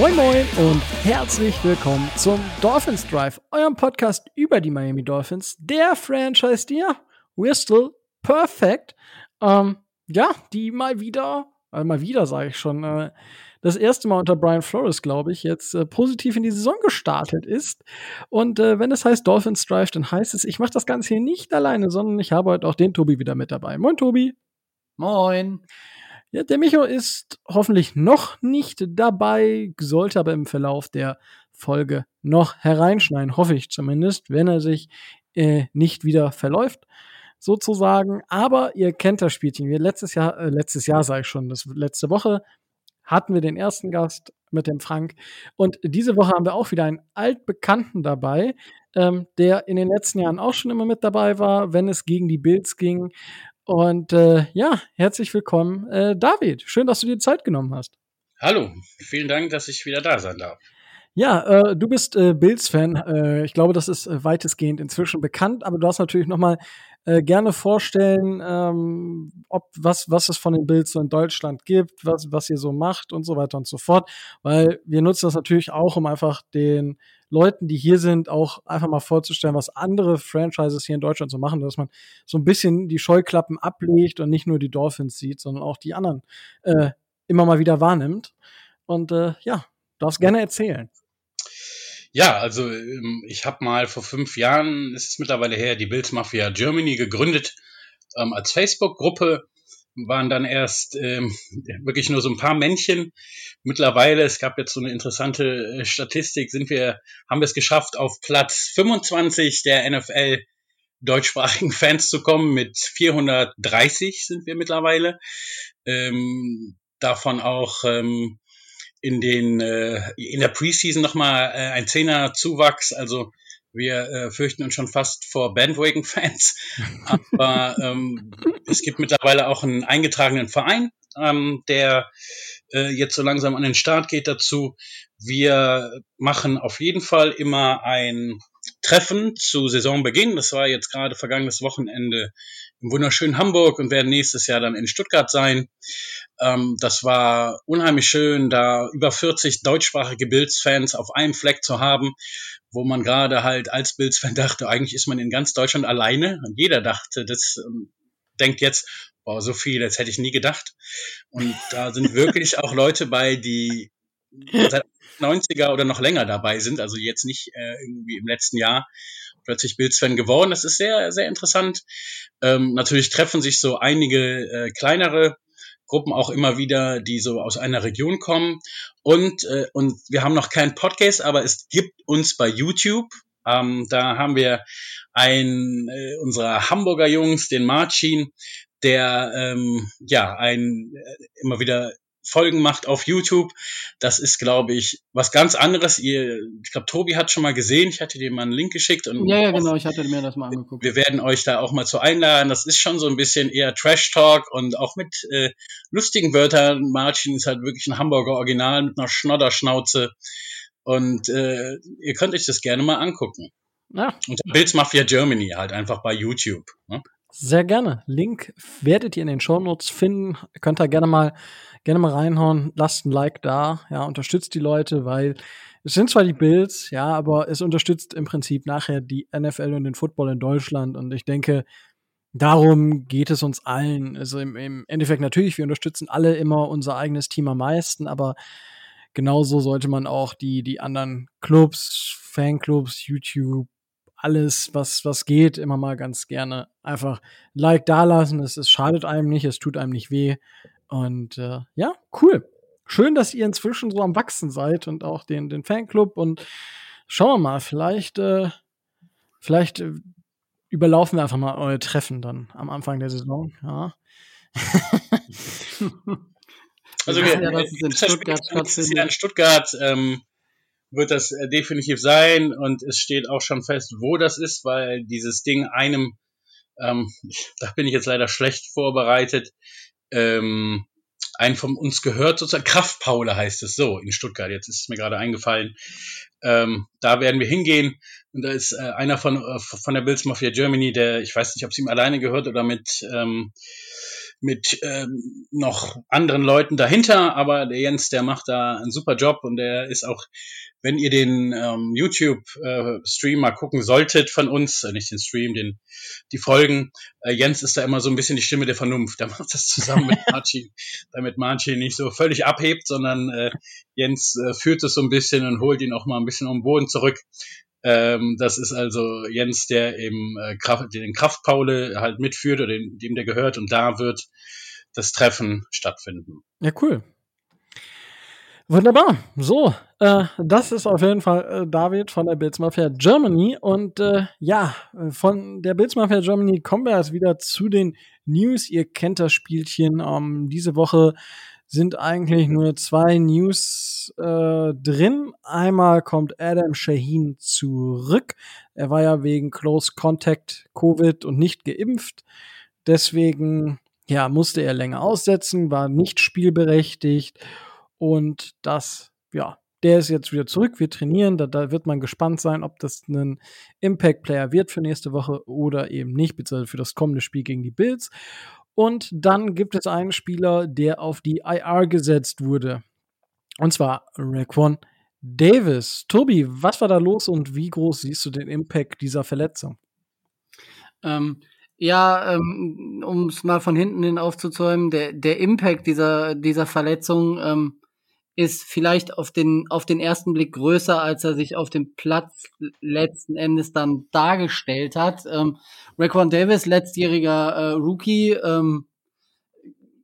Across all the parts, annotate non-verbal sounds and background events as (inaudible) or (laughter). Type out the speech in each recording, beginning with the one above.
Moin Moin und herzlich willkommen zum Dolphins Drive, eurem Podcast über die Miami Dolphins, der Franchise, die ja, we're still perfect. Ähm, ja, die mal wieder, äh, mal wieder sage ich schon, äh, das erste Mal unter Brian Flores, glaube ich, jetzt äh, positiv in die Saison gestartet ist. Und äh, wenn es heißt Dolphins Drive, dann heißt es, ich mache das Ganze hier nicht alleine, sondern ich habe heute auch den Tobi wieder mit dabei. Moin, Tobi. Moin. Ja, der Micho ist hoffentlich noch nicht dabei, sollte aber im Verlauf der Folge noch hereinschneiden, hoffe ich zumindest, wenn er sich äh, nicht wieder verläuft, sozusagen. Aber ihr kennt das Spielchen. Wir letztes Jahr, äh, letztes Jahr sage ich schon, das letzte Woche hatten wir den ersten Gast mit dem Frank. Und diese Woche haben wir auch wieder einen altbekannten dabei, ähm, der in den letzten Jahren auch schon immer mit dabei war, wenn es gegen die Bills ging. Und äh, ja, herzlich willkommen, äh, David. Schön, dass du dir Zeit genommen hast. Hallo, vielen Dank, dass ich wieder da sein darf. Ja, äh, du bist äh, Bills-Fan. Äh, ich glaube, das ist äh, weitestgehend inzwischen bekannt, aber du hast natürlich noch mal äh, gerne vorstellen, ähm, ob was was es von den Bills so in Deutschland gibt, was was ihr so macht und so weiter und so fort, weil wir nutzen das natürlich auch, um einfach den Leuten, die hier sind, auch einfach mal vorzustellen, was andere Franchises hier in Deutschland so machen, dass man so ein bisschen die Scheuklappen ablegt und nicht nur die Dolphins sieht, sondern auch die anderen äh, immer mal wieder wahrnimmt. Und äh, ja, darfst gerne erzählen. Ja, also ähm, ich habe mal vor fünf Jahren, ist es mittlerweile her, die Bills Mafia Germany gegründet ähm, als Facebook-Gruppe. Waren dann erst ähm, wirklich nur so ein paar Männchen. Mittlerweile, es gab jetzt so eine interessante äh, Statistik, sind wir, haben wir es geschafft, auf Platz 25 der NFL deutschsprachigen Fans zu kommen. Mit 430 sind wir mittlerweile. Ähm, davon auch ähm, in den äh, in der Preseason nochmal äh, ein Zehner Zuwachs. Also wir äh, fürchten uns schon fast vor Bandwagon-Fans. (laughs) Aber ähm, es gibt mittlerweile auch einen eingetragenen Verein, ähm, der äh, jetzt so langsam an den Start geht dazu. Wir machen auf jeden Fall immer ein Treffen zu Saisonbeginn. Das war jetzt gerade vergangenes Wochenende im wunderschönen Hamburg und werden nächstes Jahr dann in Stuttgart sein. Ähm, das war unheimlich schön, da über 40 deutschsprachige Bills-Fans auf einem Fleck zu haben, wo man gerade halt als Bills-Fan (laughs) dachte, eigentlich ist man in ganz Deutschland alleine. Und jeder dachte, das ähm, denkt jetzt, boah, so viel, das hätte ich nie gedacht. Und da sind wirklich auch Leute bei, die seit 90er oder noch länger dabei sind, also jetzt nicht äh, irgendwie im letzten Jahr plötzlich Bills-Fan geworden. Das ist sehr, sehr interessant. Ähm, natürlich treffen sich so einige äh, kleinere Gruppen auch immer wieder, die so aus einer Region kommen. Und, äh, und wir haben noch keinen Podcast, aber es gibt uns bei YouTube. Ähm, da haben wir einen äh, unserer Hamburger Jungs, den Marcin, der ähm, ja ein äh, immer wieder Folgen macht auf YouTube. Das ist, glaube ich, was ganz anderes. Ihr, ich glaube, Tobi hat schon mal gesehen. Ich hatte dir mal einen Link geschickt. Und Ja, ja, genau, ich hatte mir das mal angeguckt. wir werden euch da auch mal zu einladen. Das ist schon so ein bisschen eher Trash Talk und auch mit äh, lustigen Wörtern. Martin ist halt wirklich ein Hamburger Original mit einer Schnodderschnauze. Und äh, ihr könnt euch das gerne mal angucken. Ja, Unter Bills Mafia Germany halt einfach bei YouTube. Ne? Sehr gerne. Link werdet ihr in den Shownotes finden. Könnt ihr gerne mal, gerne mal reinhauen. Lasst ein Like da. Ja, unterstützt die Leute, weil es sind zwar die Bills, ja, aber es unterstützt im Prinzip nachher die NFL und den Football in Deutschland. Und ich denke, darum geht es uns allen. Also im, im Endeffekt natürlich, wir unterstützen alle immer unser eigenes Team am meisten, aber genauso sollte man auch die, die anderen Clubs, Fanclubs, YouTube, alles, was, was geht, immer mal ganz gerne einfach ein Like dalassen. Es, es schadet einem nicht, es tut einem nicht weh. Und äh, ja, cool. Schön, dass ihr inzwischen so am Wachsen seid und auch den, den Fanclub. Und schauen wir mal, vielleicht, äh, vielleicht äh, überlaufen wir einfach mal eure Treffen dann am Anfang der Saison. Ja. (laughs) Also Wir ja, dass es in Stuttgart Jahr in stattfindet. Stuttgart ähm, wird das äh, definitiv sein und es steht auch schon fest, wo das ist, weil dieses Ding einem, ähm, (laughs) da bin ich jetzt leider schlecht vorbereitet, ähm, einen von uns gehört, sozusagen Kraftpaule heißt es so in Stuttgart. Jetzt ist es mir gerade eingefallen. Ähm, da werden wir hingehen. Und da ist äh, einer von, äh, von der Bills Mafia Germany, der, ich weiß nicht, ob es ihm alleine gehört oder mit, ähm, mit ähm, noch anderen Leuten dahinter, aber der Jens, der macht da einen super Job und der ist auch, wenn ihr den ähm, YouTube-Stream äh, mal gucken solltet von uns, äh, nicht den Stream, den die Folgen, äh, Jens ist da immer so ein bisschen die Stimme der Vernunft. Der (laughs) macht das zusammen mit Marcin, damit Marcin nicht so völlig abhebt, sondern äh, Jens äh, führt es so ein bisschen und holt ihn auch mal ein bisschen um den Boden zurück. Ähm, das ist also Jens, der eben äh, Kraft, den Kraftpaule halt mitführt oder dem, dem der gehört und da wird das Treffen stattfinden. Ja, cool. Wunderbar. So, äh, das ist auf jeden Fall äh, David von der Bills Mafia Germany. Und äh, ja, von der Bills Mafia Germany kommen wir jetzt wieder zu den News. Ihr kennt das Spielchen. Ähm, diese Woche sind eigentlich nur zwei News äh, drin. Einmal kommt Adam Shaheen zurück. Er war ja wegen Close Contact Covid und nicht geimpft. Deswegen ja, musste er länger aussetzen, war nicht spielberechtigt. Und das, ja, der ist jetzt wieder zurück. Wir trainieren. Da, da wird man gespannt sein, ob das ein Impact-Player wird für nächste Woche oder eben nicht, beziehungsweise für das kommende Spiel gegen die Bills. Und dann gibt es einen Spieler, der auf die IR gesetzt wurde. Und zwar Raquan Davis. Tobi, was war da los und wie groß siehst du den Impact dieser Verletzung? Ähm, ja, ähm, um es mal von hinten hin aufzuzäumen, der, der Impact dieser, dieser Verletzung ähm, ist vielleicht auf den, auf den ersten Blick größer, als er sich auf dem Platz letzten Endes dann dargestellt hat. Ähm, Raquan Davis, letztjähriger äh, Rookie, ähm,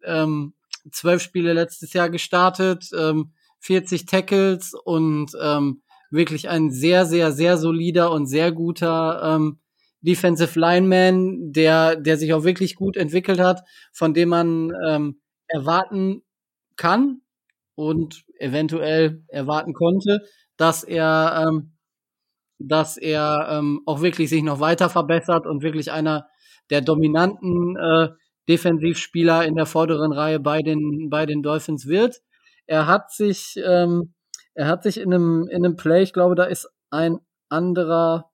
ähm, zwölf Spiele letztes Jahr gestartet, ähm, 40 Tackles und ähm, wirklich ein sehr, sehr, sehr solider und sehr guter ähm, Defensive Lineman, der, der sich auch wirklich gut entwickelt hat, von dem man ähm, erwarten kann, und eventuell erwarten konnte, dass er, ähm, dass er ähm, auch wirklich sich noch weiter verbessert und wirklich einer der dominanten äh, Defensivspieler in der vorderen Reihe bei den bei den Dolphins wird. Er hat sich ähm, er hat sich in einem in einem Play, ich glaube, da ist ein anderer,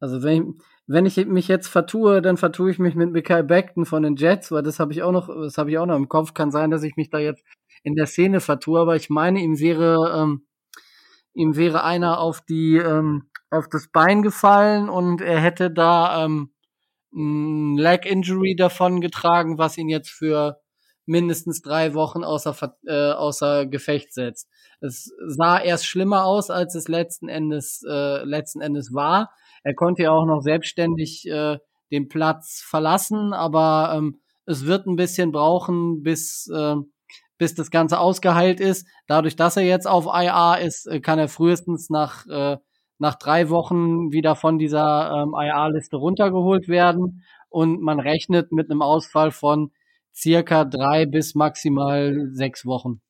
also wenn ich, wenn ich mich jetzt vertue, dann vertue ich mich mit Mikael Beckton von den Jets, weil das habe ich auch noch, das habe ich auch noch im Kopf. Kann sein, dass ich mich da jetzt in der Szene vertue, aber ich meine, ihm wäre, ähm, ihm wäre einer auf die, ähm, auf das Bein gefallen und er hätte da ähm, ein Leg Injury davon getragen, was ihn jetzt für mindestens drei Wochen außer, äh, außer Gefecht setzt. Es sah erst schlimmer aus, als es letzten Endes, äh, letzten Endes war. Er konnte ja auch noch selbstständig äh, den Platz verlassen, aber ähm, es wird ein bisschen brauchen, bis, äh, bis das Ganze ausgeheilt ist. Dadurch, dass er jetzt auf IA ist, äh, kann er frühestens nach, äh, nach drei Wochen wieder von dieser ähm, IA-Liste runtergeholt werden. Und man rechnet mit einem Ausfall von circa drei bis maximal sechs Wochen.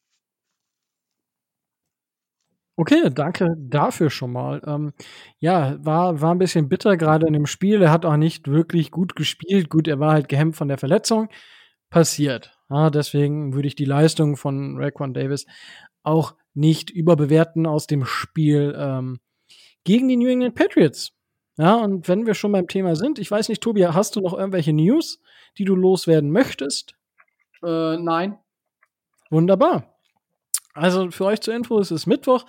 Okay, danke dafür schon mal. Ähm, ja, war, war ein bisschen bitter gerade in dem Spiel. Er hat auch nicht wirklich gut gespielt. Gut, er war halt gehemmt von der Verletzung. Passiert. Ja, deswegen würde ich die Leistung von Raquan Davis auch nicht überbewerten aus dem Spiel ähm, gegen die New England Patriots. Ja, und wenn wir schon beim Thema sind, ich weiß nicht, Tobi, hast du noch irgendwelche News, die du loswerden möchtest? Äh, nein. Wunderbar. Also für euch zur Info, es ist Mittwoch.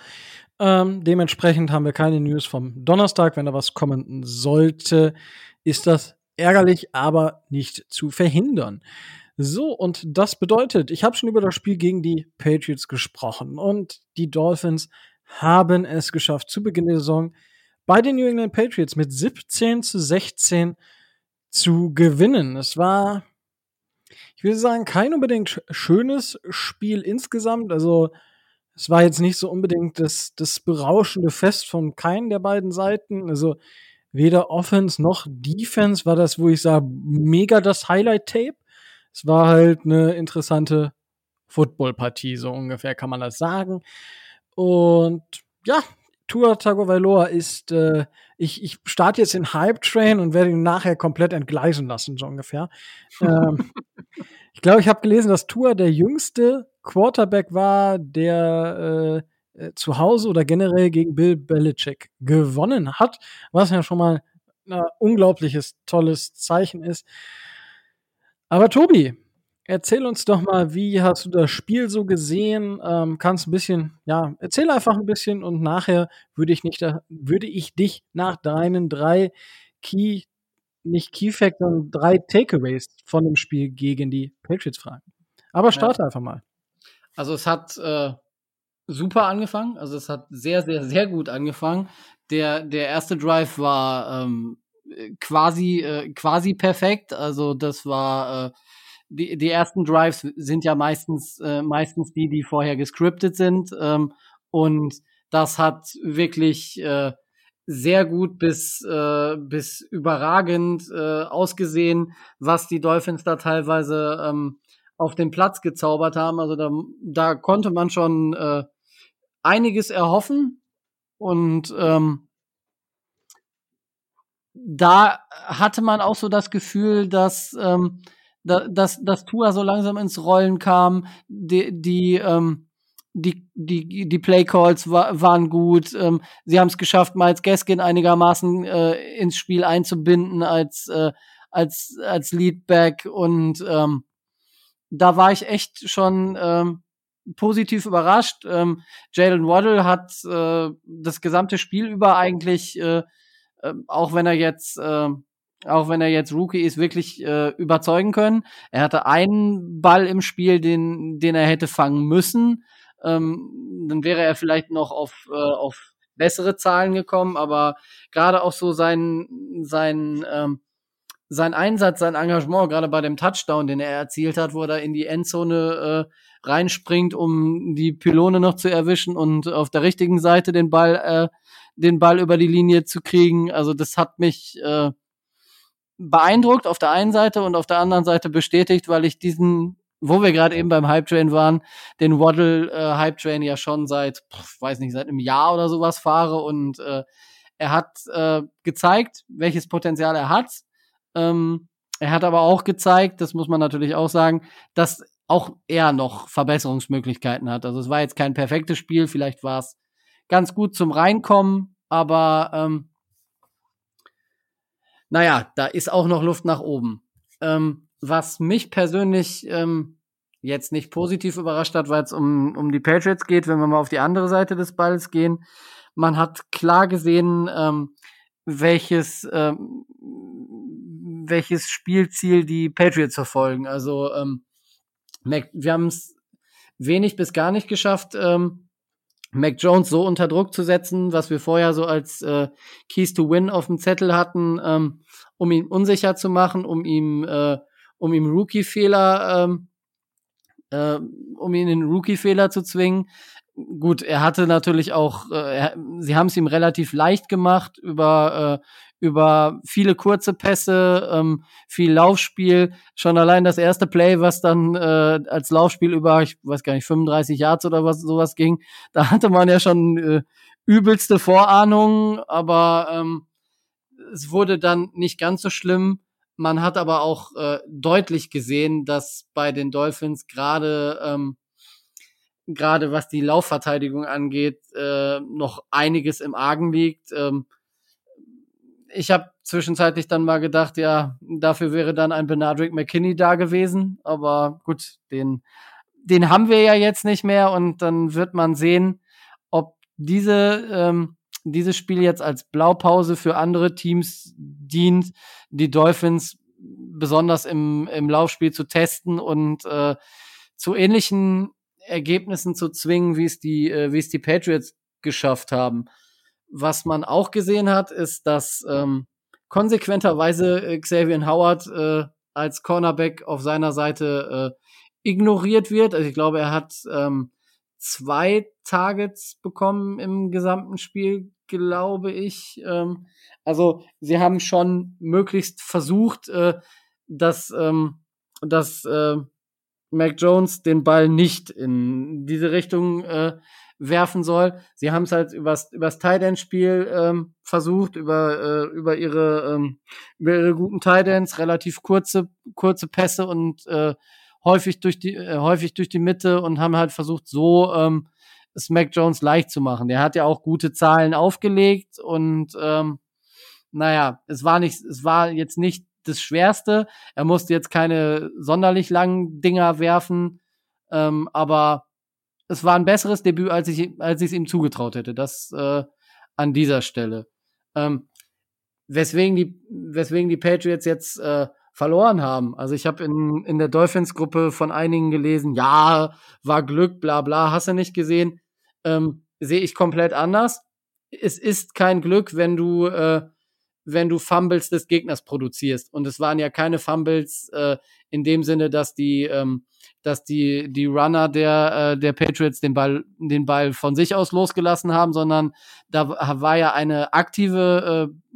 Ähm, dementsprechend haben wir keine News vom Donnerstag. Wenn da was kommen sollte, ist das ärgerlich, aber nicht zu verhindern. So, und das bedeutet, ich habe schon über das Spiel gegen die Patriots gesprochen und die Dolphins haben es geschafft, zu Beginn der Saison bei den New England Patriots mit 17 zu 16 zu gewinnen. Es war, ich würde sagen, kein unbedingt schönes Spiel insgesamt. Also, es war jetzt nicht so unbedingt das, das berauschende Fest von keinen der beiden Seiten. Also, weder Offense noch Defense war das, wo ich sage, mega das Highlight-Tape es war halt eine interessante Footballpartie, so ungefähr kann man das sagen. Und ja, Tua Tagovailoa ist, äh, ich, ich starte jetzt in Hype Train und werde ihn nachher komplett entgleisen lassen, so ungefähr. ähm, (laughs) Ich glaube, ich habe gelesen, dass Tua der jüngste Quarterback war, der äh, äh, zu Hause oder generell gegen Bill Belichick gewonnen hat, was ja schon mal ein unglaubliches, tolles Zeichen ist. Aber Tobi, erzähl uns doch mal, wie hast du das Spiel so gesehen? Ähm, kannst ein bisschen, ja, erzähl einfach ein bisschen und nachher würde ich nicht, würde ich dich nach deinen drei Key, nicht Key Facts, sondern drei Takeaways von dem Spiel gegen die Patriots fragen. Aber starte ja. einfach mal. Also es hat äh, super angefangen, also es hat sehr, sehr, sehr gut angefangen. Der, der erste Drive war ähm, quasi, äh, quasi perfekt. Also das war äh, die, die ersten Drives sind ja meistens, äh, meistens die, die vorher gescriptet sind. Ähm, und das hat wirklich äh, sehr gut bis, äh, bis überragend äh, ausgesehen, was die Dolphins da teilweise ähm, auf den Platz gezaubert haben. Also da, da konnte man schon äh, einiges erhoffen. Und ähm, da hatte man auch so das Gefühl, dass, ähm, da, dass, dass Tua so langsam ins Rollen kam, die, die, ähm, die, die, die Playcalls war, waren gut. Ähm, sie haben es geschafft, Miles Gaskin einigermaßen äh, ins Spiel einzubinden als, äh, als, als Leadback. Und ähm, da war ich echt schon ähm, positiv überrascht. Ähm, Jalen Waddle hat äh, das gesamte Spiel über eigentlich äh, äh, auch wenn er jetzt, äh, auch wenn er jetzt Rookie ist, wirklich äh, überzeugen können. Er hatte einen Ball im Spiel, den, den er hätte fangen müssen. Ähm, dann wäre er vielleicht noch auf, äh, auf bessere Zahlen gekommen, aber gerade auch so sein, sein, ähm, sein Einsatz, sein Engagement, gerade bei dem Touchdown, den er erzielt hat, wo er in die Endzone äh, reinspringt, um die Pylone noch zu erwischen und auf der richtigen Seite den Ball äh, den Ball über die Linie zu kriegen. Also das hat mich äh, beeindruckt auf der einen Seite und auf der anderen Seite bestätigt, weil ich diesen, wo wir gerade eben beim Hype Train waren, den Waddle äh, Hype Train ja schon seit, pf, weiß nicht, seit einem Jahr oder sowas fahre und äh, er hat äh, gezeigt, welches Potenzial er hat. Ähm, er hat aber auch gezeigt, das muss man natürlich auch sagen, dass auch er noch Verbesserungsmöglichkeiten hat. Also es war jetzt kein perfektes Spiel, vielleicht war es ganz gut zum Reinkommen, aber ähm, naja, da ist auch noch Luft nach oben. Ähm, was mich persönlich ähm, jetzt nicht positiv überrascht hat, weil es um, um die Patriots geht, wenn wir mal auf die andere Seite des Balls gehen. Man hat klar gesehen, ähm, welches, ähm, welches Spielziel die Patriots verfolgen. Also ähm, wir haben es wenig bis gar nicht geschafft, ähm, Mac Jones so unter Druck zu setzen, was wir vorher so als äh, Keys to Win auf dem Zettel hatten, ähm, um ihn unsicher zu machen, um ihm, äh, um ihm Rookie-Fehler, ähm, äh, um ihn in Rookie-Fehler zu zwingen. Gut, er hatte natürlich auch, äh, er, sie haben es ihm relativ leicht gemacht über äh, über viele kurze Pässe, ähm, viel Laufspiel. Schon allein das erste Play, was dann äh, als Laufspiel über, ich weiß gar nicht, 35 Yards oder was sowas ging, (laughs) da hatte man ja schon äh, übelste Vorahnungen, aber ähm, es wurde dann nicht ganz so schlimm. Man hat aber auch äh, deutlich gesehen, dass bei den Dolphins gerade ähm, gerade was die Laufverteidigung angeht, äh, noch einiges im Argen liegt. Ähm, ich habe zwischenzeitlich dann mal gedacht, ja, dafür wäre dann ein Benadryl McKinney da gewesen. Aber gut, den, den haben wir ja jetzt nicht mehr und dann wird man sehen, ob diese, ähm, dieses Spiel jetzt als Blaupause für andere Teams dient, die Dolphins besonders im, im Laufspiel zu testen und äh, zu ähnlichen Ergebnissen zu zwingen, wie es die, äh, wie es die Patriots geschafft haben. Was man auch gesehen hat, ist, dass ähm, konsequenterweise äh, Xavier Howard äh, als Cornerback auf seiner Seite äh, ignoriert wird. Also ich glaube, er hat ähm, zwei Targets bekommen im gesamten Spiel, glaube ich. Ähm, also sie haben schon möglichst versucht, äh, dass, ähm, dass äh, Mac Jones den Ball nicht in diese Richtung äh, werfen soll. Sie haben es halt übers, übers Tight End Spiel ähm, versucht, über, äh, über ihre, ähm, über ihre guten Tight Ends, relativ kurze, kurze Pässe und äh, häufig durch die, äh, häufig durch die Mitte und haben halt versucht, so ähm, es Mac Jones leicht zu machen. Der hat ja auch gute Zahlen aufgelegt und ähm, naja, es war nicht, es war jetzt nicht das Schwerste. Er musste jetzt keine sonderlich langen Dinger werfen, ähm, aber es war ein besseres Debüt, als ich, als ich es ihm zugetraut hätte. Das äh, an dieser Stelle. Ähm, weswegen die, weswegen die Patriots jetzt äh, verloren haben. Also ich habe in, in der Dolphins-Gruppe von einigen gelesen, ja, war Glück, bla bla, hast du nicht gesehen. Ähm, Sehe ich komplett anders. Es ist kein Glück, wenn du äh, wenn du Fumbles des Gegners produzierst. Und es waren ja keine Fumbles äh, in dem Sinne, dass die, ähm, dass die, die Runner der, äh, der Patriots den Ball, den Ball von sich aus losgelassen haben, sondern da war ja eine aktive, äh,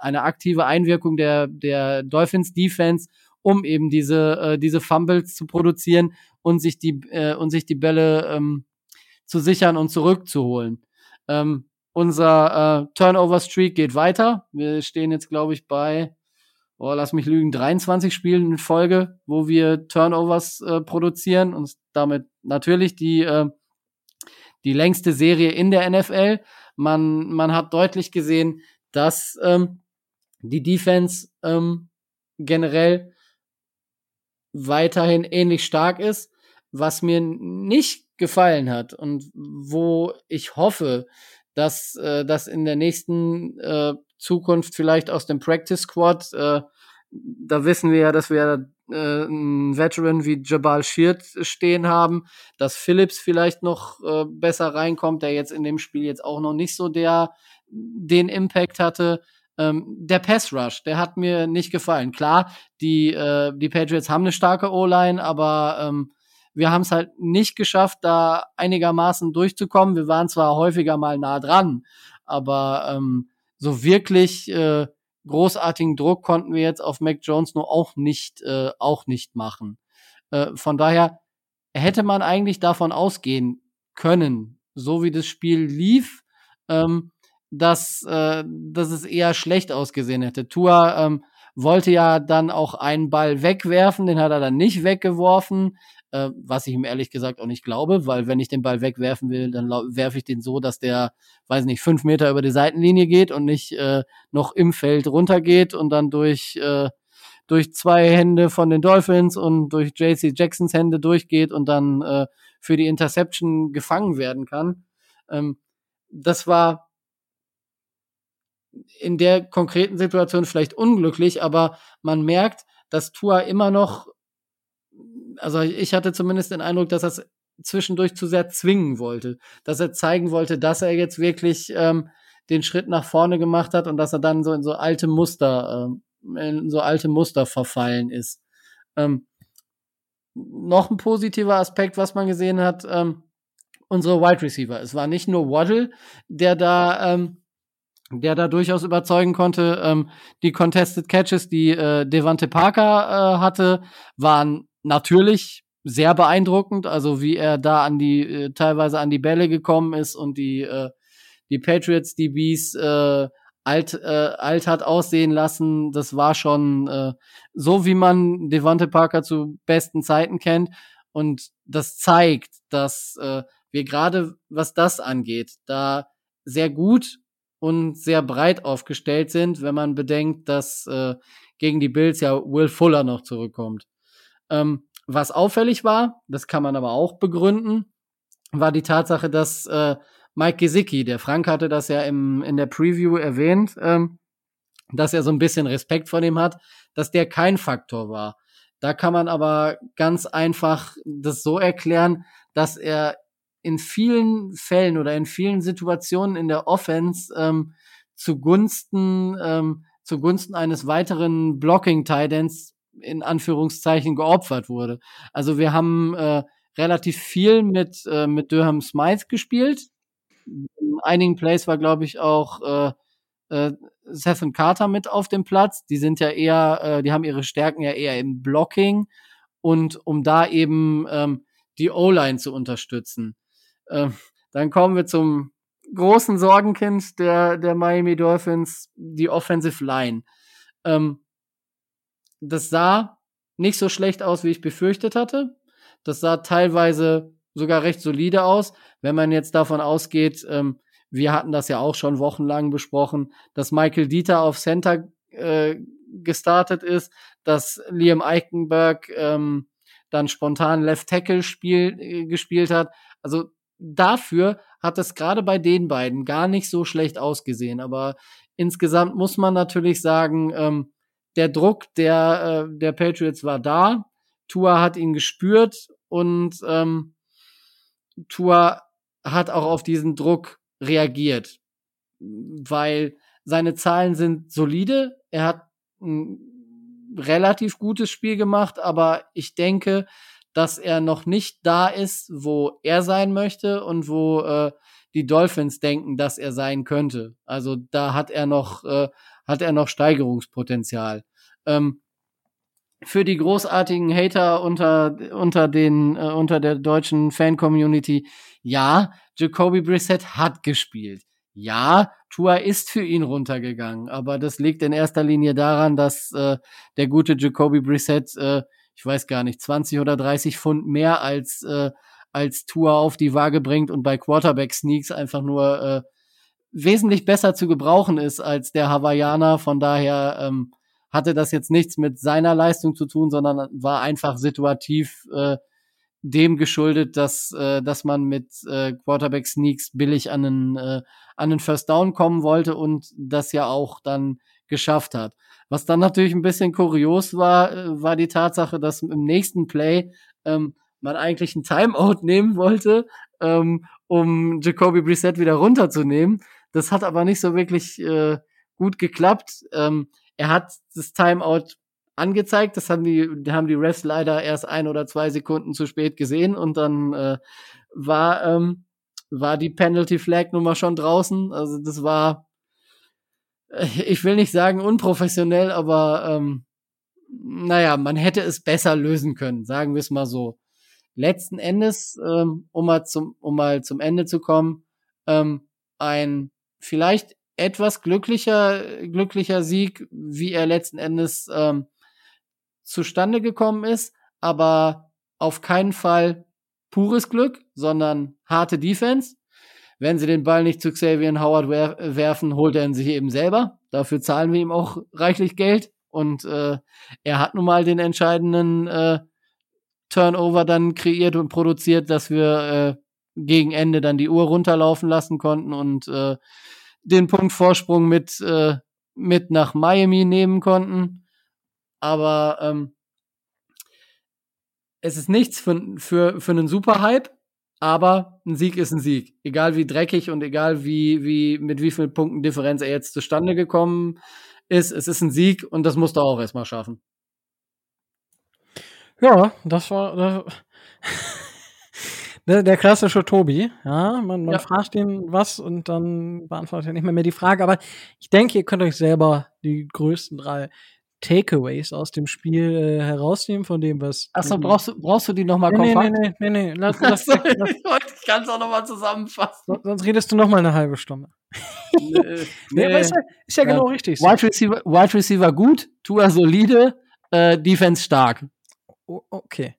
eine aktive Einwirkung der, der Dolphins Defense, um eben diese, äh, diese Fumbles zu produzieren und sich die, äh, und sich die Bälle ähm, zu sichern und zurückzuholen. Ähm, unser äh, Turnover-Streak geht weiter. Wir stehen jetzt, glaube ich, bei, oh, lass mich lügen, 23 Spielen in Folge, wo wir Turnovers äh, produzieren und damit natürlich die, äh, die längste Serie in der NFL. Man, man hat deutlich gesehen, dass ähm, die Defense ähm, generell weiterhin ähnlich stark ist. Was mir nicht gefallen hat und wo ich hoffe, dass äh, das in der nächsten äh, Zukunft vielleicht aus dem Practice Squad, äh, da wissen wir ja, dass wir äh, einen Veteran wie Jabal Sheard stehen haben, dass Phillips vielleicht noch äh, besser reinkommt, der jetzt in dem Spiel jetzt auch noch nicht so der den Impact hatte. Ähm, der Pass Rush, der hat mir nicht gefallen. Klar, die äh, die Patriots haben eine starke O-Line, aber ähm, wir haben es halt nicht geschafft, da einigermaßen durchzukommen. Wir waren zwar häufiger mal nah dran, aber ähm, so wirklich äh, großartigen Druck konnten wir jetzt auf Mac Jones nur auch nicht, äh, auch nicht machen. Äh, von daher hätte man eigentlich davon ausgehen können, so wie das Spiel lief, ähm, dass, äh, dass es eher schlecht ausgesehen hätte. Tua ähm, wollte ja dann auch einen Ball wegwerfen, den hat er dann nicht weggeworfen äh, was ich ihm ehrlich gesagt auch nicht glaube, weil wenn ich den Ball wegwerfen will, dann werfe ich den so, dass der, weiß nicht, fünf Meter über die Seitenlinie geht und nicht äh, noch im Feld runtergeht und dann durch, äh, durch zwei Hände von den Dolphins und durch JC Jacksons Hände durchgeht und dann äh, für die Interception gefangen werden kann. Ähm, das war in der konkreten Situation vielleicht unglücklich, aber man merkt, dass Tua immer noch also ich hatte zumindest den Eindruck, dass er es zwischendurch zu sehr zwingen wollte, dass er zeigen wollte, dass er jetzt wirklich ähm, den Schritt nach vorne gemacht hat und dass er dann so in so alte Muster, ähm, in so alte Muster verfallen ist. Ähm, noch ein positiver Aspekt, was man gesehen hat, ähm, unsere Wide Receiver. Es war nicht nur Waddle, der da, ähm, der da durchaus überzeugen konnte. Ähm, die Contested Catches, die äh, Devante Parker äh, hatte, waren natürlich sehr beeindruckend, also wie er da an die äh, teilweise an die Bälle gekommen ist und die äh, die Patriots DBs äh, alt äh, alt hat aussehen lassen, das war schon äh, so wie man Devante Parker zu besten Zeiten kennt und das zeigt, dass äh, wir gerade was das angeht, da sehr gut und sehr breit aufgestellt sind, wenn man bedenkt, dass äh, gegen die Bills ja Will Fuller noch zurückkommt. Ähm, was auffällig war, das kann man aber auch begründen, war die Tatsache, dass äh, Mike Gesicki, der Frank hatte das ja im, in der Preview erwähnt, ähm, dass er so ein bisschen Respekt vor dem hat, dass der kein Faktor war. Da kann man aber ganz einfach das so erklären, dass er in vielen Fällen oder in vielen Situationen in der Offense ähm, zugunsten ähm, zugunsten eines weiteren Blocking Titans in Anführungszeichen geopfert wurde. Also wir haben äh, relativ viel mit, äh, mit Durham Smythe gespielt. In einigen Plays war, glaube ich, auch äh, äh, Seth und Carter mit auf dem Platz. Die sind ja eher, äh, die haben ihre Stärken ja eher im Blocking und um da eben ähm, die O-Line zu unterstützen. Ähm, dann kommen wir zum großen Sorgenkind der, der Miami Dolphins, die Offensive Line. Ähm, das sah nicht so schlecht aus, wie ich befürchtet hatte. Das sah teilweise sogar recht solide aus, wenn man jetzt davon ausgeht, ähm, wir hatten das ja auch schon wochenlang besprochen, dass Michael Dieter auf Center äh, gestartet ist, dass Liam Eichenberg ähm, dann spontan Left Tackle spiel, äh, gespielt hat. Also dafür hat es gerade bei den beiden gar nicht so schlecht ausgesehen. Aber insgesamt muss man natürlich sagen, ähm, der Druck der, äh, der Patriots war da. Tua hat ihn gespürt und ähm, Tua hat auch auf diesen Druck reagiert, weil seine Zahlen sind solide. Er hat ein relativ gutes Spiel gemacht, aber ich denke, dass er noch nicht da ist, wo er sein möchte und wo äh, die Dolphins denken, dass er sein könnte. Also da hat er noch, äh, hat er noch Steigerungspotenzial. Ähm, für die großartigen Hater unter, unter den, äh, unter der deutschen Fan-Community, ja, Jacoby Brissett hat gespielt. Ja, Tua ist für ihn runtergegangen, aber das liegt in erster Linie daran, dass äh, der gute Jacoby Brissett, äh, ich weiß gar nicht, 20 oder 30 Pfund mehr als äh, als Tua auf die Waage bringt und bei Quarterback Sneaks einfach nur äh, wesentlich besser zu gebrauchen ist als der Hawaiianer. Von daher ähm, hatte das jetzt nichts mit seiner Leistung zu tun, sondern war einfach situativ äh, dem geschuldet, dass, äh, dass man mit äh, Quarterback Sneaks billig an einen, äh, an einen First Down kommen wollte und das ja auch dann geschafft hat. Was dann natürlich ein bisschen kurios war, äh, war die Tatsache, dass im nächsten Play ähm, man eigentlich ein Timeout nehmen wollte, ähm, um Jacoby Brissett wieder runterzunehmen. Das hat aber nicht so wirklich äh, gut geklappt. Ähm, er hat das Timeout angezeigt. Das haben die, haben die Refs leider erst ein oder zwei Sekunden zu spät gesehen und dann äh, war, ähm, war die Penalty Flag Nummer schon draußen. Also das war, äh, ich will nicht sagen unprofessionell, aber ähm, naja, man hätte es besser lösen können, sagen wir es mal so. Letzten Endes, ähm, um, mal zum, um mal zum Ende zu kommen, ähm, ein vielleicht etwas glücklicher, glücklicher Sieg, wie er letzten Endes ähm, zustande gekommen ist, aber auf keinen Fall pures Glück, sondern harte Defense. Wenn sie den Ball nicht zu Xavier Howard wer werfen, holt er ihn sich eben selber. Dafür zahlen wir ihm auch reichlich Geld. Und äh, er hat nun mal den entscheidenden äh, Turnover dann kreiert und produziert, dass wir äh, gegen Ende dann die Uhr runterlaufen lassen konnten und äh, den Punkt Vorsprung mit, äh, mit nach Miami nehmen konnten aber ähm, es ist nichts für, für, für einen Superhype, aber ein Sieg ist ein Sieg. Egal wie dreckig und egal wie, wie, mit wie vielen Punkten Differenz er jetzt zustande gekommen ist, es ist ein Sieg und das musst du auch erstmal schaffen. Ja, das war das der, der klassische Tobi. Ja, man, man ja. fragt ihn was und dann beantwortet er nicht mehr, mehr die Frage. Aber ich denke, ihr könnt euch selber die größten drei Takeaways aus dem Spiel äh, herausnehmen von dem, was. Achso, brauchst du, brauchst du die nochmal nee, kompakt? Nee, nee, nee, nee, lass, lass, lass, lass. (laughs) Ich kann es auch nochmal zusammenfassen. Sonst redest du nochmal eine halbe Stunde. nee, (laughs) nee, nee. Ist ja, ist ja, ja genau richtig. Wide, Receiver, Wide Receiver gut, Tua solide, äh, Defense stark. Okay.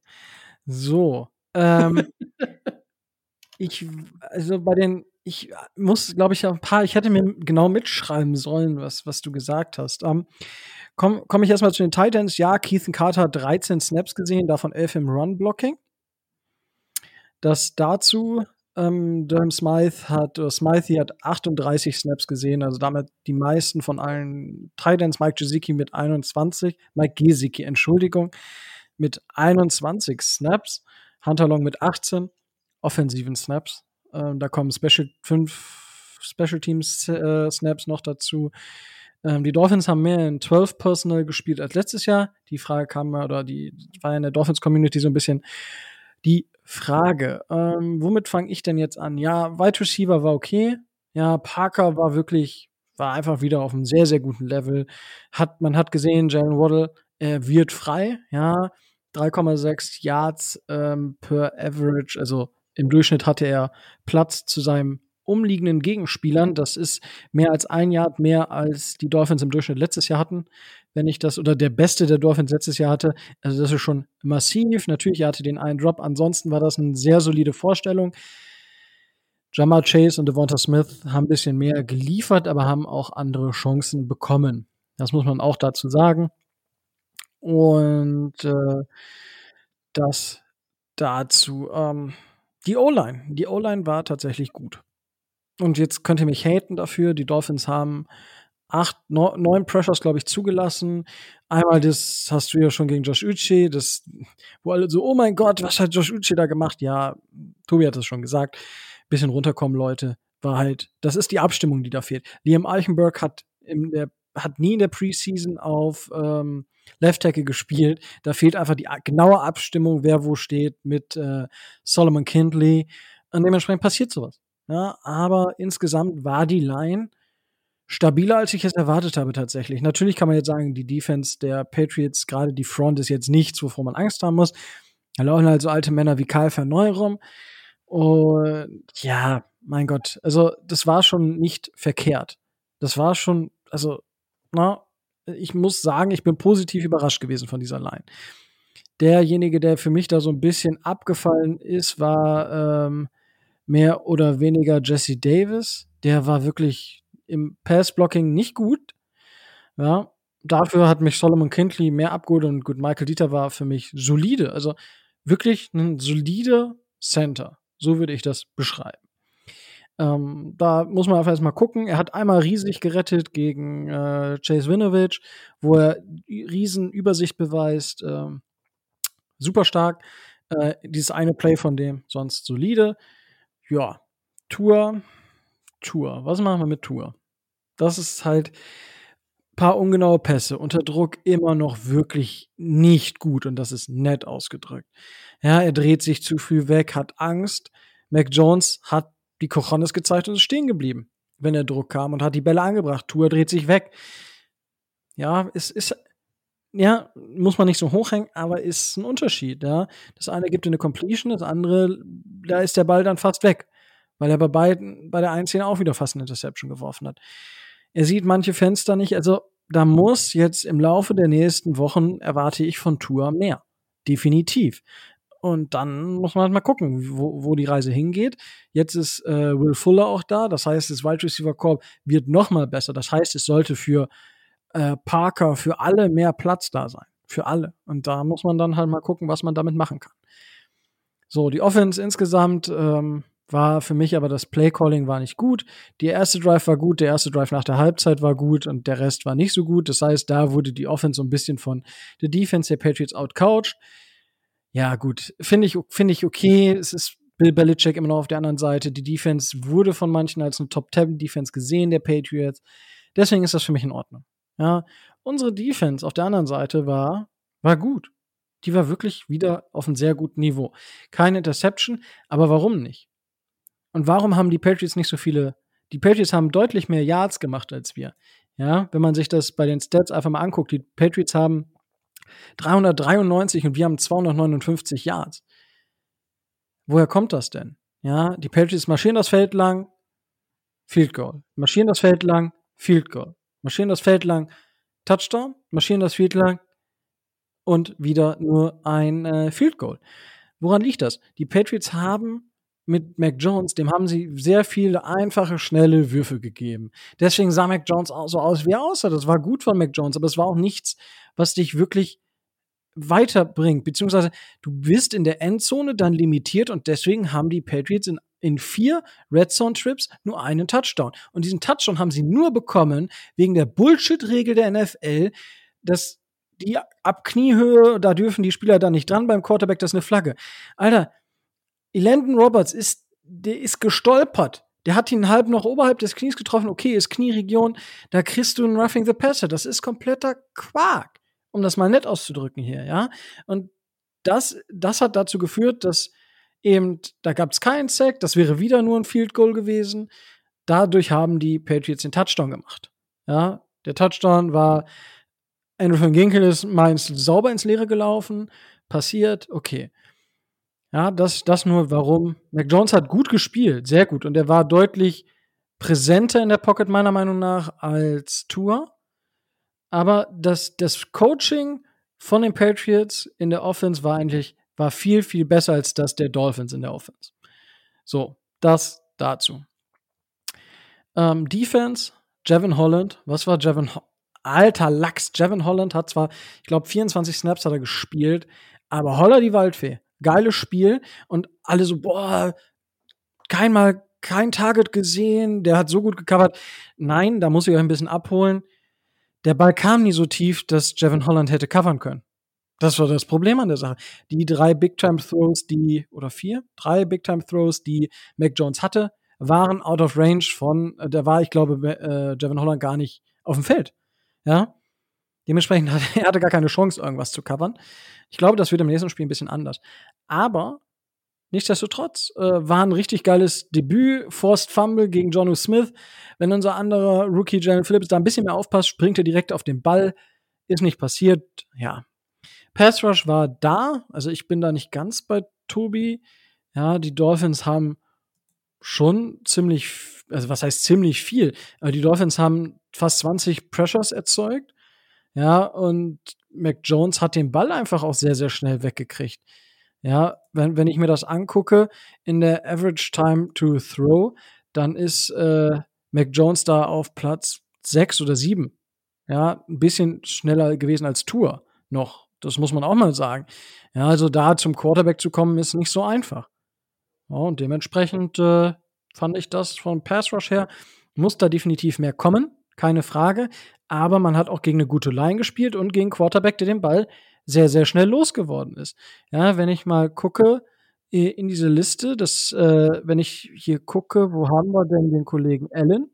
So. Ähm, (laughs) ich, also bei den, ich muss, glaube ich, ein paar, ich hätte mir genau mitschreiben sollen, was, was du gesagt hast. Ähm, Komme komm ich erstmal zu den Titans. Ja, Keithan Carter hat 13 Snaps gesehen, davon 11 im Run-Blocking. Das dazu, ähm, Durham Smythe hat, oder Smythe hat 38 Snaps gesehen, also damit die meisten von allen Titans. Mike Gesicki mit 21, Mike Gesicki, Entschuldigung, mit 21 Snaps. Hunter Long mit 18 offensiven Snaps. Ähm, da kommen Special, fünf Special Teams äh, Snaps noch dazu. Ähm, die Dolphins haben mehr in 12 Personal gespielt als letztes Jahr. Die Frage kam oder die war in der Dolphins Community so ein bisschen die Frage. Ähm, womit fange ich denn jetzt an? Ja, Wide Receiver war okay. Ja, Parker war wirklich, war einfach wieder auf einem sehr, sehr guten Level. Hat, man hat gesehen, Jalen Waddle äh, wird frei. Ja, 3,6 Yards ähm, per Average. Also im Durchschnitt hatte er Platz zu seinem umliegenden Gegenspielern. Das ist mehr als ein Yard mehr, als die Dolphins im Durchschnitt letztes Jahr hatten. Wenn ich das, oder der Beste der Dolphins letztes Jahr hatte. Also das ist schon massiv. Natürlich, er hatte den einen Drop. Ansonsten war das eine sehr solide Vorstellung. Jamar Chase und Devonta Smith haben ein bisschen mehr geliefert, aber haben auch andere Chancen bekommen. Das muss man auch dazu sagen. Und äh, das dazu. Ähm, die O-Line. Die O-Line war tatsächlich gut. Und jetzt könnt ihr mich haten dafür. Die Dolphins haben acht, neun Pressures, glaube ich, zugelassen. Einmal das hast du ja schon gegen Josh Uche, das, wo alle so, oh mein Gott, was hat Josh Uche da gemacht? Ja, Tobi hat es schon gesagt. Bisschen runterkommen, Leute. War halt, das ist die Abstimmung, die da fehlt. Liam Eichenberg hat in der, hat nie in der Preseason auf ähm, Left Tackle gespielt. Da fehlt einfach die genaue Abstimmung, wer wo steht mit äh, Solomon Kindley. Und dementsprechend passiert sowas. Ja, aber insgesamt war die Line stabiler, als ich es erwartet habe tatsächlich. Natürlich kann man jetzt sagen, die Defense der Patriots, gerade die Front, ist jetzt nichts, wovor man Angst haben muss. Da laufen halt so alte Männer wie Karl Verneu rum. Und ja, mein Gott, also das war schon nicht verkehrt. Das war schon, also, na, ich muss sagen, ich bin positiv überrascht gewesen von dieser Line. Derjenige, der für mich da so ein bisschen abgefallen ist, war ähm, mehr oder weniger Jesse Davis. Der war wirklich im Pass-Blocking nicht gut. Ja, dafür hat mich Solomon Kindley mehr abgeholt und gut, Michael Dieter war für mich solide. Also wirklich ein solider Center. So würde ich das beschreiben. Ähm, da muss man einfach erstmal gucken. Er hat einmal riesig gerettet gegen äh, Chase Winovich, wo er riesen Übersicht beweist. Ähm, super stark. Äh, dieses eine Play von dem, sonst solide. Ja, Tour, Tour. Was machen wir mit Tour? Das ist halt paar ungenaue Pässe, unter Druck immer noch wirklich nicht gut und das ist nett ausgedrückt. Ja, er dreht sich zu früh weg, hat Angst. Mac Jones hat die Kochonis gezeigt und ist stehen geblieben, wenn der Druck kam und hat die Bälle angebracht. Tour dreht sich weg. Ja, es ist, ja, muss man nicht so hochhängen, aber ist ein Unterschied, ja. Das eine gibt eine Completion, das andere, da ist der Ball dann fast weg, weil er bei beiden, bei der einen Szene auch wieder fast eine Interception geworfen hat. Er sieht manche Fenster nicht, also da muss jetzt im Laufe der nächsten Wochen erwarte ich von Tour mehr. Definitiv. Und dann muss man halt mal gucken, wo, wo die Reise hingeht. Jetzt ist äh, Will Fuller auch da. Das heißt, das Wide Receiver Corps wird noch mal besser. Das heißt, es sollte für äh, Parker, für alle mehr Platz da sein. Für alle. Und da muss man dann halt mal gucken, was man damit machen kann. So, die Offense insgesamt ähm, war für mich aber das Play-Calling war nicht gut. Der erste Drive war gut, der erste Drive nach der Halbzeit war gut und der Rest war nicht so gut. Das heißt, da wurde die Offense so ein bisschen von der Defense der Patriots outcoached ja, gut, finde ich, finde ich okay. Es ist Bill Belichick immer noch auf der anderen Seite. Die Defense wurde von manchen als eine Top 10 Defense gesehen, der Patriots. Deswegen ist das für mich in Ordnung. Ja, unsere Defense auf der anderen Seite war, war gut. Die war wirklich wieder auf einem sehr guten Niveau. Keine Interception, aber warum nicht? Und warum haben die Patriots nicht so viele? Die Patriots haben deutlich mehr Yards gemacht als wir. Ja, wenn man sich das bei den Stats einfach mal anguckt, die Patriots haben 393 und wir haben 259 Yards. Woher kommt das denn? Ja, die Patriots marschieren das Feld lang, Field Goal. Marschieren das Feld lang, Field Goal. Marschieren das Feld lang, Touchdown. Marschieren das Feld lang und wieder nur ein äh, Field Goal. Woran liegt das? Die Patriots haben mit Mac Jones, dem haben sie sehr viele einfache, schnelle Würfe gegeben. Deswegen sah Mac Jones auch so aus, wie er aussah. Das war gut von Mac Jones, aber es war auch nichts, was dich wirklich weiterbringt. Beziehungsweise du bist in der Endzone dann limitiert und deswegen haben die Patriots in, in vier Red Zone Trips nur einen Touchdown. Und diesen Touchdown haben sie nur bekommen wegen der Bullshit-Regel der NFL, dass die ab Kniehöhe, da dürfen die Spieler dann nicht dran beim Quarterback, das ist eine Flagge. Alter, Landon Roberts ist, der ist gestolpert. Der hat ihn halb noch oberhalb des Knies getroffen. Okay, ist Knieregion. Da kriegst du einen Roughing the Passer. Das ist kompletter Quark, um das mal nett auszudrücken hier, ja. Und das, das hat dazu geführt, dass eben, da gab es keinen Sack. Das wäre wieder nur ein Field Goal gewesen. Dadurch haben die Patriots den Touchdown gemacht. Ja, der Touchdown war Andrew von Ginkel ist meins sauber ins Leere gelaufen. Passiert, okay. Ja, das, das nur warum. Mac Jones hat gut gespielt, sehr gut. Und er war deutlich präsenter in der Pocket, meiner Meinung nach, als Tour. Aber das, das Coaching von den Patriots in der Offense war eigentlich war viel, viel besser als das der Dolphins in der Offense. So, das dazu. Ähm, Defense, Jevin Holland. Was war Jevin Holland? Alter Lachs. Jevin Holland hat zwar, ich glaube, 24 Snaps hat er gespielt, aber Holler die Waldfee. Geiles Spiel und alle so, boah, kein Mal, kein Target gesehen, der hat so gut gecovert. Nein, da muss ich euch ein bisschen abholen. Der Ball kam nie so tief, dass Jevin Holland hätte covern können. Das war das Problem an der Sache. Die drei Big-Time-Throws, die, oder vier, drei Big-Time-Throws, die Mac Jones hatte, waren out of range von, äh, da war, ich glaube, äh, Jevin Holland gar nicht auf dem Feld. Ja. Dementsprechend (laughs) hat er hatte gar keine Chance, irgendwas zu covern. Ich glaube, das wird im nächsten Spiel ein bisschen anders. Aber nichtsdestotrotz äh, war ein richtig geiles Debüt. Forced Fumble gegen Jonu Smith. Wenn unser anderer Rookie Jalen Phillips da ein bisschen mehr aufpasst, springt er direkt auf den Ball. Ist nicht passiert. Ja, Pass Rush war da, also ich bin da nicht ganz bei Tobi. Ja, die Dolphins haben schon ziemlich, also was heißt ziemlich viel? Aber die Dolphins haben fast 20 Pressures erzeugt. Ja, und Mac Jones hat den Ball einfach auch sehr, sehr schnell weggekriegt. Ja, wenn, wenn ich mir das angucke, in der Average Time to Throw, dann ist äh, Mac Jones da auf Platz 6 oder 7. Ja, ein bisschen schneller gewesen als Tour noch. Das muss man auch mal sagen. Ja, also da zum Quarterback zu kommen, ist nicht so einfach. Ja, und dementsprechend äh, fand ich das von Pass Rush her, muss da definitiv mehr kommen, keine Frage. Aber man hat auch gegen eine gute Line gespielt und gegen Quarterback, der den Ball sehr, sehr schnell losgeworden ist. Ja, wenn ich mal gucke äh, in diese Liste, das, äh, wenn ich hier gucke, wo haben wir denn den Kollegen Allen?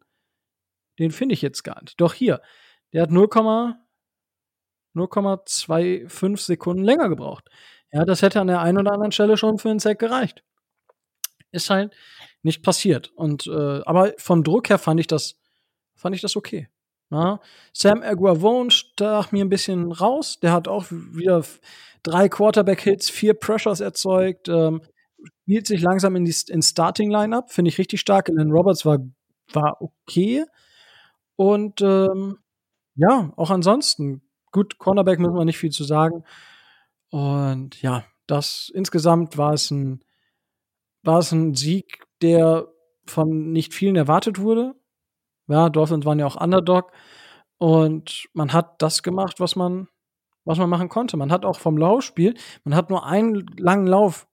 Den finde ich jetzt gar nicht. Doch hier, der hat 0, 0,25 Sekunden länger gebraucht. Ja, das hätte an der einen oder anderen Stelle schon für einen Sack gereicht. Ist halt nicht passiert. Und äh, aber vom Druck her fand ich das, fand ich das okay. Ja. Sam Aguavone stach mir ein bisschen raus. Der hat auch wieder drei Quarterback-Hits, vier Pressures erzeugt, ähm, spielt sich langsam in die in Starting Lineup, finde ich richtig stark. Alan Roberts war war okay und ähm, ja, auch ansonsten Gut, Cornerback müssen wir nicht viel zu sagen. Und ja, das insgesamt war es ein, war es ein Sieg, der von nicht vielen erwartet wurde. Ja, Dolphins waren ja auch Underdog. Und man hat das gemacht, was man, was man machen konnte. Man hat auch vom Laufspiel, man hat nur einen langen Lauf,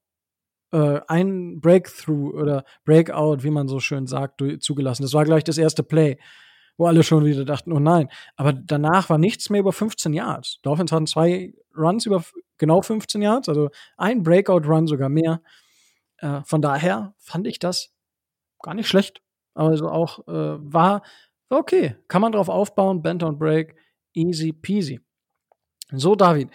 äh, einen Breakthrough oder Breakout, wie man so schön sagt, zugelassen. Das war gleich das erste Play wo alle schon wieder dachten, oh nein. Aber danach war nichts mehr über 15 Yards. Dolphins hatten zwei Runs über genau 15 Yards, also ein Breakout-Run sogar mehr. Äh, von daher fand ich das gar nicht schlecht. Also auch äh, war, okay. Kann man drauf aufbauen, Bend und Break, easy peasy. So, David,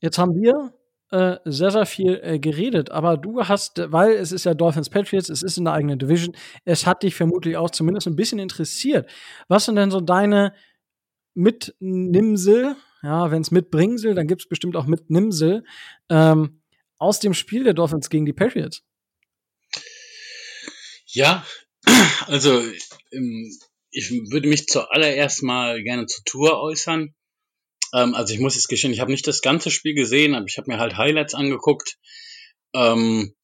jetzt haben wir äh, sehr, sehr viel äh, geredet, aber du hast, weil es ist ja Dolphins Patriots, es ist in der eigenen Division, es hat dich vermutlich auch zumindest ein bisschen interessiert. Was sind denn so deine Mitnimsel, ja, wenn es mitbringsel, dann gibt es bestimmt auch Mitnimsel, ähm, aus dem Spiel der Dolphins gegen die Patriots? Ja, also ähm, ich würde mich zuallererst mal gerne zur Tour äußern. Ähm, also ich muss jetzt gestehen, ich habe nicht das ganze Spiel gesehen, aber ich habe mir halt Highlights angeguckt. Ähm,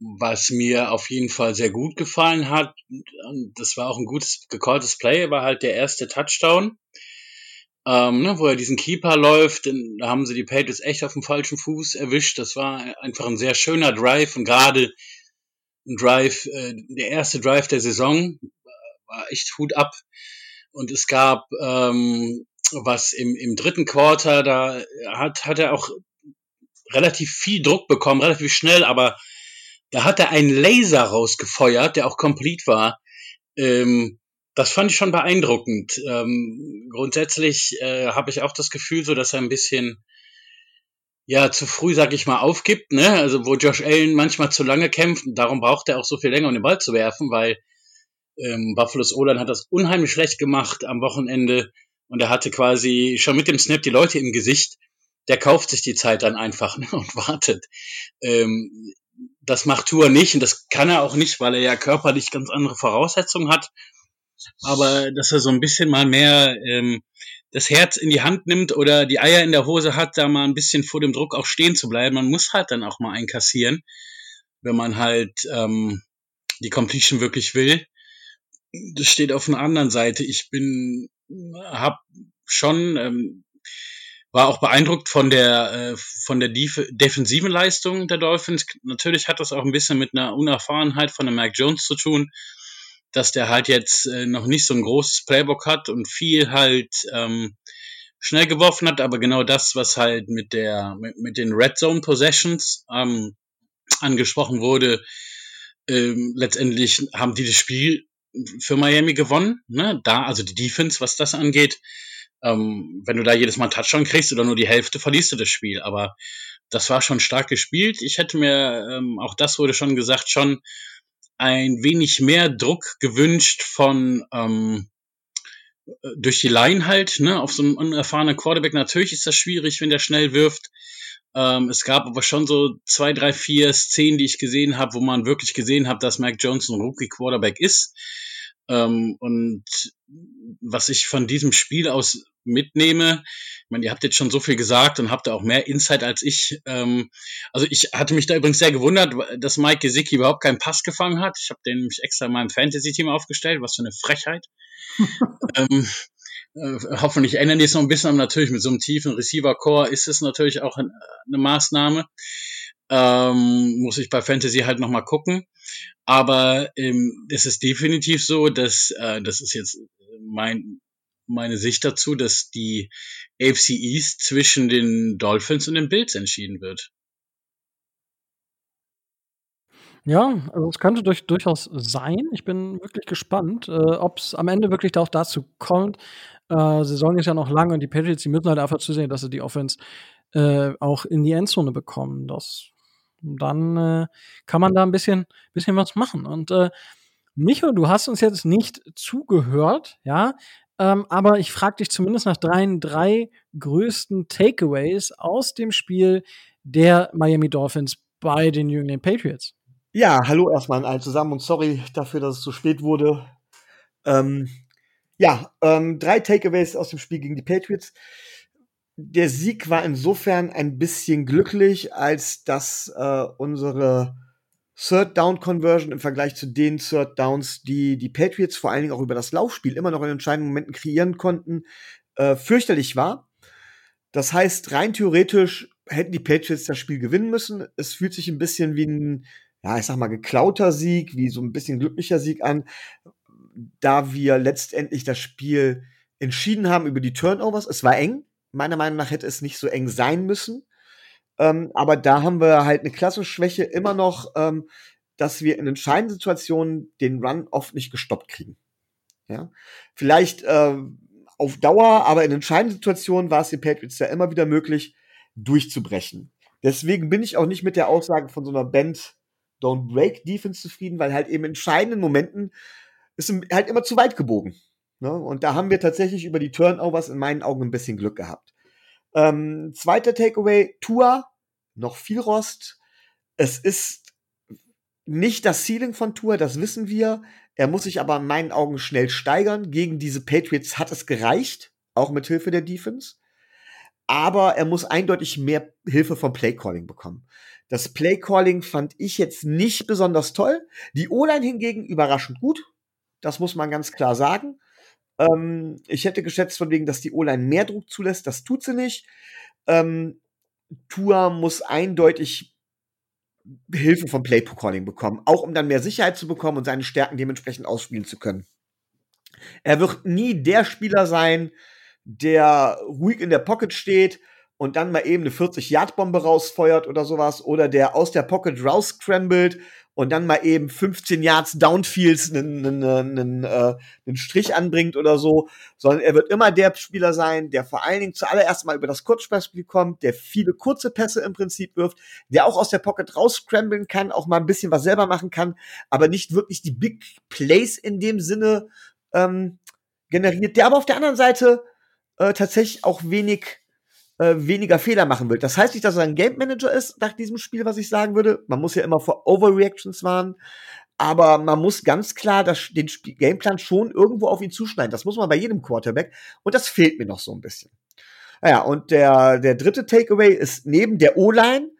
was mir auf jeden Fall sehr gut gefallen hat, das war auch ein gutes gecalltes Play, war halt der erste Touchdown, ne, wo er diesen Keeper läuft, da haben sie die Patriots echt auf dem falschen Fuß erwischt. Das war einfach ein sehr schöner Drive und gerade Drive, äh, der erste Drive der Saison war echt Hut ab. Und es gab ähm, was im, im dritten Quarter, da hat, hat er auch relativ viel Druck bekommen, relativ schnell, aber da hat er einen Laser rausgefeuert, der auch complete war. Ähm, das fand ich schon beeindruckend. Ähm, grundsätzlich äh, habe ich auch das Gefühl, so dass er ein bisschen ja zu früh, sag ich mal, aufgibt. Ne? Also wo Josh Allen manchmal zu lange kämpft, darum braucht er auch so viel länger, um den Ball zu werfen, weil ähm, Buffalo's Olan hat das unheimlich schlecht gemacht am Wochenende. Und er hatte quasi schon mit dem Snap die Leute im Gesicht. Der kauft sich die Zeit dann einfach (laughs) ne, und wartet. Ähm, das macht Tour nicht und das kann er auch nicht, weil er ja körperlich ganz andere Voraussetzungen hat. Aber dass er so ein bisschen mal mehr ähm, das Herz in die Hand nimmt oder die Eier in der Hose hat, da mal ein bisschen vor dem Druck auch stehen zu bleiben. Man muss halt dann auch mal einkassieren, wenn man halt ähm, die Completion wirklich will. Das steht auf einer anderen Seite. Ich bin, hab schon ähm, war auch beeindruckt von der äh, von der Def defensiven Leistung der Dolphins. Natürlich hat das auch ein bisschen mit einer Unerfahrenheit von der Mac Jones zu tun, dass der halt jetzt äh, noch nicht so ein großes Playbook hat und viel halt ähm, schnell geworfen hat, aber genau das, was halt mit der mit, mit den Red Zone Possessions ähm, angesprochen wurde, ähm, letztendlich haben die das Spiel für Miami gewonnen. Ne? Da, also die Defense, was das angeht, ähm, wenn du da jedes Mal Touchdown kriegst oder nur die Hälfte, verlierst du das Spiel. Aber das war schon stark gespielt. Ich hätte mir, ähm, auch das wurde schon gesagt, schon ein wenig mehr Druck gewünscht von ähm, durch die Line halt, ne, auf so einen unerfahrenen Quarterback. Natürlich ist das schwierig, wenn der schnell wirft. Ähm, es gab aber schon so zwei, drei, vier Szenen, die ich gesehen habe, wo man wirklich gesehen hat, dass Jones ein Rookie Quarterback ist. Ähm, und was ich von diesem Spiel aus mitnehme, ich meine, ihr habt jetzt schon so viel gesagt und habt da auch mehr Insight als ich. Ähm, also ich hatte mich da übrigens sehr gewundert, dass Mike Gesicki überhaupt keinen Pass gefangen hat. Ich habe den nämlich extra in meinem Fantasy-Team aufgestellt. Was für eine Frechheit. (laughs) ähm, äh, hoffentlich ändern die es noch ein bisschen, aber natürlich mit so einem tiefen Receiver-Core ist es natürlich auch eine Maßnahme. Ähm, muss ich bei Fantasy halt nochmal gucken. Aber ähm, es ist definitiv so, dass, äh, das ist jetzt mein, meine Sicht dazu, dass die AFC East zwischen den Dolphins und den Bills entschieden wird. Ja, also es könnte durch, durchaus sein. Ich bin wirklich gespannt, äh, ob es am Ende wirklich auch dazu kommt. Äh, Saison ist ja noch lang und die Patriots, die müssen halt einfach zusehen, dass sie die Offense äh, auch in die Endzone bekommen. Das dann äh, kann man da ein bisschen, bisschen was machen. Und äh, Micho, du hast uns jetzt nicht zugehört, ja, ähm, aber ich frage dich zumindest nach drei, drei größten Takeaways aus dem Spiel der Miami Dolphins bei den New England Patriots. Ja, hallo erstmal an alle zusammen und sorry dafür, dass es so spät wurde. Ähm, ja, ähm, drei Takeaways aus dem Spiel gegen die Patriots der Sieg war insofern ein bisschen glücklich, als dass äh, unsere Third Down Conversion im Vergleich zu den Third Downs, die die Patriots vor allen Dingen auch über das Laufspiel immer noch in entscheidenden Momenten kreieren konnten, äh, fürchterlich war. Das heißt, rein theoretisch hätten die Patriots das Spiel gewinnen müssen. Es fühlt sich ein bisschen wie ein, ja, ich sag mal, geklauter Sieg, wie so ein bisschen glücklicher Sieg an, da wir letztendlich das Spiel entschieden haben über die Turnovers. Es war eng, Meiner Meinung nach hätte es nicht so eng sein müssen. Ähm, aber da haben wir halt eine Klassenschwäche immer noch, ähm, dass wir in entscheidenden Situationen den Run oft nicht gestoppt kriegen. Ja, vielleicht äh, auf Dauer, aber in entscheidenden Situationen war es den Patriots ja immer wieder möglich, durchzubrechen. Deswegen bin ich auch nicht mit der Aussage von so einer Band Don't Break Defense zufrieden, weil halt eben in entscheidenden Momenten ist halt immer zu weit gebogen. Ne? Und da haben wir tatsächlich über die Turnovers in meinen Augen ein bisschen Glück gehabt. Ähm, zweiter Takeaway, Tua, noch viel Rost. Es ist nicht das Ceiling von Tua, das wissen wir. Er muss sich aber in meinen Augen schnell steigern. Gegen diese Patriots hat es gereicht, auch mit Hilfe der Defense. Aber er muss eindeutig mehr Hilfe vom Playcalling bekommen. Das Playcalling fand ich jetzt nicht besonders toll. Die O-Line hingegen überraschend gut. Das muss man ganz klar sagen. Ähm, ich hätte geschätzt von wegen, dass die O-Line mehr Druck zulässt. Das tut sie nicht. Ähm, Tua muss eindeutig Hilfe vom Play-Calling bekommen, auch um dann mehr Sicherheit zu bekommen und seine Stärken dementsprechend ausspielen zu können. Er wird nie der Spieler sein, der ruhig in der Pocket steht und dann mal eben eine 40-Yard-Bombe rausfeuert oder sowas oder der aus der Pocket rausscrambled und dann mal eben 15 Yards Downfields einen, einen, einen, äh, einen Strich anbringt oder so, sondern er wird immer der Spieler sein, der vor allen Dingen zuallererst mal über das Kurzspielspiel kommt, der viele kurze Pässe im Prinzip wirft, der auch aus der Pocket rausscramblen kann, auch mal ein bisschen was selber machen kann, aber nicht wirklich die Big Plays in dem Sinne ähm, generiert, der aber auf der anderen Seite äh, tatsächlich auch wenig äh, weniger Fehler machen wird. Das heißt nicht, dass er ein Game Manager ist nach diesem Spiel, was ich sagen würde. Man muss ja immer vor Overreactions warnen. Aber man muss ganz klar das, den Spiel Gameplan schon irgendwo auf ihn zuschneiden. Das muss man bei jedem Quarterback. Und das fehlt mir noch so ein bisschen. Naja, und der, der dritte Takeaway ist neben der O-Line,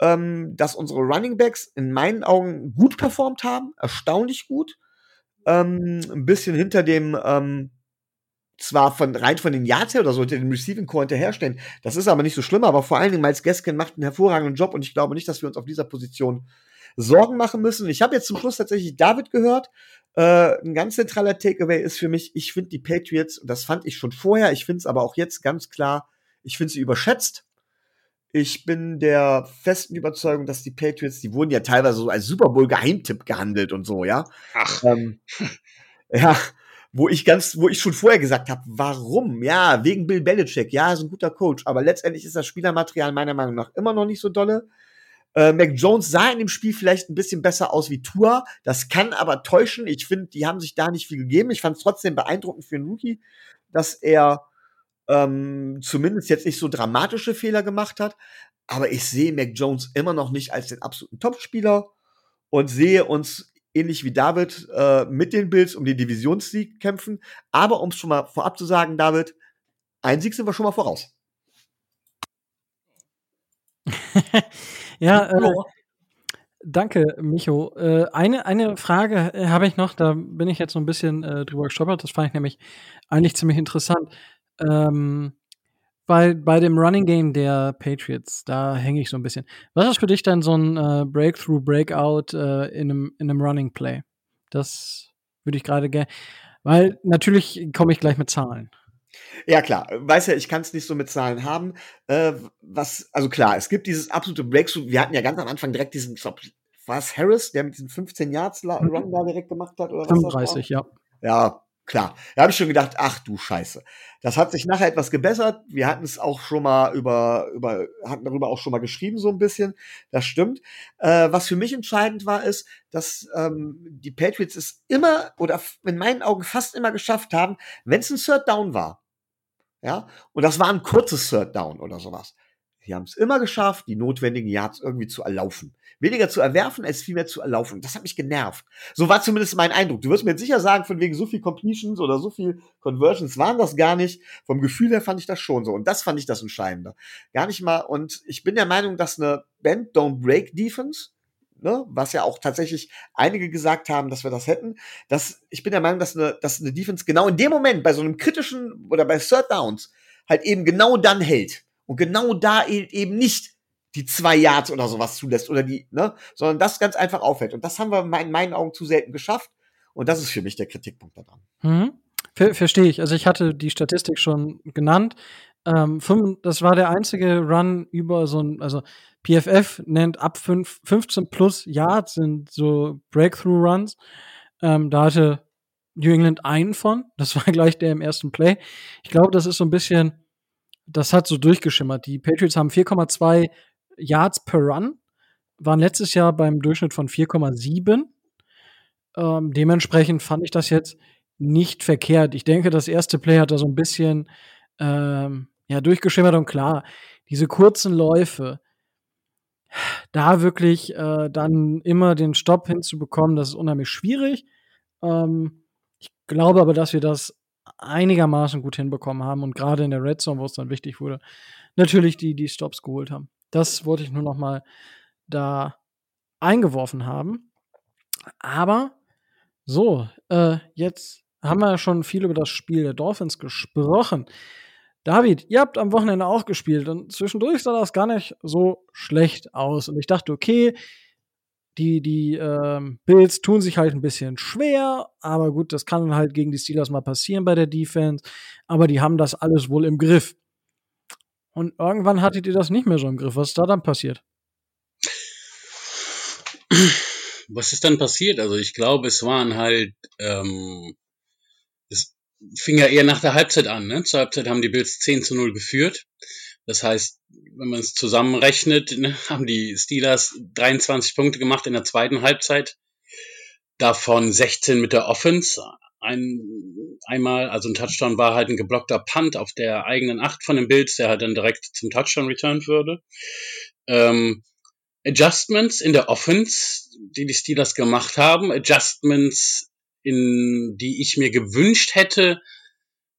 ähm, dass unsere Running Backs in meinen Augen gut performt haben, erstaunlich gut. Ähm, ein bisschen hinter dem, ähm, zwar von rein von den Yards her oder so hinter dem Receiving Core hinterherstellen. Das ist aber nicht so schlimm, aber vor allen Dingen Miles Gaskin macht einen hervorragenden Job und ich glaube nicht, dass wir uns auf dieser Position Sorgen machen müssen. Ich habe jetzt zum Schluss tatsächlich David gehört. Äh, ein ganz zentraler Takeaway ist für mich, ich finde die Patriots, und das fand ich schon vorher, ich finde es aber auch jetzt ganz klar, ich finde sie überschätzt. Ich bin der festen Überzeugung, dass die Patriots, die wurden ja teilweise so als Super Bowl Geheimtipp gehandelt und so, ja. Ach. Ähm, (laughs) ja, wo ich ganz, wo ich schon vorher gesagt habe, warum? Ja, wegen Bill Belichick. Ja, ist ein guter Coach, aber letztendlich ist das Spielermaterial meiner Meinung nach immer noch nicht so dolle. Äh, Mac Jones sah in dem Spiel vielleicht ein bisschen besser aus wie Tua. Das kann aber täuschen. Ich finde, die haben sich da nicht viel gegeben. Ich fand es trotzdem beeindruckend für einen Rookie, dass er ähm, zumindest jetzt nicht so dramatische Fehler gemacht hat. Aber ich sehe Mac Jones immer noch nicht als den absoluten Topspieler und sehe uns ähnlich wie David äh, mit den Bills um den Divisionssieg kämpfen. Aber um es schon mal vorab zu sagen, David, ein Sieg sind wir schon mal voraus. (laughs) ja, äh, danke, Micho. Äh, eine, eine Frage äh, habe ich noch, da bin ich jetzt so ein bisschen äh, drüber gestolpert. Das fand ich nämlich eigentlich ziemlich interessant. Ähm, weil bei dem Running Game der Patriots, da hänge ich so ein bisschen. Was ist für dich denn so ein äh, Breakthrough, Breakout äh, in, einem, in einem Running Play? Das würde ich gerade gerne. Weil natürlich komme ich gleich mit Zahlen. Ja, klar. Weiß ja, ich kann es nicht so mit Zahlen haben. Äh, was, also klar, es gibt dieses absolute Breakthrough. Wir hatten ja ganz am Anfang direkt diesen, glaub, war es Harris, der mit diesen 15 Yards Run da direkt gemacht hat? Oder 35, ja. Ja, klar. Da habe ich schon gedacht, ach du Scheiße. Das hat sich nachher etwas gebessert. Wir hatten es auch schon mal über, über, hatten darüber auch schon mal geschrieben, so ein bisschen. Das stimmt. Äh, was für mich entscheidend war, ist, dass ähm, die Patriots es immer oder in meinen Augen fast immer geschafft haben, wenn es ein Third Down war. Ja, und das war ein kurzes Third Down oder sowas. Sie haben es immer geschafft, die notwendigen Yards irgendwie zu erlaufen. Weniger zu erwerfen, als vielmehr zu erlaufen. Das hat mich genervt. So war zumindest mein Eindruck. Du wirst mir jetzt sicher sagen, von wegen so viel Completions oder so viel Conversions waren das gar nicht. Vom Gefühl her fand ich das schon so. Und das fand ich das Entscheidende. Gar nicht mal. Und ich bin der Meinung, dass eine Bend Don't Break Defense, ne, was ja auch tatsächlich einige gesagt haben, dass wir das hätten, dass ich bin der Meinung, dass eine, dass eine Defense genau in dem Moment bei so einem kritischen oder bei Third Downs halt eben genau dann hält und genau da e-, eben nicht die zwei Yards oder sowas zulässt oder die, ne, sondern das ganz einfach aufhält. Und das haben wir in meinen Augen zu selten geschafft. Und das ist für mich der Kritikpunkt daran. Mhm. Ver Verstehe ich. Also ich hatte die Statistik schon genannt. Ähm, das war der einzige Run über so ein, also PFF nennt ab fünf, 15 plus Yards sind so Breakthrough Runs. Ähm, da hatte New England einen von. Das war (laughs) gleich der im ersten Play. Ich glaube, das ist so ein bisschen, das hat so durchgeschimmert. Die Patriots haben 4,2 Yards per Run, waren letztes Jahr beim Durchschnitt von 4,7. Ähm, dementsprechend fand ich das jetzt nicht verkehrt. Ich denke, das erste Play hat da so ein bisschen ähm, ja, durchgeschimmert und klar, diese kurzen Läufe, da wirklich äh, dann immer den Stopp hinzubekommen, das ist unheimlich schwierig. Ähm, ich glaube aber, dass wir das einigermaßen gut hinbekommen haben und gerade in der Red Zone, wo es dann wichtig wurde, natürlich die, die Stops geholt haben. Das wollte ich nur noch mal da eingeworfen haben. Aber so, äh, jetzt haben wir schon viel über das Spiel der Dolphins gesprochen. David, ihr habt am Wochenende auch gespielt und zwischendurch sah das gar nicht so schlecht aus. Und ich dachte, okay, die, die äh, Bills tun sich halt ein bisschen schwer, aber gut, das kann halt gegen die Steelers mal passieren bei der Defense. Aber die haben das alles wohl im Griff. Und irgendwann hattet ihr das nicht mehr so im Griff. Was ist da dann passiert? Was ist dann passiert? Also ich glaube, es waren halt, ähm, es fing ja eher nach der Halbzeit an. Ne? Zur Halbzeit haben die Bills 10 zu 0 geführt. Das heißt, wenn man es zusammenrechnet, ne, (laughs) haben die Steelers 23 Punkte gemacht in der zweiten Halbzeit. Davon 16 mit der Offense, ein, einmal, also ein Touchdown war halt ein geblockter Punt auf der eigenen Acht von den Bills, der halt dann direkt zum Touchdown returned würde. Ähm, Adjustments in der Offense, die die Steelers gemacht haben, Adjustments, in die ich mir gewünscht hätte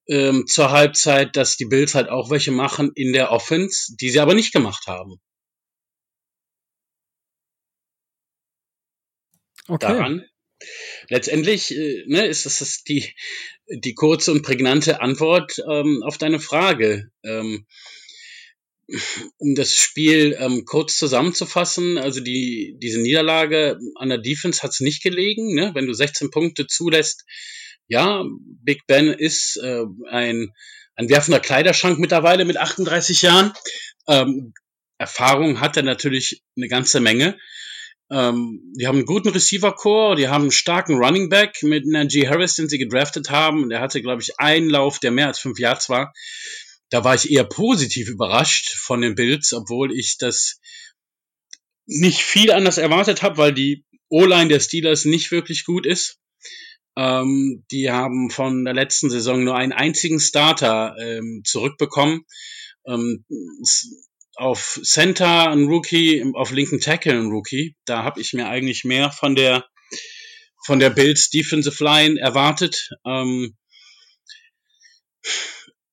ähm, zur Halbzeit, dass die Bills halt auch welche machen in der Offense, die sie aber nicht gemacht haben. Okay. Daran. Letztendlich äh, ne, ist das die, die kurze und prägnante Antwort ähm, auf deine Frage. Ähm, um das Spiel ähm, kurz zusammenzufassen, also die, diese Niederlage an der Defense hat es nicht gelegen. Ne? Wenn du 16 Punkte zulässt, ja, Big Ben ist äh, ein, ein werfender Kleiderschrank mittlerweile mit 38 Jahren. Ähm, Erfahrung hat er natürlich eine ganze Menge. Ähm, die haben einen guten Receiver-Core, die haben einen starken Running Back mit Najee Harris, den sie gedraftet haben. Der hatte, glaube ich, einen Lauf, der mehr als fünf Yards war da war ich eher positiv überrascht von den Bills, obwohl ich das nicht viel anders erwartet habe, weil die O-Line der Steelers nicht wirklich gut ist. Ähm, die haben von der letzten Saison nur einen einzigen Starter ähm, zurückbekommen. Ähm, auf Center ein Rookie, auf linken Tackle ein Rookie. Da habe ich mir eigentlich mehr von der von der Bills Defensive Line erwartet. Ähm,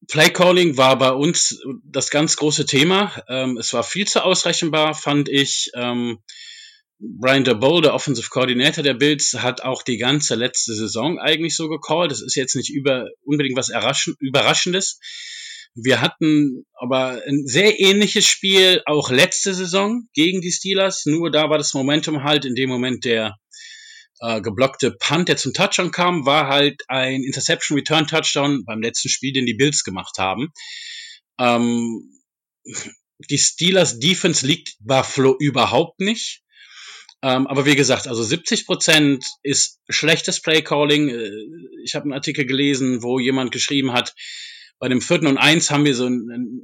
Playcalling war bei uns das ganz große Thema. Ähm, es war viel zu ausrechenbar, fand ich. Ähm, Brian DeBoll, der Offensive Coordinator der Bills, hat auch die ganze letzte Saison eigentlich so gecallt. Das ist jetzt nicht über, unbedingt was Überraschendes. Wir hatten aber ein sehr ähnliches Spiel auch letzte Saison gegen die Steelers. Nur da war das Momentum halt in dem Moment der äh, geblockte Punt, der zum Touchdown kam, war halt ein Interception Return Touchdown beim letzten Spiel, den die Bills gemacht haben. Ähm, die Steelers Defense liegt Buffalo überhaupt nicht. Ähm, aber wie gesagt, also 70 Prozent ist schlechtes Play Calling. Äh, ich habe einen Artikel gelesen, wo jemand geschrieben hat, bei dem vierten und eins haben wir so einen,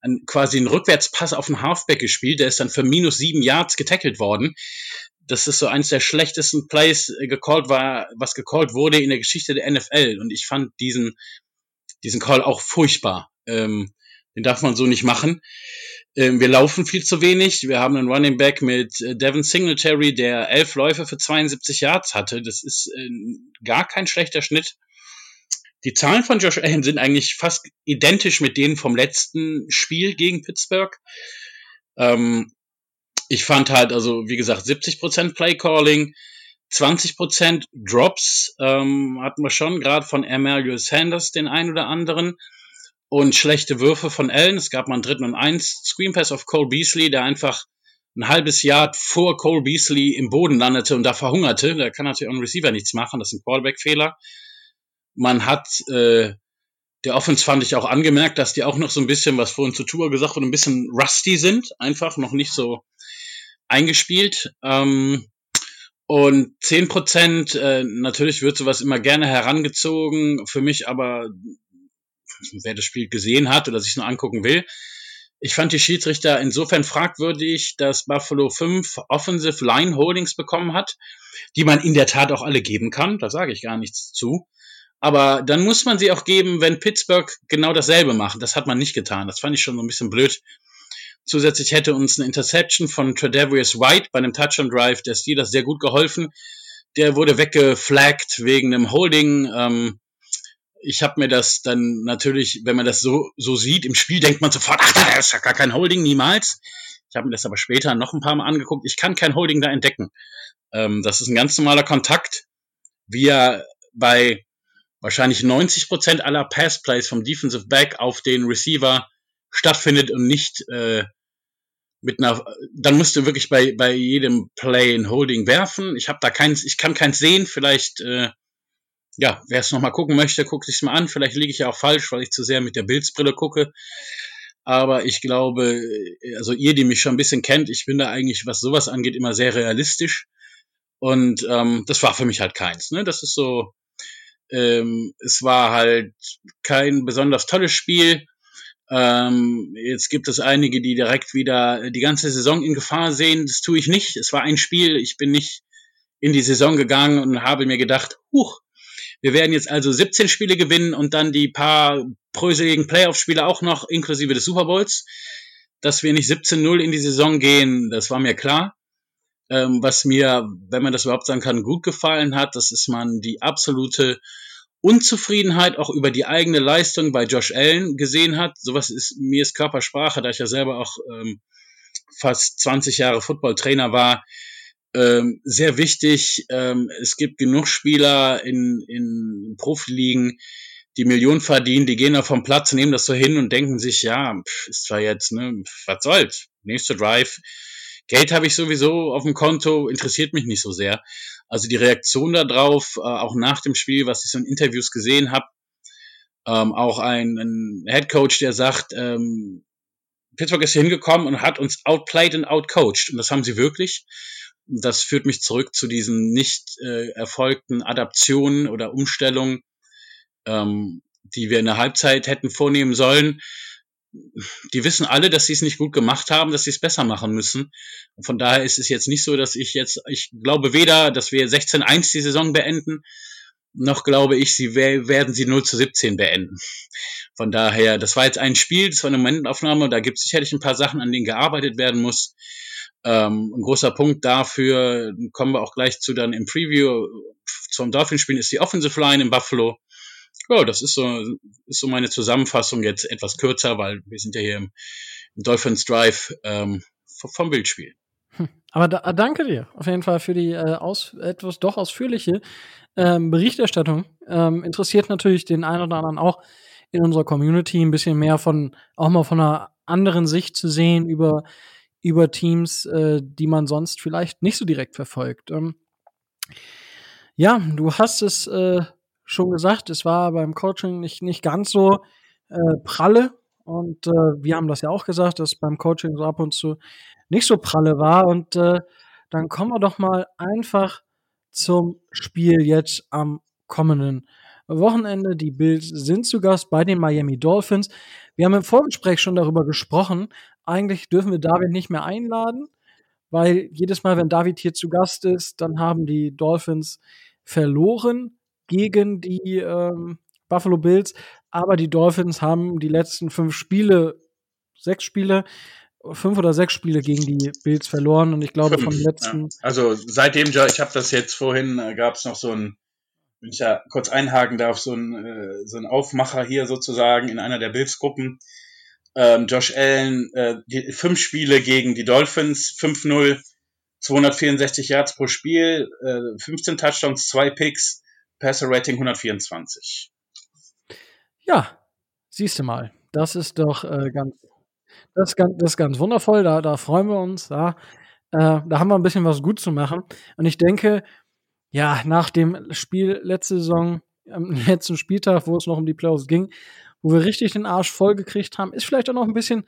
einen, quasi einen Rückwärtspass auf den Halfback gespielt. Der ist dann für minus sieben Yards getackelt worden das ist so eins der schlechtesten Plays äh, gecallt war, was gecallt wurde in der Geschichte der NFL. Und ich fand diesen, diesen Call auch furchtbar. Ähm, den darf man so nicht machen. Ähm, wir laufen viel zu wenig. Wir haben einen Running Back mit äh, Devin Singletary, der elf Läufe für 72 Yards hatte. Das ist äh, gar kein schlechter Schnitt. Die Zahlen von Josh Allen sind eigentlich fast identisch mit denen vom letzten Spiel gegen Pittsburgh. Ähm, ich fand halt, also wie gesagt, 70% Playcalling, 20% Drops ähm, hatten wir schon, gerade von Emmanuel Sanders den ein oder anderen. Und schlechte Würfe von Allen. Es gab mal einen dritten und eins Screen Pass auf Cole Beasley, der einfach ein halbes Jahr vor Cole Beasley im Boden landete und da verhungerte. Da kann natürlich auch ein Receiver nichts machen. Das ist ein Quarterback-Fehler. Man hat äh, der Offense fand ich auch angemerkt, dass die auch noch so ein bisschen, was vorhin zu Tour gesagt wurde, ein bisschen rusty sind. Einfach noch nicht so eingespielt. Ähm, und zehn Prozent, äh, natürlich wird sowas immer gerne herangezogen, für mich aber, wer das Spiel gesehen hat oder sich nur angucken will, ich fand die Schiedsrichter insofern fragwürdig, dass Buffalo fünf Offensive Line Holdings bekommen hat, die man in der Tat auch alle geben kann, da sage ich gar nichts zu. Aber dann muss man sie auch geben, wenn Pittsburgh genau dasselbe macht. Das hat man nicht getan. Das fand ich schon so ein bisschen blöd. Zusätzlich hätte uns eine Interception von Tredavious White bei einem Touch and Drive der Steelers sehr gut geholfen. Der wurde weggeflaggt wegen einem Holding. Ähm, ich habe mir das dann natürlich, wenn man das so, so sieht, im Spiel denkt man sofort, ach, da ist ja gar kein Holding, niemals. Ich habe mir das aber später noch ein paar Mal angeguckt. Ich kann kein Holding da entdecken. Ähm, das ist ein ganz normaler Kontakt, wie er bei wahrscheinlich 90 Prozent aller Passplays vom Defensive Back auf den Receiver stattfindet und nicht äh, mit einer, dann musst du wirklich bei, bei jedem Play ein Holding werfen. Ich habe da keins, ich kann keins sehen. Vielleicht, äh, ja, wer es nochmal gucken möchte, guckt sich's mal an. Vielleicht liege ich ja auch falsch, weil ich zu sehr mit der Bildsbrille gucke. Aber ich glaube, also ihr, die mich schon ein bisschen kennt, ich bin da eigentlich, was sowas angeht, immer sehr realistisch. Und ähm, das war für mich halt keins. Ne? Das ist so, ähm, es war halt kein besonders tolles Spiel. Ähm, jetzt gibt es einige, die direkt wieder die ganze Saison in Gefahr sehen. Das tue ich nicht. Es war ein Spiel. Ich bin nicht in die Saison gegangen und habe mir gedacht, huch, Wir werden jetzt also 17 Spiele gewinnen und dann die paar bröseligen Playoff-Spiele auch noch, inklusive des Super Bowls. Dass wir nicht 17-0 in die Saison gehen, das war mir klar. Ähm, was mir, wenn man das überhaupt sagen kann, gut gefallen hat, das ist man die absolute Unzufriedenheit auch über die eigene Leistung bei Josh Allen gesehen hat. Sowas ist mir ist Körpersprache, da ich ja selber auch ähm, fast 20 Jahre Footballtrainer war, ähm, sehr wichtig. Ähm, es gibt genug Spieler in, in Profiligen, die Millionen verdienen, die gehen da vom Platz, nehmen das so hin und denken sich, ja, ist zwar jetzt, ne, was soll's, nächster Drive. Geld habe ich sowieso auf dem Konto, interessiert mich nicht so sehr. Also die Reaktion darauf, äh, auch nach dem Spiel, was ich so in Interviews gesehen habe, ähm, auch ein, ein Head Coach, der sagt, ähm, Pittsburgh ist hier hingekommen und hat uns outplayed und outcoached. Und das haben sie wirklich. Das führt mich zurück zu diesen nicht äh, erfolgten Adaptionen oder Umstellungen, ähm, die wir in der Halbzeit hätten vornehmen sollen. Die wissen alle, dass sie es nicht gut gemacht haben, dass sie es besser machen müssen. Und von daher ist es jetzt nicht so, dass ich jetzt, ich glaube weder, dass wir 16-1 die Saison beenden, noch glaube ich, sie werden sie 0 zu 17 beenden. Von daher, das war jetzt ein Spiel, das war eine Momentaufnahme, da gibt es sicherlich ein paar Sachen, an denen gearbeitet werden muss. Ähm, ein großer Punkt dafür, kommen wir auch gleich zu dann im Preview zum Dolphin-Spielen, ist die Offensive Line in Buffalo. Ja, das ist so, ist so meine Zusammenfassung jetzt etwas kürzer, weil wir sind ja hier im, im Dolphins Drive ähm, vom Bildspiel. Hm. Aber da, danke dir auf jeden Fall für die äh, aus, etwas doch ausführliche ähm, Berichterstattung. Ähm, interessiert natürlich den einen oder anderen auch in unserer Community ein bisschen mehr von, auch mal von einer anderen Sicht zu sehen über, über Teams, äh, die man sonst vielleicht nicht so direkt verfolgt. Ähm, ja, du hast es äh, schon gesagt, es war beim Coaching nicht, nicht ganz so äh, pralle. Und äh, wir haben das ja auch gesagt, dass beim Coaching so ab und zu nicht so pralle war. Und äh, dann kommen wir doch mal einfach zum Spiel jetzt am kommenden Wochenende. Die Bills sind zu Gast bei den Miami Dolphins. Wir haben im Vorgespräch schon darüber gesprochen. Eigentlich dürfen wir David nicht mehr einladen, weil jedes Mal, wenn David hier zu Gast ist, dann haben die Dolphins verloren gegen die ähm, Buffalo Bills. Aber die Dolphins haben die letzten fünf Spiele, sechs Spiele, fünf oder sechs Spiele gegen die Bills verloren und ich glaube fünf, von den letzten. Ja. Also seitdem, ich habe das jetzt vorhin, äh, gab es noch so ein, wenn ich ja kurz einhaken darf, so ein, äh, so ein Aufmacher hier sozusagen in einer der Bills-Gruppen. Ähm, Josh Allen, äh, die, fünf Spiele gegen die Dolphins, 5-0, 264 Yards pro Spiel, äh, 15 Touchdowns, zwei Picks, Passer Rating 124. Ja, siehst du mal. Das ist doch äh, ganz das ganz, das ganz wundervoll, da, da freuen wir uns. Ja. Äh, da haben wir ein bisschen was gut zu machen. Und ich denke, ja, nach dem Spiel letzte Saison, am (laughs) letzten Spieltag, wo es noch um die Playoffs ging, wo wir richtig den Arsch voll gekriegt haben, ist vielleicht auch noch ein bisschen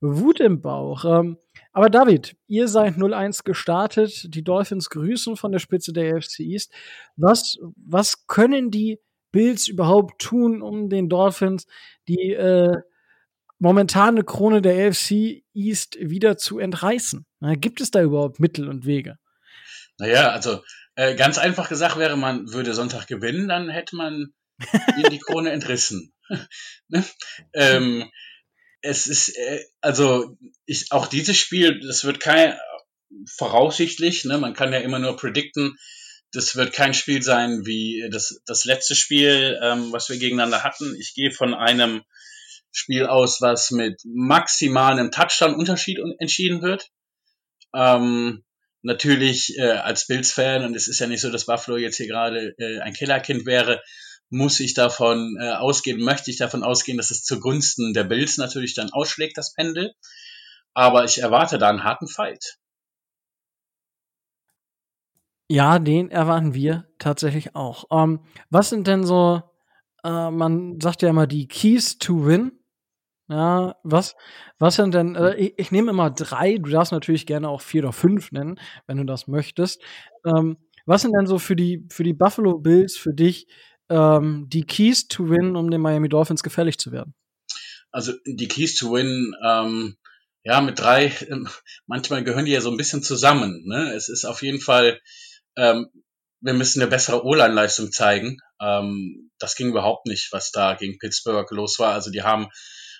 Wut im Bauch. Ähm, aber David, ihr seid 0-1 gestartet, die Dolphins grüßen von der Spitze der AFC East. Was, was können die Bills überhaupt tun, um den Dolphins die äh, momentane Krone der AFC East wieder zu entreißen? Na, gibt es da überhaupt Mittel und Wege? Naja, also äh, ganz einfach gesagt wäre, man würde Sonntag gewinnen, dann hätte man ihm die Krone entrissen. (laughs) ne? ähm, es ist, äh, also ich, auch dieses Spiel, das wird kein, voraussichtlich, ne, man kann ja immer nur predikten, das wird kein Spiel sein wie das, das letzte Spiel, ähm, was wir gegeneinander hatten. Ich gehe von einem Spiel aus, was mit maximalem Touchdown-Unterschied entschieden wird. Ähm, natürlich äh, als Bills-Fan, und es ist ja nicht so, dass Buffalo jetzt hier gerade äh, ein Killerkind wäre, muss ich davon äh, ausgehen, möchte ich davon ausgehen, dass es zugunsten der Bills natürlich dann ausschlägt, das Pendel. Aber ich erwarte da einen harten Fight. Ja, den erwarten wir tatsächlich auch. Ähm, was sind denn so, äh, man sagt ja immer die Keys to Win ja, was, was sind denn, äh, ich, ich nehme immer drei, du darfst natürlich gerne auch vier oder fünf nennen, wenn du das möchtest. Ähm, was sind denn so für die, für die Buffalo Bills für dich ähm, die Keys to Win, um den Miami Dolphins gefährlich zu werden? Also die Keys to Win, ähm, ja, mit drei, ähm, manchmal gehören die ja so ein bisschen zusammen. Ne? Es ist auf jeden Fall ähm, wir müssen eine bessere O-Line-Leistung zeigen. Ähm, das ging überhaupt nicht, was da gegen Pittsburgh los war. Also die haben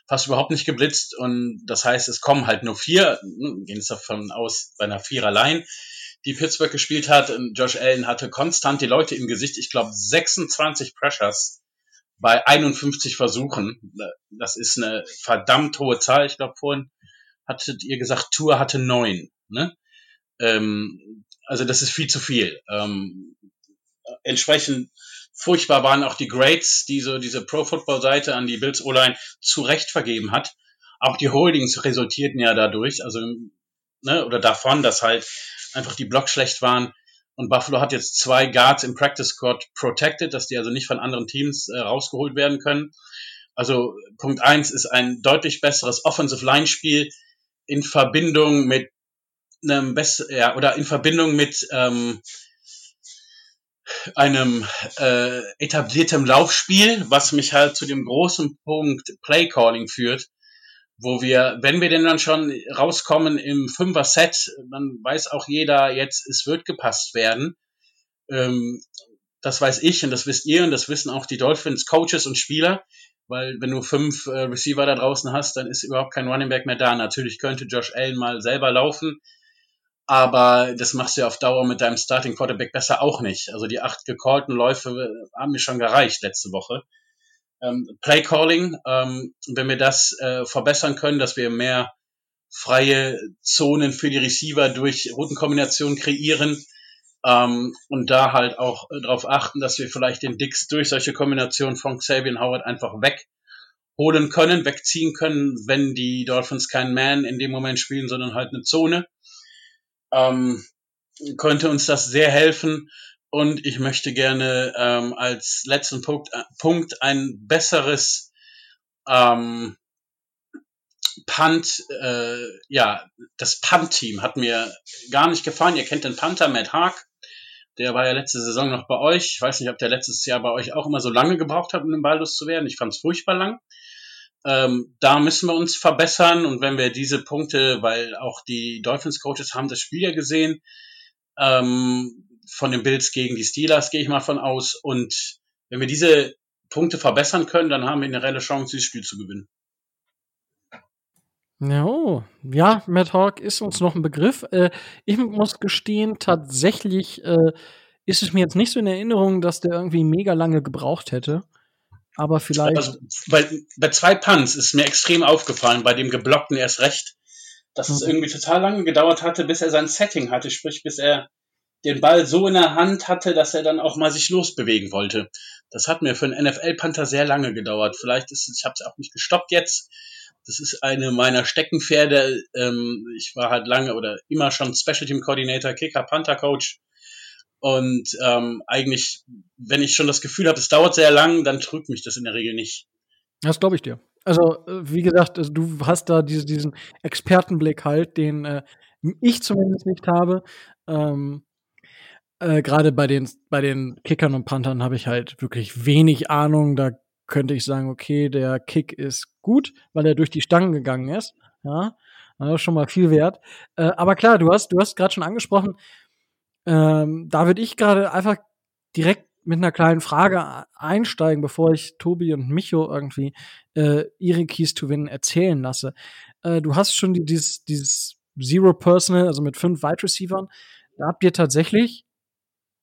fast überhaupt nicht geblitzt und das heißt, es kommen halt nur vier, hm, gehen es davon aus, bei einer Viererline, die Pittsburgh gespielt hat. Josh Allen hatte konstant die Leute im Gesicht. Ich glaube 26 Pressures bei 51 Versuchen. Das ist eine verdammt hohe Zahl. Ich glaube, vorhin hattet ihr gesagt, Tour hatte neun. Ne? Ähm, also das ist viel zu viel. Ähm, entsprechend furchtbar waren auch die Grades, die so diese Pro Football Seite an die Bills O-Line zu Recht vergeben hat. Auch die Holdings resultierten ja dadurch, also ne, oder davon, dass halt einfach die Blocks schlecht waren. Und Buffalo hat jetzt zwei Guards im Practice Squad protected, dass die also nicht von anderen Teams äh, rausgeholt werden können. Also Punkt eins ist ein deutlich besseres Offensive Line Spiel in Verbindung mit einem bess ja oder in Verbindung mit ähm, einem äh, etabliertem Laufspiel, was mich halt zu dem großen Punkt Play Calling führt, wo wir, wenn wir denn dann schon rauskommen im Fünfer-Set, dann weiß auch jeder jetzt, es wird gepasst werden. Ähm, das weiß ich und das wisst ihr und das wissen auch die Dolphins Coaches und Spieler, weil wenn du fünf äh, Receiver da draußen hast, dann ist überhaupt kein Running Back mehr da. Natürlich könnte Josh Allen mal selber laufen, aber das machst du ja auf Dauer mit deinem Starting Quarterback besser auch nicht. Also die acht gecallten Läufe äh, haben mir schon gereicht letzte Woche. Ähm, Play Calling, ähm, wenn wir das äh, verbessern können, dass wir mehr freie Zonen für die Receiver durch Routenkombinationen kreieren ähm, und da halt auch äh, darauf achten, dass wir vielleicht den Dix durch solche Kombinationen von Xavier Howard einfach wegholen können, wegziehen können, wenn die Dolphins keinen Man in dem Moment spielen, sondern halt eine Zone ähm, könnte uns das sehr helfen. Und ich möchte gerne ähm, als letzten Punkt, äh, Punkt ein besseres ähm, Punt, äh, ja, das Punt-Team hat mir gar nicht gefallen. Ihr kennt den Panther, Matt Haag. Der war ja letzte Saison noch bei euch. Ich weiß nicht, ob der letztes Jahr bei euch auch immer so lange gebraucht hat, um den Ball loszuwerden. Ich fand es furchtbar lang. Ähm, da müssen wir uns verbessern und wenn wir diese Punkte, weil auch die Dolphins Coaches haben das Spiel ja gesehen, ähm, von den Bills gegen die Steelers gehe ich mal von aus und wenn wir diese Punkte verbessern können, dann haben wir eine reelle Chance, dieses Spiel zu gewinnen. Ja, oh. ja, Matt Hawk ist uns noch ein Begriff. Äh, ich muss gestehen, tatsächlich äh, ist es mir jetzt nicht so in Erinnerung, dass der irgendwie mega lange gebraucht hätte. Aber vielleicht. Also bei, bei zwei Punts ist mir extrem aufgefallen, bei dem geblockten erst recht, dass mhm. es irgendwie total lange gedauert hatte, bis er sein Setting hatte, sprich bis er den Ball so in der Hand hatte, dass er dann auch mal sich losbewegen wollte. Das hat mir für einen NFL-Panther sehr lange gedauert. Vielleicht ist es, ich habe es auch nicht gestoppt jetzt. Das ist eine meiner Steckenpferde. Ähm, ich war halt lange oder immer schon Special Team Coordinator, Kicker, Panther Coach. Und ähm, eigentlich, wenn ich schon das Gefühl habe, es dauert sehr lang, dann trügt mich das in der Regel nicht. Das glaube ich dir. Also, äh, wie gesagt, also du hast da diese, diesen Expertenblick halt, den äh, ich zumindest nicht habe. Ähm, äh, Gerade bei den, bei den Kickern und Panthern habe ich halt wirklich wenig Ahnung. Da könnte ich sagen, okay, der Kick ist gut, weil er durch die Stangen gegangen ist. Ja, das ist schon mal viel wert. Äh, aber klar, du hast, du hast gerade schon angesprochen, ähm, da würde ich gerade einfach direkt mit einer kleinen Frage einsteigen, bevor ich Tobi und Micho irgendwie äh, ihre Keys to Win erzählen lasse. Äh, du hast schon die, dieses, dieses Zero Personal, also mit fünf Wide Receivern. Da habt ihr tatsächlich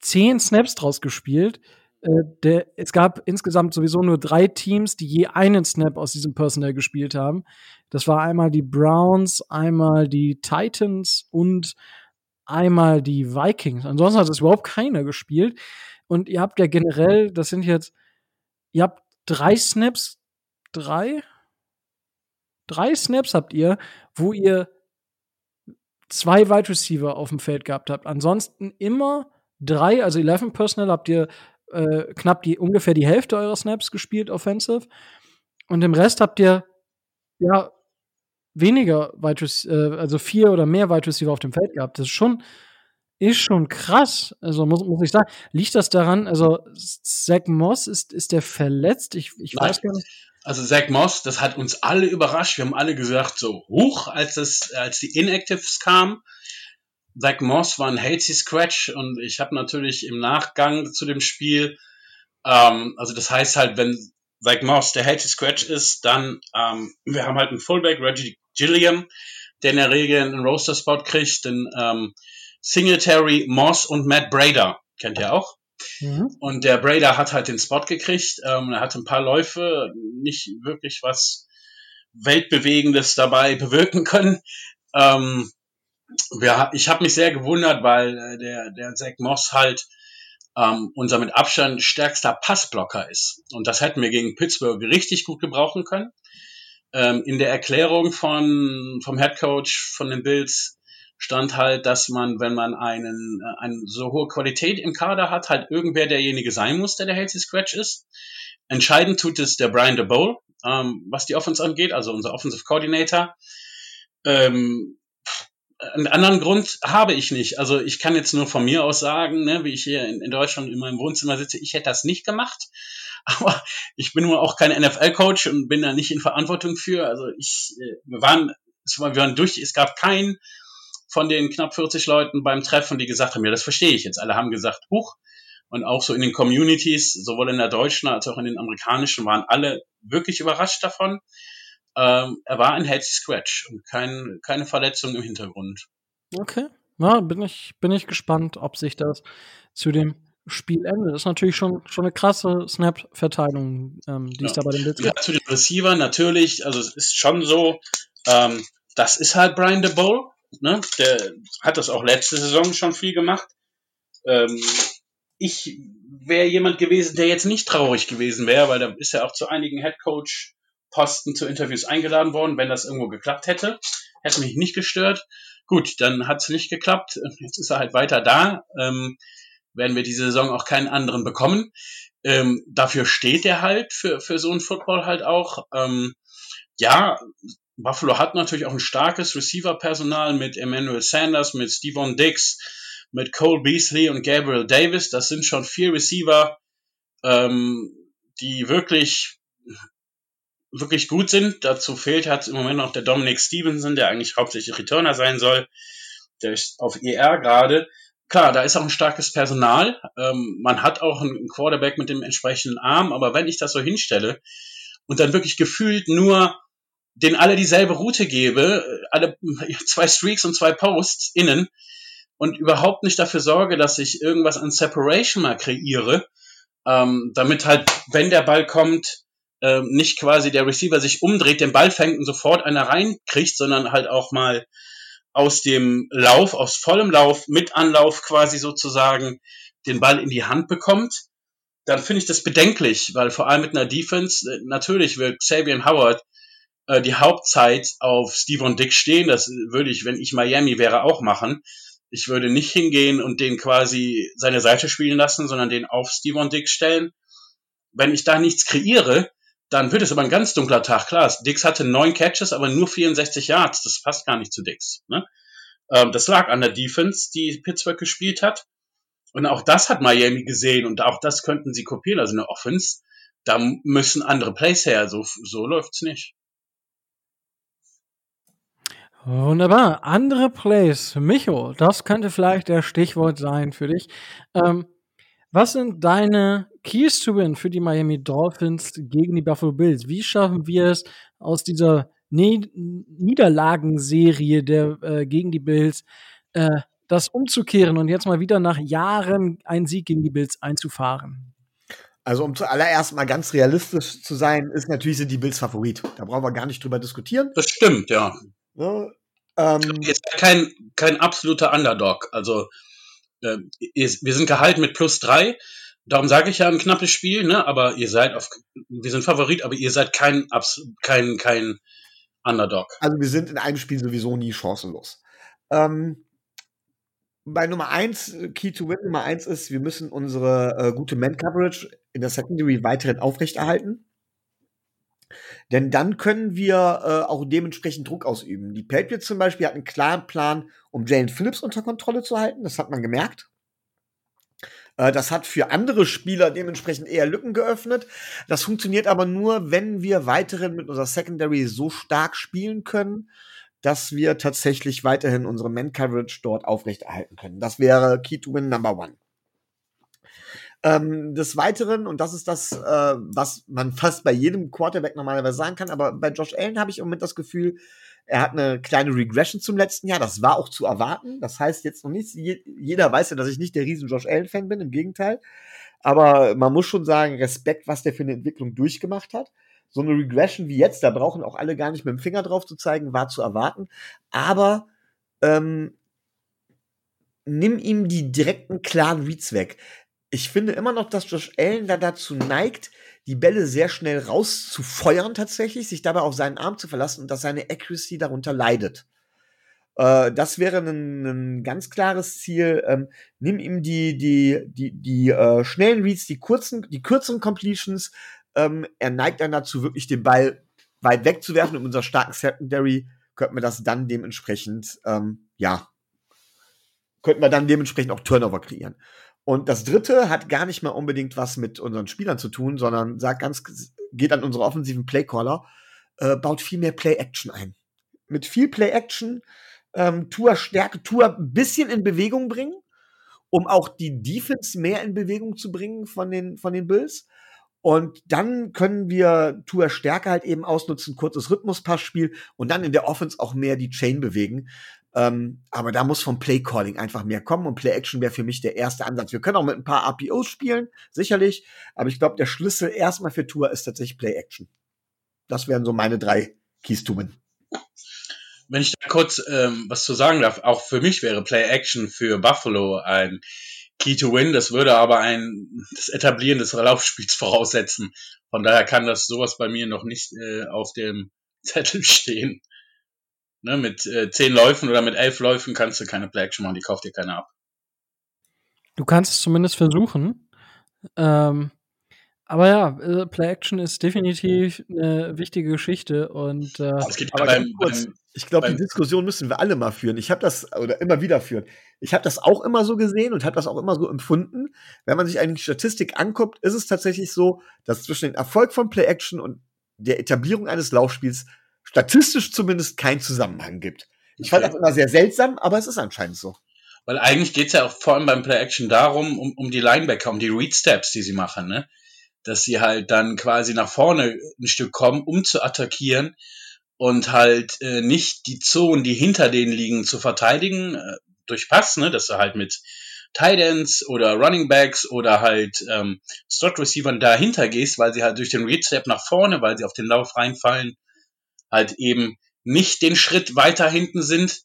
zehn Snaps draus gespielt. Äh, der, es gab insgesamt sowieso nur drei Teams, die je einen Snap aus diesem Personal gespielt haben. Das war einmal die Browns, einmal die Titans und einmal die Vikings. Ansonsten hat es überhaupt keiner gespielt. Und ihr habt ja generell, das sind jetzt, ihr habt drei Snaps, drei? Drei Snaps habt ihr, wo ihr zwei Wide Receiver auf dem Feld gehabt habt. Ansonsten immer drei, also 11 Personal habt ihr äh, knapp die, ungefähr die Hälfte eurer Snaps gespielt, offensive. Und im Rest habt ihr ja weniger Wide äh, also vier oder mehr Wide Receiver auf dem Feld gehabt. Das ist schon, ist schon krass. Also muss, muss ich sagen. Liegt das daran, also Zach Moss, ist, ist der verletzt? Ich, ich weiß gar nicht. Also Zach Moss, das hat uns alle überrascht. Wir haben alle gesagt, so hoch, als, das, als die Inactives kamen. Zach Moss war ein Halsey Scratch und ich habe natürlich im Nachgang zu dem Spiel, ähm, also das heißt halt, wenn Zach Moss der Halsey Scratch ist, dann ähm, wir haben halt einen Fullback Reggie Gilliam, der in der Regel einen Roaster Spot kriegt, den ähm, Singletary, Moss und Matt Brader kennt ihr auch. Mhm. Und der Brader hat halt den Spot gekriegt. Ähm, er hatte ein paar Läufe, nicht wirklich was Weltbewegendes dabei bewirken können. Ähm, ja, ich habe mich sehr gewundert, weil äh, der, der Zach Moss halt ähm, unser mit Abstand stärkster Passblocker ist. Und das hätten wir gegen Pittsburgh richtig gut gebrauchen können. Ähm, in der Erklärung von, vom Head Coach von den Bills stand halt, dass man, wenn man einen, äh, eine so hohe Qualität im Kader hat, halt irgendwer derjenige sein muss, der der Healthy Scratch ist. Entscheidend tut es der Brian DeBole, ähm, was die Offense angeht, also unser Offensive Coordinator. Ähm, einen anderen Grund habe ich nicht. Also ich kann jetzt nur von mir aus sagen, ne, wie ich hier in, in Deutschland in meinem Wohnzimmer sitze, ich hätte das nicht gemacht. (laughs) Aber ich bin nur auch kein NFL-Coach und bin da nicht in Verantwortung für. Also ich, äh, wir waren, wir waren durch, es gab keinen von den knapp 40 Leuten beim Treffen, die gesagt haben, ja, das verstehe ich jetzt. Alle haben gesagt, huch. Und auch so in den Communities, sowohl in der deutschen als auch in den amerikanischen, waren alle wirklich überrascht davon. Ähm, er war ein Head Scratch und kein, keine Verletzung im Hintergrund. Okay. Na, bin ich, bin ich gespannt, ob sich das zu dem Spielende. Das ist natürlich schon, schon eine krasse Snap-Verteilung, ähm, die ja. es da bei den Bills Ja, zu den Receiver natürlich, also es ist schon so, ähm, das ist halt Brian DeBole, ne? Der hat das auch letzte Saison schon viel gemacht. Ähm, ich wäre jemand gewesen, der jetzt nicht traurig gewesen wäre, weil da ist ja auch zu einigen Headcoach Posten zu Interviews eingeladen worden, wenn das irgendwo geklappt hätte. Hätte mich nicht gestört. Gut, dann hat es nicht geklappt. Jetzt ist er halt weiter da. Ähm, werden wir diese Saison auch keinen anderen bekommen. Ähm, dafür steht er halt für, für so ein Football halt auch. Ähm, ja, Buffalo hat natürlich auch ein starkes Receiver-Personal mit Emmanuel Sanders, mit Steven Dix, mit Cole Beasley und Gabriel Davis. Das sind schon vier Receiver, ähm, die wirklich wirklich gut sind. Dazu fehlt hat im Moment noch der Dominic Stevenson, der eigentlich hauptsächlich Returner sein soll. Der ist auf ER gerade. Klar, da ist auch ein starkes Personal. Ähm, man hat auch einen Quarterback mit dem entsprechenden Arm, aber wenn ich das so hinstelle und dann wirklich gefühlt nur den alle dieselbe Route gebe, alle (laughs) zwei Streaks und zwei Posts innen und überhaupt nicht dafür sorge, dass ich irgendwas an Separation mal kreiere, ähm, damit halt, wenn der Ball kommt, ähm, nicht quasi der Receiver sich umdreht, den Ball fängt und sofort einer reinkriegt, sondern halt auch mal aus dem Lauf, aus vollem Lauf, mit Anlauf quasi sozusagen den Ball in die Hand bekommt, dann finde ich das bedenklich, weil vor allem mit einer Defense, äh, natürlich wird Xavier Howard äh, die Hauptzeit auf Steven Dick stehen, das würde ich, wenn ich Miami wäre, auch machen. Ich würde nicht hingehen und den quasi seine Seite spielen lassen, sondern den auf Steven Dick stellen. Wenn ich da nichts kreiere, dann wird es aber ein ganz dunkler Tag. Klar, Dix hatte neun Catches, aber nur 64 Yards. Das passt gar nicht zu Dix. Ne? Ähm, das lag an der Defense, die Pittsburgh gespielt hat. Und auch das hat Miami gesehen und auch das könnten sie kopieren. Also eine Offense, da müssen andere Plays her. So, so läuft's nicht. Wunderbar. Andere Plays. Micho, das könnte vielleicht der Stichwort sein für dich. Ähm, was sind deine Keys to Win für die Miami Dolphins gegen die Buffalo Bills? Wie schaffen wir es aus dieser ne Niederlagenserie der äh, gegen die Bills äh, das umzukehren und jetzt mal wieder nach Jahren einen Sieg gegen die Bills einzufahren? Also um zuallererst mal ganz realistisch zu sein, ist natürlich sind die Bills Favorit. Da brauchen wir gar nicht drüber diskutieren. Das stimmt, ja. ja ähm, Jetzt kein, kein absoluter Underdog. Also äh, wir sind gehalten mit plus drei. Darum sage ich ja ein knappes Spiel, ne? Aber ihr seid auf, wir sind Favorit, aber ihr seid kein, kein, kein Underdog. Also wir sind in einem Spiel sowieso nie chancenlos. Ähm, bei Nummer eins, Key to Win Nummer eins ist, wir müssen unsere äh, gute Man-Coverage in der Secondary weiterhin aufrechterhalten. Denn dann können wir äh, auch dementsprechend Druck ausüben. Die Patriots zum Beispiel hatten einen klaren Plan, um Jalen Phillips unter Kontrolle zu halten. Das hat man gemerkt. Äh, das hat für andere Spieler dementsprechend eher Lücken geöffnet. Das funktioniert aber nur, wenn wir weiterhin mit unserer Secondary so stark spielen können, dass wir tatsächlich weiterhin unsere Man-Coverage dort aufrechterhalten können. Das wäre Key to Win Number One. Ähm, des Weiteren, und das ist das, äh, was man fast bei jedem Quarterback normalerweise sagen kann, aber bei Josh Allen habe ich im Moment das Gefühl, er hat eine kleine Regression zum letzten Jahr. Das war auch zu erwarten. Das heißt jetzt noch nicht, jeder weiß ja, dass ich nicht der riesen Josh Allen-Fan bin, im Gegenteil. Aber man muss schon sagen, Respekt, was der für eine Entwicklung durchgemacht hat. So eine Regression wie jetzt, da brauchen auch alle gar nicht mit dem Finger drauf zu zeigen, war zu erwarten. Aber ähm, nimm ihm die direkten klaren Reads weg ich finde immer noch, dass Josh Allen da dazu neigt, die Bälle sehr schnell rauszufeuern tatsächlich, sich dabei auf seinen Arm zu verlassen und dass seine Accuracy darunter leidet. Äh, das wäre ein, ein, ganz klares Ziel. Ähm, nimm ihm die, die, die, die äh, schnellen Reads, die kurzen, die kürzeren Completions. Ähm, er neigt dann dazu, wirklich den Ball weit wegzuwerfen. In unserer starken Secondary könnten wir das dann dementsprechend, ähm, ja, könnten wir dann dementsprechend auch Turnover kreieren. Und das dritte hat gar nicht mal unbedingt was mit unseren Spielern zu tun, sondern sagt ganz, geht an unsere offensiven Playcaller, äh, baut viel mehr Play-Action ein. Mit viel Play-Action, ähm, Tour Stärke, Tour ein bisschen in Bewegung bringen, um auch die Defense mehr in Bewegung zu bringen von den, von den Bills. Und dann können wir Tour Stärke halt eben ausnutzen, kurzes Rhythmuspassspiel und dann in der Offense auch mehr die Chain bewegen. Ähm, aber da muss vom Play-Calling einfach mehr kommen und Play-Action wäre für mich der erste Ansatz. Wir können auch mit ein paar RPOs spielen, sicherlich, aber ich glaube, der Schlüssel erstmal für Tour ist tatsächlich Play-Action. Das wären so meine drei Keys to Win. Wenn ich da kurz ähm, was zu sagen darf, auch für mich wäre Play-Action für Buffalo ein Key to Win. Das würde aber ein das Etablieren des Laufspiels (laughs) voraussetzen. Von daher kann das sowas bei mir noch nicht äh, auf dem Zettel stehen. Ne, mit äh, zehn Läufen oder mit elf Läufen kannst du keine Play Action machen, die kauft dir keiner ab. Du kannst es zumindest versuchen. Ähm, aber ja, äh, Play Action ist definitiv eine wichtige Geschichte und äh, aber aber beim, kurz, beim, ich glaube, die Diskussion müssen wir alle mal führen. Ich habe das oder immer wieder führen. Ich habe das auch immer so gesehen und habe das auch immer so empfunden. Wenn man sich eine Statistik anguckt, ist es tatsächlich so, dass zwischen dem Erfolg von Play Action und der Etablierung eines Laufspiels statistisch zumindest keinen Zusammenhang gibt. Ich fand das immer sehr seltsam, aber es ist anscheinend so. Weil eigentlich geht's ja auch vor allem beim Play-Action darum, um, um die Linebacker, um die Read-Steps, die sie machen, ne? Dass sie halt dann quasi nach vorne ein Stück kommen, um zu attackieren und halt äh, nicht die Zonen, die hinter denen liegen, zu verteidigen äh, durch Pass, ne? Dass du halt mit Tight Ends oder Running Backs oder halt ähm, Slot Receivern dahinter gehst, weil sie halt durch den Read Step nach vorne, weil sie auf den Lauf reinfallen, halt eben nicht den Schritt weiter hinten sind,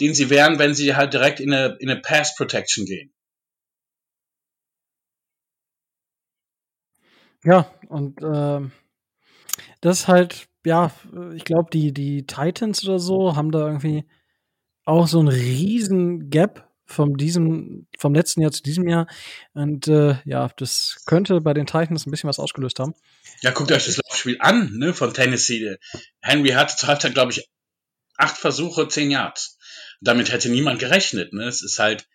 den sie wären, wenn sie halt direkt in eine, in eine Pass Protection gehen. Ja, und äh, das ist halt, ja, ich glaube, die, die Titans oder so haben da irgendwie auch so einen riesen Gap vom diesem, vom letzten Jahr zu diesem Jahr. Und äh, ja, das könnte bei den Titans ein bisschen was ausgelöst haben. Ja, guckt euch das Laufspiel an, ne, von Tennessee. Henry hatte zur Halbzeit, glaube ich, acht Versuche, zehn Yards. Damit hätte niemand gerechnet, ne. Es ist halt,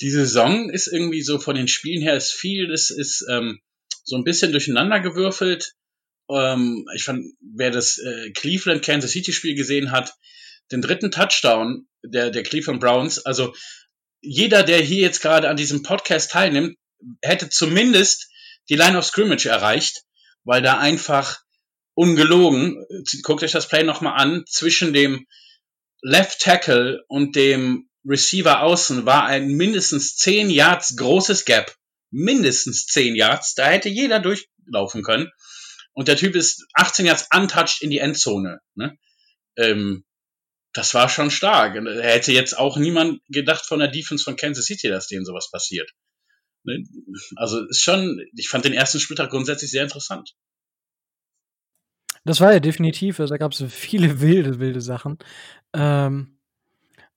die Saison ist irgendwie so von den Spielen her ist viel, es ist ähm, so ein bisschen durcheinander gewürfelt. Ähm, ich fand, wer das äh, Cleveland Kansas City Spiel gesehen hat, den dritten Touchdown der der Cleveland Browns, also jeder, der hier jetzt gerade an diesem Podcast teilnimmt, hätte zumindest die Line of Scrimmage erreicht weil da einfach ungelogen, guckt euch das Play nochmal an, zwischen dem Left Tackle und dem Receiver außen war ein mindestens 10 Yards großes Gap. Mindestens 10 Yards. Da hätte jeder durchlaufen können. Und der Typ ist 18 Yards untouched in die Endzone. Ne? Ähm, das war schon stark. Er hätte jetzt auch niemand gedacht von der Defense von Kansas City, dass denen sowas passiert. Ne? Also ist schon, ich fand den ersten Spieltag grundsätzlich sehr interessant. Das war ja definitiv, also da gab es viele (laughs) wilde, wilde Sachen. Ähm,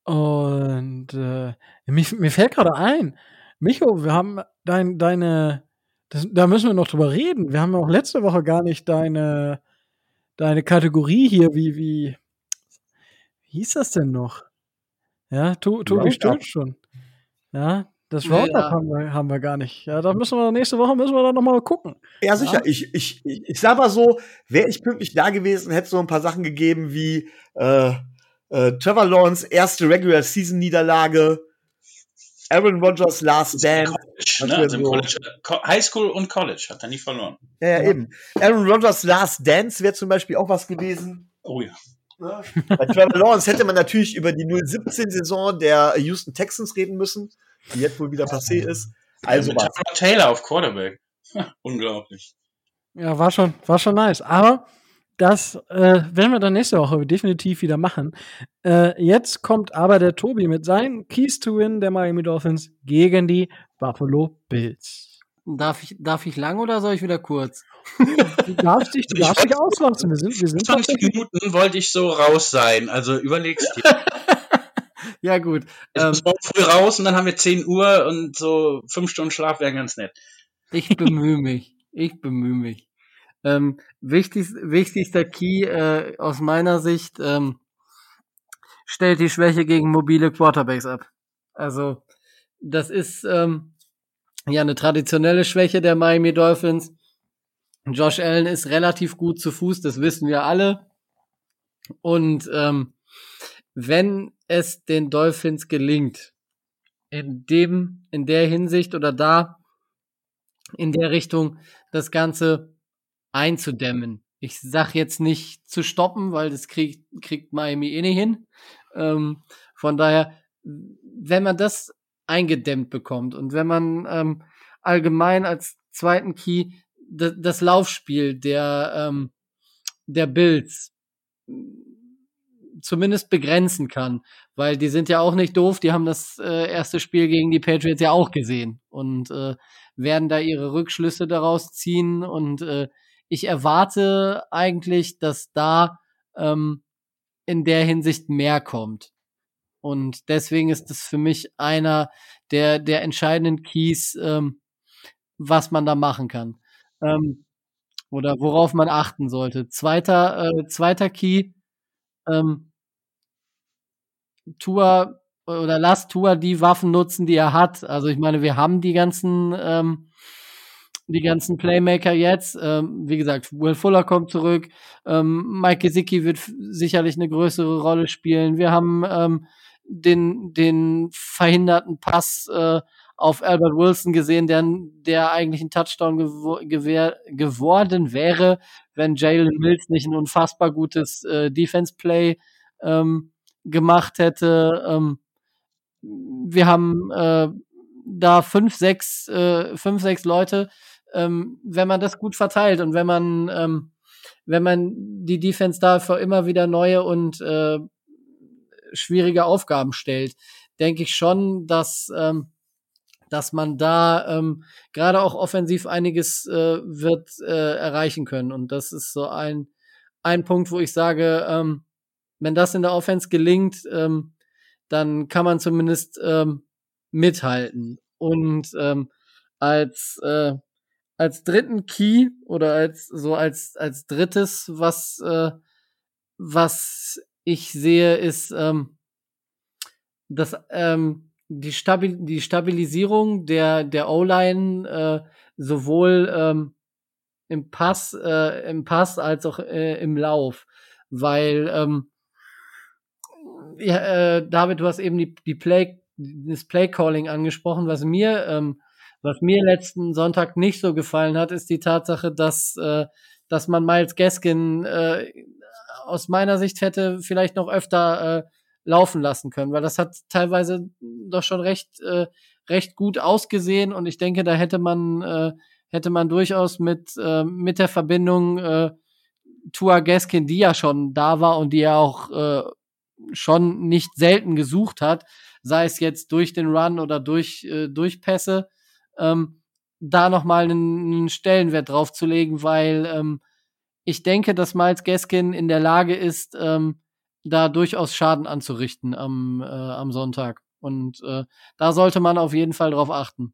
und äh, mir, mir fällt gerade ein, Micho, wir haben dein, deine, das, da müssen wir noch drüber reden. Wir haben auch letzte Woche gar nicht deine, deine Kategorie hier, wie, wie, wie hieß das denn noch? Ja, Tobi stimmt schon. Ja, das Roundup ja. haben, wir, haben wir gar nicht. Ja, da müssen wir nächste Woche müssen wir dann noch mal gucken. Ja, sicher. Ja. Ich, ich, ich, ich sag mal so, wäre ich pünktlich da gewesen, hätte es so ein paar Sachen gegeben wie, äh, Äh, Trevor Lawrence erste Regular Season Niederlage. Aaron Rodgers Last Dance. College, ne? also so- College, Co- High School und College hat er nie verloren. Ja, ja, eben. Aaron Rodgers Last Dance wäre zum Beispiel auch was gewesen. Oh ja. Bei Trevor Lawrence hätte man natürlich über die 017-Saison der Houston Texans reden müssen, die jetzt wohl wieder passé ist. Also Mit was. Taylor auf Quarterback. Unglaublich. Ja, war schon, war schon nice. Aber das äh, werden wir dann nächste Woche definitiv wieder machen. Äh, jetzt kommt aber der Tobi mit seinen Keys to Win der Miami Dolphins gegen die Buffalo Bills. Darf ich, darf ich lang oder soll ich wieder kurz? Du darfst dich, du Ich darfst dich auslassen. Wir sind, wir sind 20 tatsächlich- Minuten wollte ich so raus sein. Also überlegst dir. (laughs) Ja, gut. Ich Ähm, muss morgen früh raus und dann haben wir 10 Uhr und so 5 Stunden Schlaf wären ganz nett. ich bemühe mich. Ich bemühe mich. Ähm, wichtig, wichtigster Key äh, aus meiner Sicht ähm, stellt die Schwäche gegen mobile Quarterbacks ab. Also das ist ähm, ja eine traditionelle Schwäche der Miami Dolphins. Josh Allen ist relativ gut zu Fuß, das wissen wir alle. Und ähm, wenn es den Dolphins gelingt, in dem, in der Hinsicht oder da, in der Richtung, das Ganze einzudämmen. Ich sag jetzt nicht zu stoppen, weil das kriegt, kriegt Miami eh nicht hin. Ähm, von daher, wenn man das eingedämmt bekommt. Und wenn man ähm, allgemein als zweiten Key das, Laufspiel der, ähm, der Bills zumindest begrenzen kann, weil die sind ja auch nicht doof, die haben das äh, erste Spiel gegen die Patriots ja auch gesehen und äh, werden da ihre Rückschlüsse daraus ziehen. Und äh, ich erwarte eigentlich, dass da ähm, in der Hinsicht mehr kommt. Und deswegen ist das für mich einer der, der entscheidenden Keys, ähm, was man da machen kann. Ähm, oder worauf man achten sollte. Zweiter, äh, zweiter Key, ähm, Tua oder lass Tua die Waffen nutzen, die er hat. Also ich meine, wir haben die ganzen, ähm, die ganzen Playmaker jetzt. Ähm, wie gesagt, Will Fuller kommt zurück. Ähm, Mike Gesicki wird sicherlich eine größere Rolle spielen. Wir haben ähm, den, den verhinderten Pass äh, auf Albert Wilson gesehen, der, der eigentlich ein Touchdown gewo gewehr, geworden wäre, wenn Jalen Mills nicht ein unfassbar gutes äh, Defense-Play ähm, gemacht hätte. Ähm, wir haben äh, da fünf, sechs, äh, fünf, sechs Leute. Ähm, wenn man das gut verteilt und wenn man, ähm, wenn man die Defense dafür immer wieder neue und äh, schwierige Aufgaben stellt, denke ich schon, dass ähm, dass man da ähm, gerade auch offensiv einiges äh, wird äh, erreichen können. Und das ist so ein, ein Punkt, wo ich sage, ähm, wenn das in der Offense gelingt, ähm, dann kann man zumindest ähm, mithalten. Und ähm, als, äh, als dritten Key oder als so als, als drittes, was, äh, was ich sehe, ist, ähm, dass ähm, die, Stabil die Stabilisierung der, der O-Line äh, sowohl ähm, im Pass, äh, im Pass als auch äh, im Lauf. Weil, ähm, ja, äh, David, du hast eben die, die Play, das Play-Calling angesprochen, was mir, ähm, was mir letzten Sonntag nicht so gefallen hat, ist die Tatsache, dass, äh, dass man Miles Gaskin äh, aus meiner Sicht hätte vielleicht noch öfter äh, laufen lassen können, weil das hat teilweise doch schon recht, äh, recht gut ausgesehen und ich denke, da hätte man, äh, hätte man durchaus mit, äh, mit der Verbindung äh, Tua Gaskin, die ja schon da war und die ja auch äh, schon nicht selten gesucht hat, sei es jetzt durch den Run oder durch, äh, durch Pässe, ähm, da nochmal einen, einen Stellenwert draufzulegen, weil ähm, ich denke, dass Miles Gaskin in der Lage ist, ähm, da durchaus Schaden anzurichten am, äh, am Sonntag. Und äh, da sollte man auf jeden Fall drauf achten.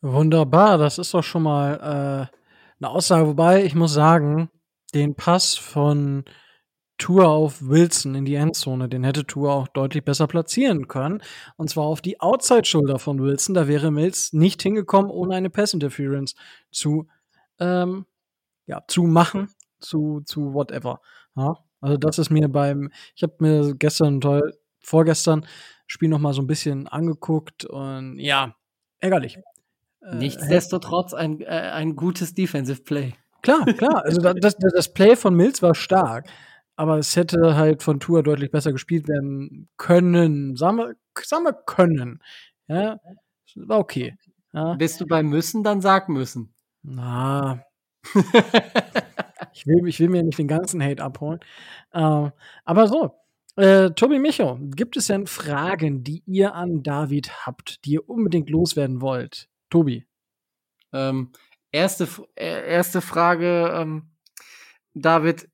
Wunderbar, das ist doch schon mal äh, eine Aussage. Wobei, ich muss sagen, den Pass von Tour auf Wilson in die Endzone, den hätte Tour auch deutlich besser platzieren können. Und zwar auf die Outside-Shoulder von Wilson. Da wäre Mills nicht hingekommen, ohne eine Pass-Interference zu, ähm, ja, zu machen, zu, zu whatever. Ja? Also das ist mir beim, ich habe mir gestern toll, vorgestern Spiel noch mal so ein bisschen angeguckt und ja, ärgerlich. Äh, Nichtsdestotrotz ein, äh, ein gutes Defensive Play. Klar, klar. Also das, das Play von Mills war stark, aber es hätte halt von Tour deutlich besser gespielt werden können. Sagen wir, sagen wir können. Ja, war okay. Ja. Bist du bei müssen, dann sag müssen. Na. (laughs) ich, will, ich will mir nicht den ganzen Hate abholen. Äh, aber so, äh, Tobi Micho, gibt es denn Fragen, die ihr an David habt, die ihr unbedingt loswerden wollt? Tobi. Ähm, erste, äh, erste Frage, ähm, David,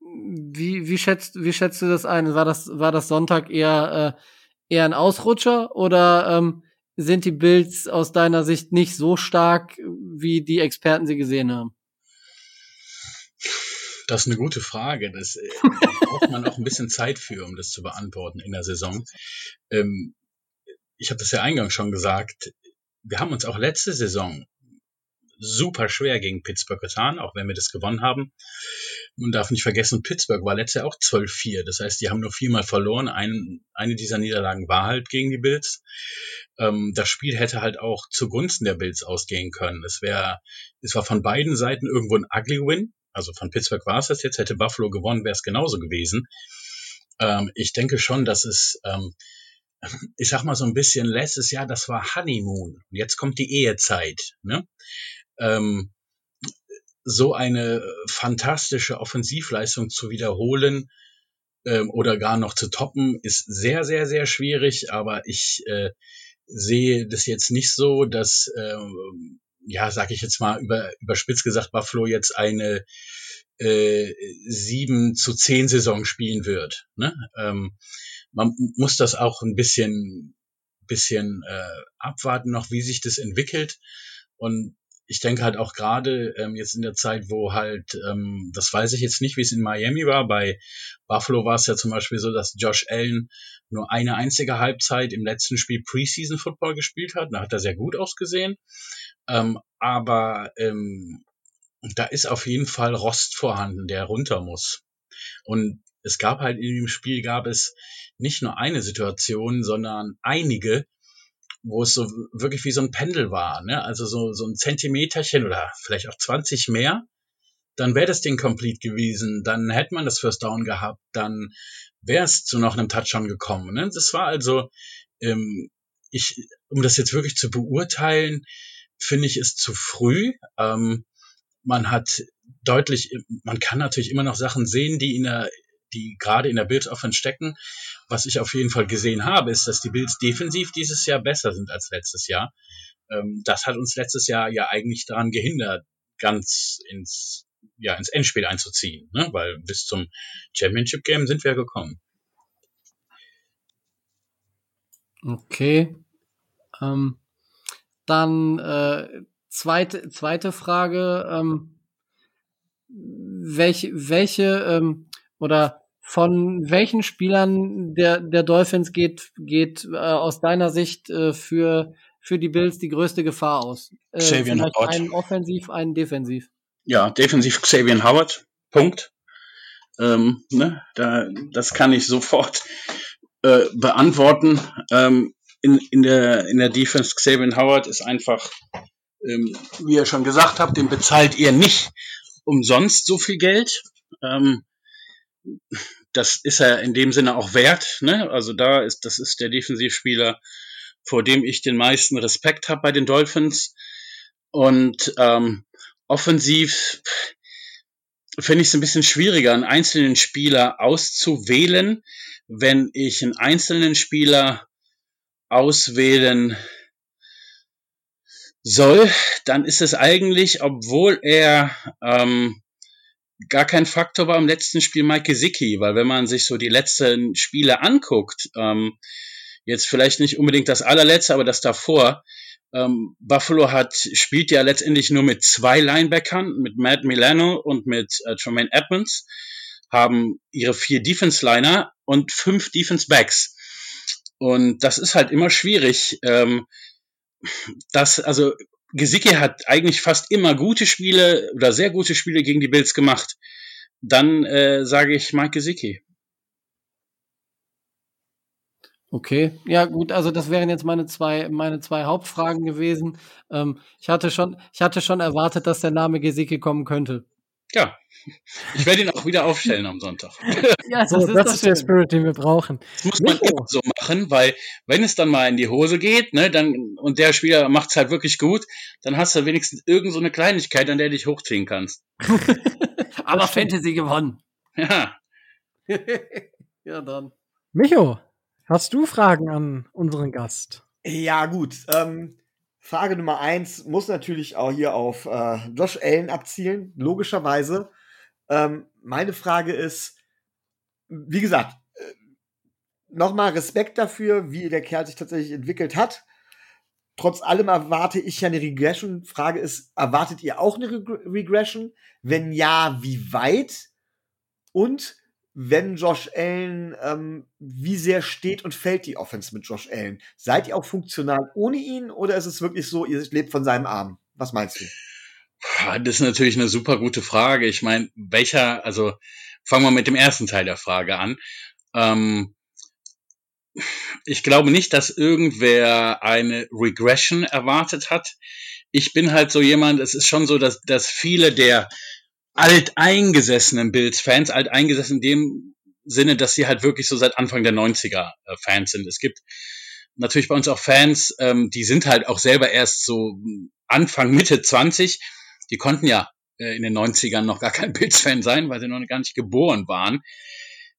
wie, wie, schätzt, wie schätzt du das ein? War das, war das Sonntag eher, äh, eher ein Ausrutscher oder ähm, sind die Bills aus deiner Sicht nicht so stark, wie die Experten sie gesehen haben? Das ist eine gute Frage. Das äh, (laughs) braucht man auch ein bisschen Zeit für, um das zu beantworten in der Saison. Ähm, ich habe das ja eingangs schon gesagt. Wir haben uns auch letzte Saison super schwer gegen Pittsburgh getan, auch wenn wir das gewonnen haben. Man darf nicht vergessen, Pittsburgh war letztes Jahr auch 12-4. Das heißt, die haben nur viermal verloren. Ein, eine dieser Niederlagen war halt gegen die Bills. Ähm, das Spiel hätte halt auch zugunsten der Bills ausgehen können. Es wäre, es war von beiden Seiten irgendwo ein ugly Win. Also von Pittsburgh war es das jetzt. Hätte Buffalo gewonnen, wäre es genauso gewesen. Ähm, ich denke schon, dass es, ähm, ich sag mal so ein bisschen letztes Jahr, das war Honeymoon. Jetzt kommt die Ehezeit. Ne? Ähm, so eine fantastische Offensivleistung zu wiederholen ähm, oder gar noch zu toppen, ist sehr, sehr, sehr schwierig. Aber ich äh, sehe das jetzt nicht so, dass, ähm, ja, sag ich jetzt mal über, überspitzt gesagt, Buffalo jetzt eine äh, 7 zu 10 Saison spielen wird. Ne? Ähm, man muss das auch ein bisschen, bisschen äh, abwarten noch, wie sich das entwickelt. Und ich denke halt auch gerade ähm, jetzt in der Zeit, wo halt, ähm, das weiß ich jetzt nicht, wie es in Miami war, bei Buffalo war es ja zum Beispiel so, dass Josh Allen nur eine einzige Halbzeit im letzten Spiel Preseason Football gespielt hat. Da hat er sehr gut ausgesehen. Ähm, aber ähm, da ist auf jeden Fall Rost vorhanden, der runter muss. Und es gab halt in dem Spiel gab es nicht nur eine Situation, sondern einige, wo es so wirklich wie so ein Pendel war, ne? also so, so ein Zentimeterchen oder vielleicht auch 20 mehr, dann wäre das Ding complete gewesen, dann hätte man das First Down gehabt, dann wäre es zu noch einem Touchdown gekommen. Ne? Das war also, ähm, ich, um das jetzt wirklich zu beurteilen, finde ich es zu früh. Ähm, man hat deutlich, man kann natürlich immer noch Sachen sehen, die in der die gerade in der Bills Offense stecken. Was ich auf jeden Fall gesehen habe, ist, dass die Bills defensiv dieses Jahr besser sind als letztes Jahr. Ähm, das hat uns letztes Jahr ja eigentlich daran gehindert, ganz ins, ja, ins Endspiel einzuziehen, ne? weil bis zum Championship Game sind wir gekommen. Okay. Ähm, dann äh, zweite, zweite Frage. Ähm, welche, welche ähm, oder von welchen Spielern der, der Dolphins geht, geht äh, aus deiner Sicht äh, für, für die Bills die größte Gefahr aus? Äh, Xavier Howard. Einen offensiv, einen defensiv. Ja, defensiv Xavier Howard. Punkt. Ähm, ne, da, das kann ich sofort äh, beantworten. Ähm, in, in, der, in der Defense Xavier Howard ist einfach, ähm, wie ihr schon gesagt habt, den bezahlt ihr nicht umsonst so viel Geld. Ähm, das ist er in dem Sinne auch wert. Ne? Also da ist, das ist der Defensivspieler, vor dem ich den meisten Respekt habe bei den Dolphins. Und ähm, offensiv finde ich es ein bisschen schwieriger, einen einzelnen Spieler auszuwählen. Wenn ich einen einzelnen Spieler auswählen soll, dann ist es eigentlich, obwohl er ähm, gar kein Faktor war im letzten Spiel Mike Gesicki, weil wenn man sich so die letzten Spiele anguckt, ähm, jetzt vielleicht nicht unbedingt das allerletzte, aber das davor, ähm, Buffalo hat, spielt ja letztendlich nur mit zwei Linebackern, mit Matt Milano und mit äh, Tremaine Edmonds, haben ihre vier Defense-Liner und fünf Defense-Backs. Und das ist halt immer schwierig. Ähm, das, also Gesicki hat eigentlich fast immer gute Spiele oder sehr gute Spiele gegen die Bills gemacht. dann äh, sage ich Mike Gesicki. Okay, ja gut, also das wären jetzt meine zwei, meine zwei Hauptfragen gewesen. Ähm, ich hatte schon, ich hatte schon erwartet, dass der Name Gesicki kommen könnte. Ja, ich werde ihn auch wieder aufstellen am Sonntag. (laughs) Ja, So, das ist, der. Spirit, den wir brauchen. Das muss man Nico. immer so machen, weil wenn es dann mal in die Hose geht, ne, dann und der Spieler macht's halt wirklich gut, dann hast du wenigstens irgend so eine Kleinigkeit, an der du dich hochziehen kannst. (laughs) Aber Fantasy gewonnen. Ja, (laughs) ja, dann. Micho, hast du Fragen an unseren Gast? Ja, gut. Ähm, Frage Nummer eins muss natürlich auch hier auf äh, Josh Allen abzielen, logischerweise. Ähm, meine Frage ist, wie gesagt, nochmal Respekt dafür, wie der Kerl sich tatsächlich entwickelt hat. Trotz allem erwarte ich ja eine Regression. Frage ist, erwartet ihr auch eine Reg Regression? Wenn ja, wie weit? Und wenn Josh Allen, ähm, wie sehr steht und fällt die Offense mit Josh Allen? Seid ihr auch funktional ohne ihn oder ist es wirklich so, ihr lebt von seinem Arm? Was meinst du? Das ist natürlich eine super gute Frage. Ich meine, welcher, also fangen wir mit dem ersten Teil der Frage an. Ähm, ich glaube nicht, dass irgendwer eine Regression erwartet hat. Ich bin halt so jemand, es ist schon so, dass, dass viele der alteingesessenen Bills-Fans, alteingesessen in dem Sinne, dass sie halt wirklich so seit Anfang der 90er äh, Fans sind. Es gibt natürlich bei uns auch Fans, ähm, die sind halt auch selber erst so Anfang, Mitte 20. Die konnten ja äh, in den 90ern noch gar kein (laughs) Bills-Fan sein, weil sie noch gar nicht geboren waren.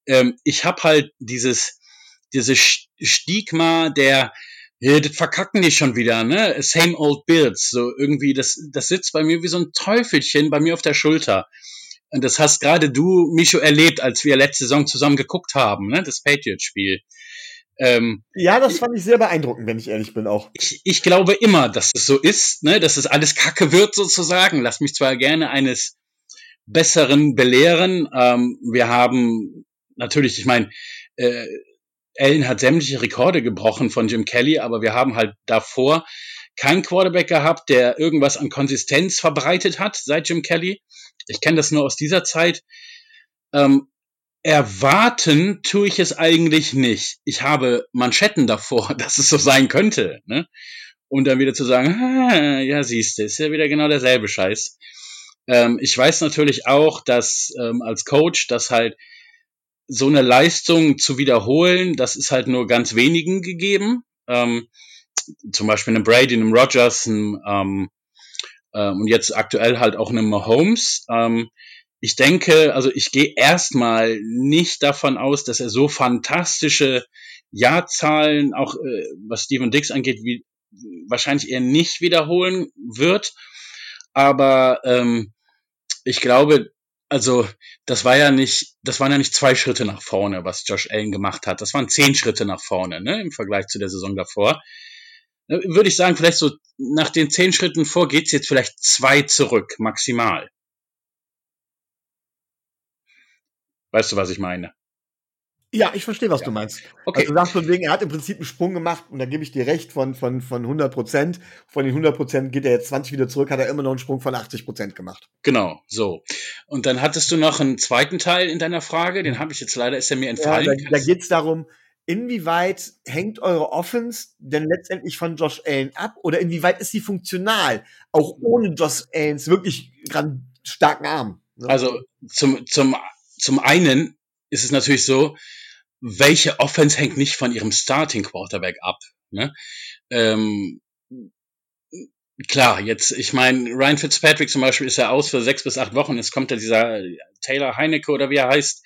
Ähm, ich habe halt dieses, dieses Stigma der, ja, das verkacken die schon wieder, ne? Same old Bills. So irgendwie, das, das sitzt bei mir wie so ein Teufelchen bei mir auf der Schulter. Und das hast gerade du, Micho, erlebt, als wir letzte Saison zusammen geguckt haben, ne? Das Patriots-Spiel. Ähm, Ja, das fand ich sehr beeindruckend, wenn ich ehrlich bin auch. ich, ich glaube immer, dass es so ist, ne? dass es alles Kacke wird sozusagen. Lass mich zwar gerne eines Besseren belehren. Ähm, wir haben natürlich, ich meine, äh, Allen hat sämtliche Rekorde gebrochen von Jim Kelly, aber wir haben halt davor keinen Quarterback gehabt, der irgendwas an Konsistenz verbreitet hat seit Jim Kelly. Ich kenne das nur aus dieser Zeit. Ähm, erwarten tue ich es eigentlich nicht. Ich habe Manschetten davor, (laughs) dass es so sein könnte. Ne? Und dann wieder zu sagen, ah, ja, siehst du, ist ja wieder genau derselbe Scheiß. Ähm, ich weiß natürlich auch, dass ähm, als Coach, dass halt so eine Leistung zu wiederholen, das ist halt nur ganz wenigen gegeben. Ähm, zum Beispiel einem Brady, einem Rogers, einem, ähm, ähm, und jetzt aktuell halt auch einem Mahomes. Ähm, ich denke, also ich gehe erstmal nicht davon aus, dass er so fantastische Jahrzahlen, auch äh, was Steven Dix angeht, wie wahrscheinlich eher nicht wiederholen wird. Aber ähm, ich glaube, also das war ja nicht, das waren ja nicht zwei Schritte nach vorne, was Josh Allen gemacht hat. Das waren zehn Schritte nach vorne, ne, im Vergleich zu der Saison davor. Äh, Würde ich sagen, vielleicht so nach den zehn Schritten vor geht's jetzt vielleicht zwei zurück, maximal. Weißt du, was ich meine? Ja, ich verstehe, was du meinst. Okay. Also du sagst von wegen, er hat im Prinzip einen Sprung gemacht und da gebe ich dir recht von, von, von 100 Prozent. Von den 100 Prozent geht er jetzt 20 wieder zurück, hat er immer noch einen Sprung von 80 Prozent gemacht. Genau, so. Und dann hattest du noch einen zweiten Teil in deiner Frage, den habe ich jetzt leider, ist er mir Ja, entfallen. da da geht es darum, inwieweit hängt eure Offense denn letztendlich von Josh Allen ab oder inwieweit ist sie funktional, auch ohne Josh Allens wirklich starken Arm? ne? Also zum, zum, zum einen ist es natürlich so, welche Offense hängt nicht von ihrem Starting Quarterback ab. Ne? Ähm, klar, jetzt, ich meine, Ryan Fitzpatrick zum Beispiel ist ja aus für sechs bis acht Wochen. Jetzt kommt ja dieser Taylor Heinecke oder wie er heißt.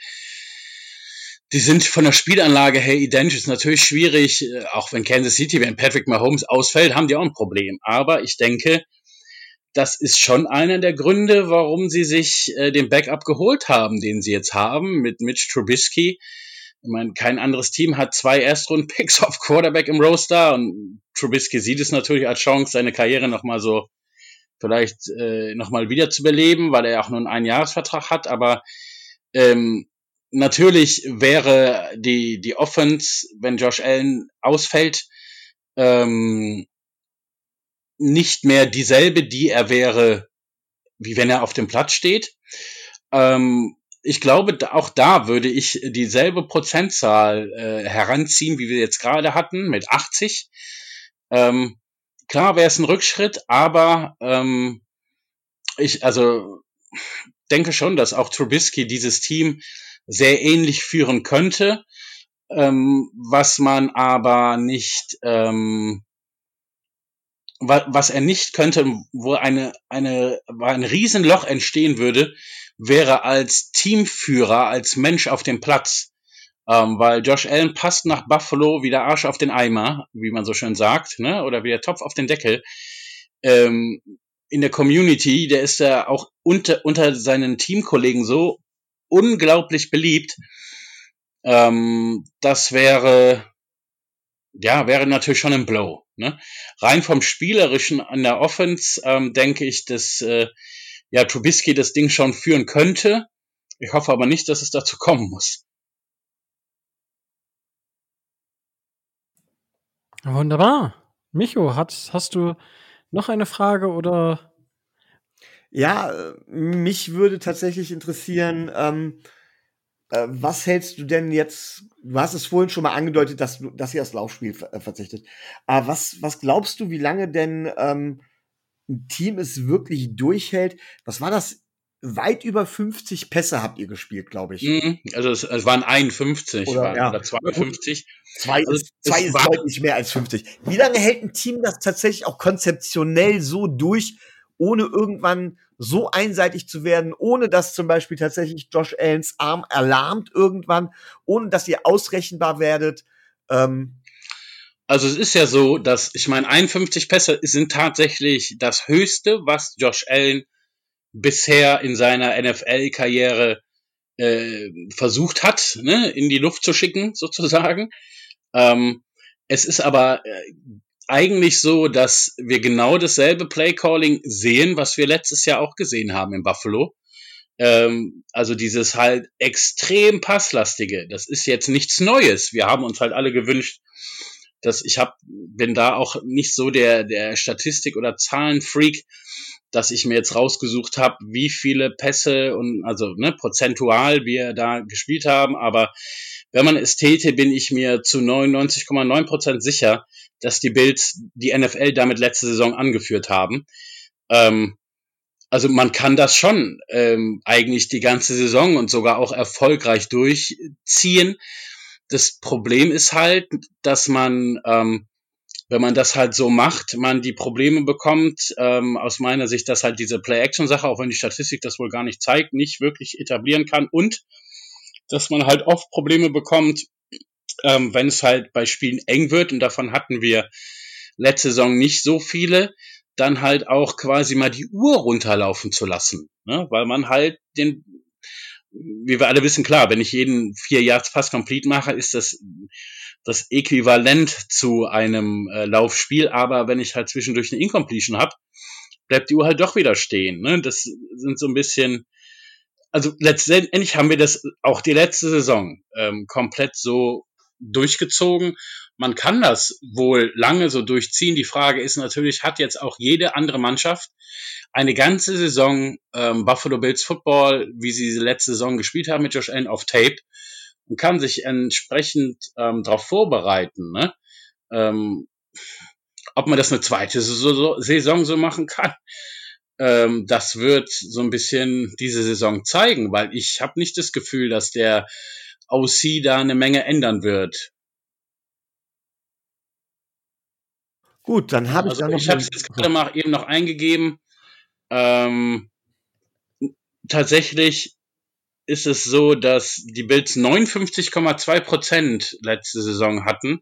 Die sind von der Spielanlage her identisch. Ist natürlich schwierig, äh, auch wenn Kansas City, wenn Patrick Mahomes ausfällt, haben die auch ein Problem. Aber ich denke, das ist schon einer der Gründe, warum sie sich äh, den Backup geholt haben, den sie jetzt haben mit Mitch Trubisky. Ich meine, kein anderes Team hat zwei Erstrunden-Picks (laughs) auf Quarterback im Roster und Trubisky sieht es natürlich als Chance, seine Karriere nochmal so vielleicht äh, nochmal wieder zu beleben, weil er auch nur einen Einjahresvertrag hat, aber ähm, natürlich wäre die, die Offense, wenn Josh Allen ausfällt, ähm, nicht mehr dieselbe, die er wäre, wie wenn er auf dem Platz steht. Ähm, ich glaube, auch da würde ich dieselbe Prozentzahl äh, heranziehen, wie wir jetzt gerade hatten, mit 80. Ähm, klar wäre es ein Rückschritt, aber ähm, ich also denke schon, dass auch Trubisky dieses Team sehr ähnlich führen könnte, ähm, was man aber nicht ähm, was er nicht könnte, wo eine, eine, ein Riesenloch entstehen würde, wäre als Teamführer, als Mensch auf dem Platz. Ähm, weil Josh Allen passt nach Buffalo wie der Arsch auf den Eimer, wie man so schön sagt, ne? oder wie der Topf auf den Deckel. Ähm, in der Community, der ist ja auch unter, unter seinen Teamkollegen so unglaublich beliebt. Ähm, das wäre, ja, wäre natürlich schon ein Blow. Ne? Rein vom Spielerischen an der Offense ähm, denke ich, dass äh, ja, Trubisky das Ding schon führen könnte. Ich hoffe aber nicht, dass es dazu kommen muss. Wunderbar. Micho, hast, hast du noch eine Frage oder? Ja, äh, mich würde tatsächlich interessieren, ähm, äh, was hältst du denn jetzt? Du hast es vorhin schon mal angedeutet, dass, du, dass ihr das Laufspiel ver äh, verzichtet. Aber was, was glaubst du, wie lange denn ähm, ein Team es wirklich durchhält? Was war das? Weit über 50 Pässe habt ihr gespielt, glaube ich. Mhm, also es, es waren 51 Oder, waren, ja. oder 52. Zwei Also ist, zwei ist deutlich mehr als 50. Wie lange hält ein Team das tatsächlich auch konzeptionell so durch, ohne irgendwann so einseitig zu werden, ohne dass zum Beispiel tatsächlich Josh Allens Arm erlahmt irgendwann, ohne dass ihr ausrechenbar werdet? Ähm, Also es ist ja so, dass ich meine 51 Pässe sind tatsächlich das höchste, was Josh Allen bisher in seiner NFL-Karriere äh, versucht hat, ne, in die Luft zu schicken, sozusagen. Ähm, es ist aber äh, eigentlich so, dass wir genau dasselbe Playcalling sehen, was wir letztes Jahr auch gesehen haben in Buffalo. Ähm, also dieses halt extrem passlastige. Das ist jetzt nichts Neues. Wir haben uns halt alle gewünscht, dass ich hab, bin da auch nicht so der der Statistik oder Zahlenfreak, dass ich mir jetzt rausgesucht habe, wie viele Pässe und also ne, prozentual wir da gespielt haben. Aber wenn man es täte, bin ich mir zu 99,9 Prozent sicher, dass die Bills die NFL damit letzte Saison angeführt haben. Ähm, also man kann das schon ähm, eigentlich die ganze Saison und sogar auch erfolgreich durchziehen. Das Problem ist halt, dass man, ähm, wenn man das halt so macht, man die Probleme bekommt, ähm, aus meiner Sicht, dass halt diese Play-Action-Sache, auch wenn die Statistik das wohl gar nicht zeigt, nicht wirklich etablieren kann und dass man halt oft Probleme bekommt, ähm, wenn es halt bei Spielen eng wird und davon hatten wir letzte Saison nicht so viele, dann halt auch quasi mal die Uhr runterlaufen zu lassen, ne? weil man halt den wie wir alle wissen, klar, wenn ich jeden vier Yards Pass complete mache, ist das das Äquivalent zu einem äh, Laufspiel, aber wenn ich halt zwischendurch eine Incompletion habe, bleibt die Uhr halt doch wieder stehen. Ne? Das sind so ein bisschen, also letztendlich haben wir das auch die letzte Saison ähm, komplett so durchgezogen. Man kann das wohl lange so durchziehen. Die Frage ist natürlich, hat jetzt auch jede andere Mannschaft eine ganze Saison ähm, Buffalo Bills Football, wie sie diese letzte Saison gespielt haben mit Josh Allen auf Tape und kann sich entsprechend ähm, darauf vorbereiten. Ne? Ähm, ob man das eine zweite Saison so machen kann, ähm, das wird so ein bisschen diese Saison zeigen, weil ich habe nicht das Gefühl, dass der OC da eine Menge ändern wird. gut, dann habe ich Also da noch ich habe es jetzt gerade mal eben noch eingegeben. Ähm, tatsächlich ist es so, dass die Bills 59,2 Prozent letzte Saison hatten.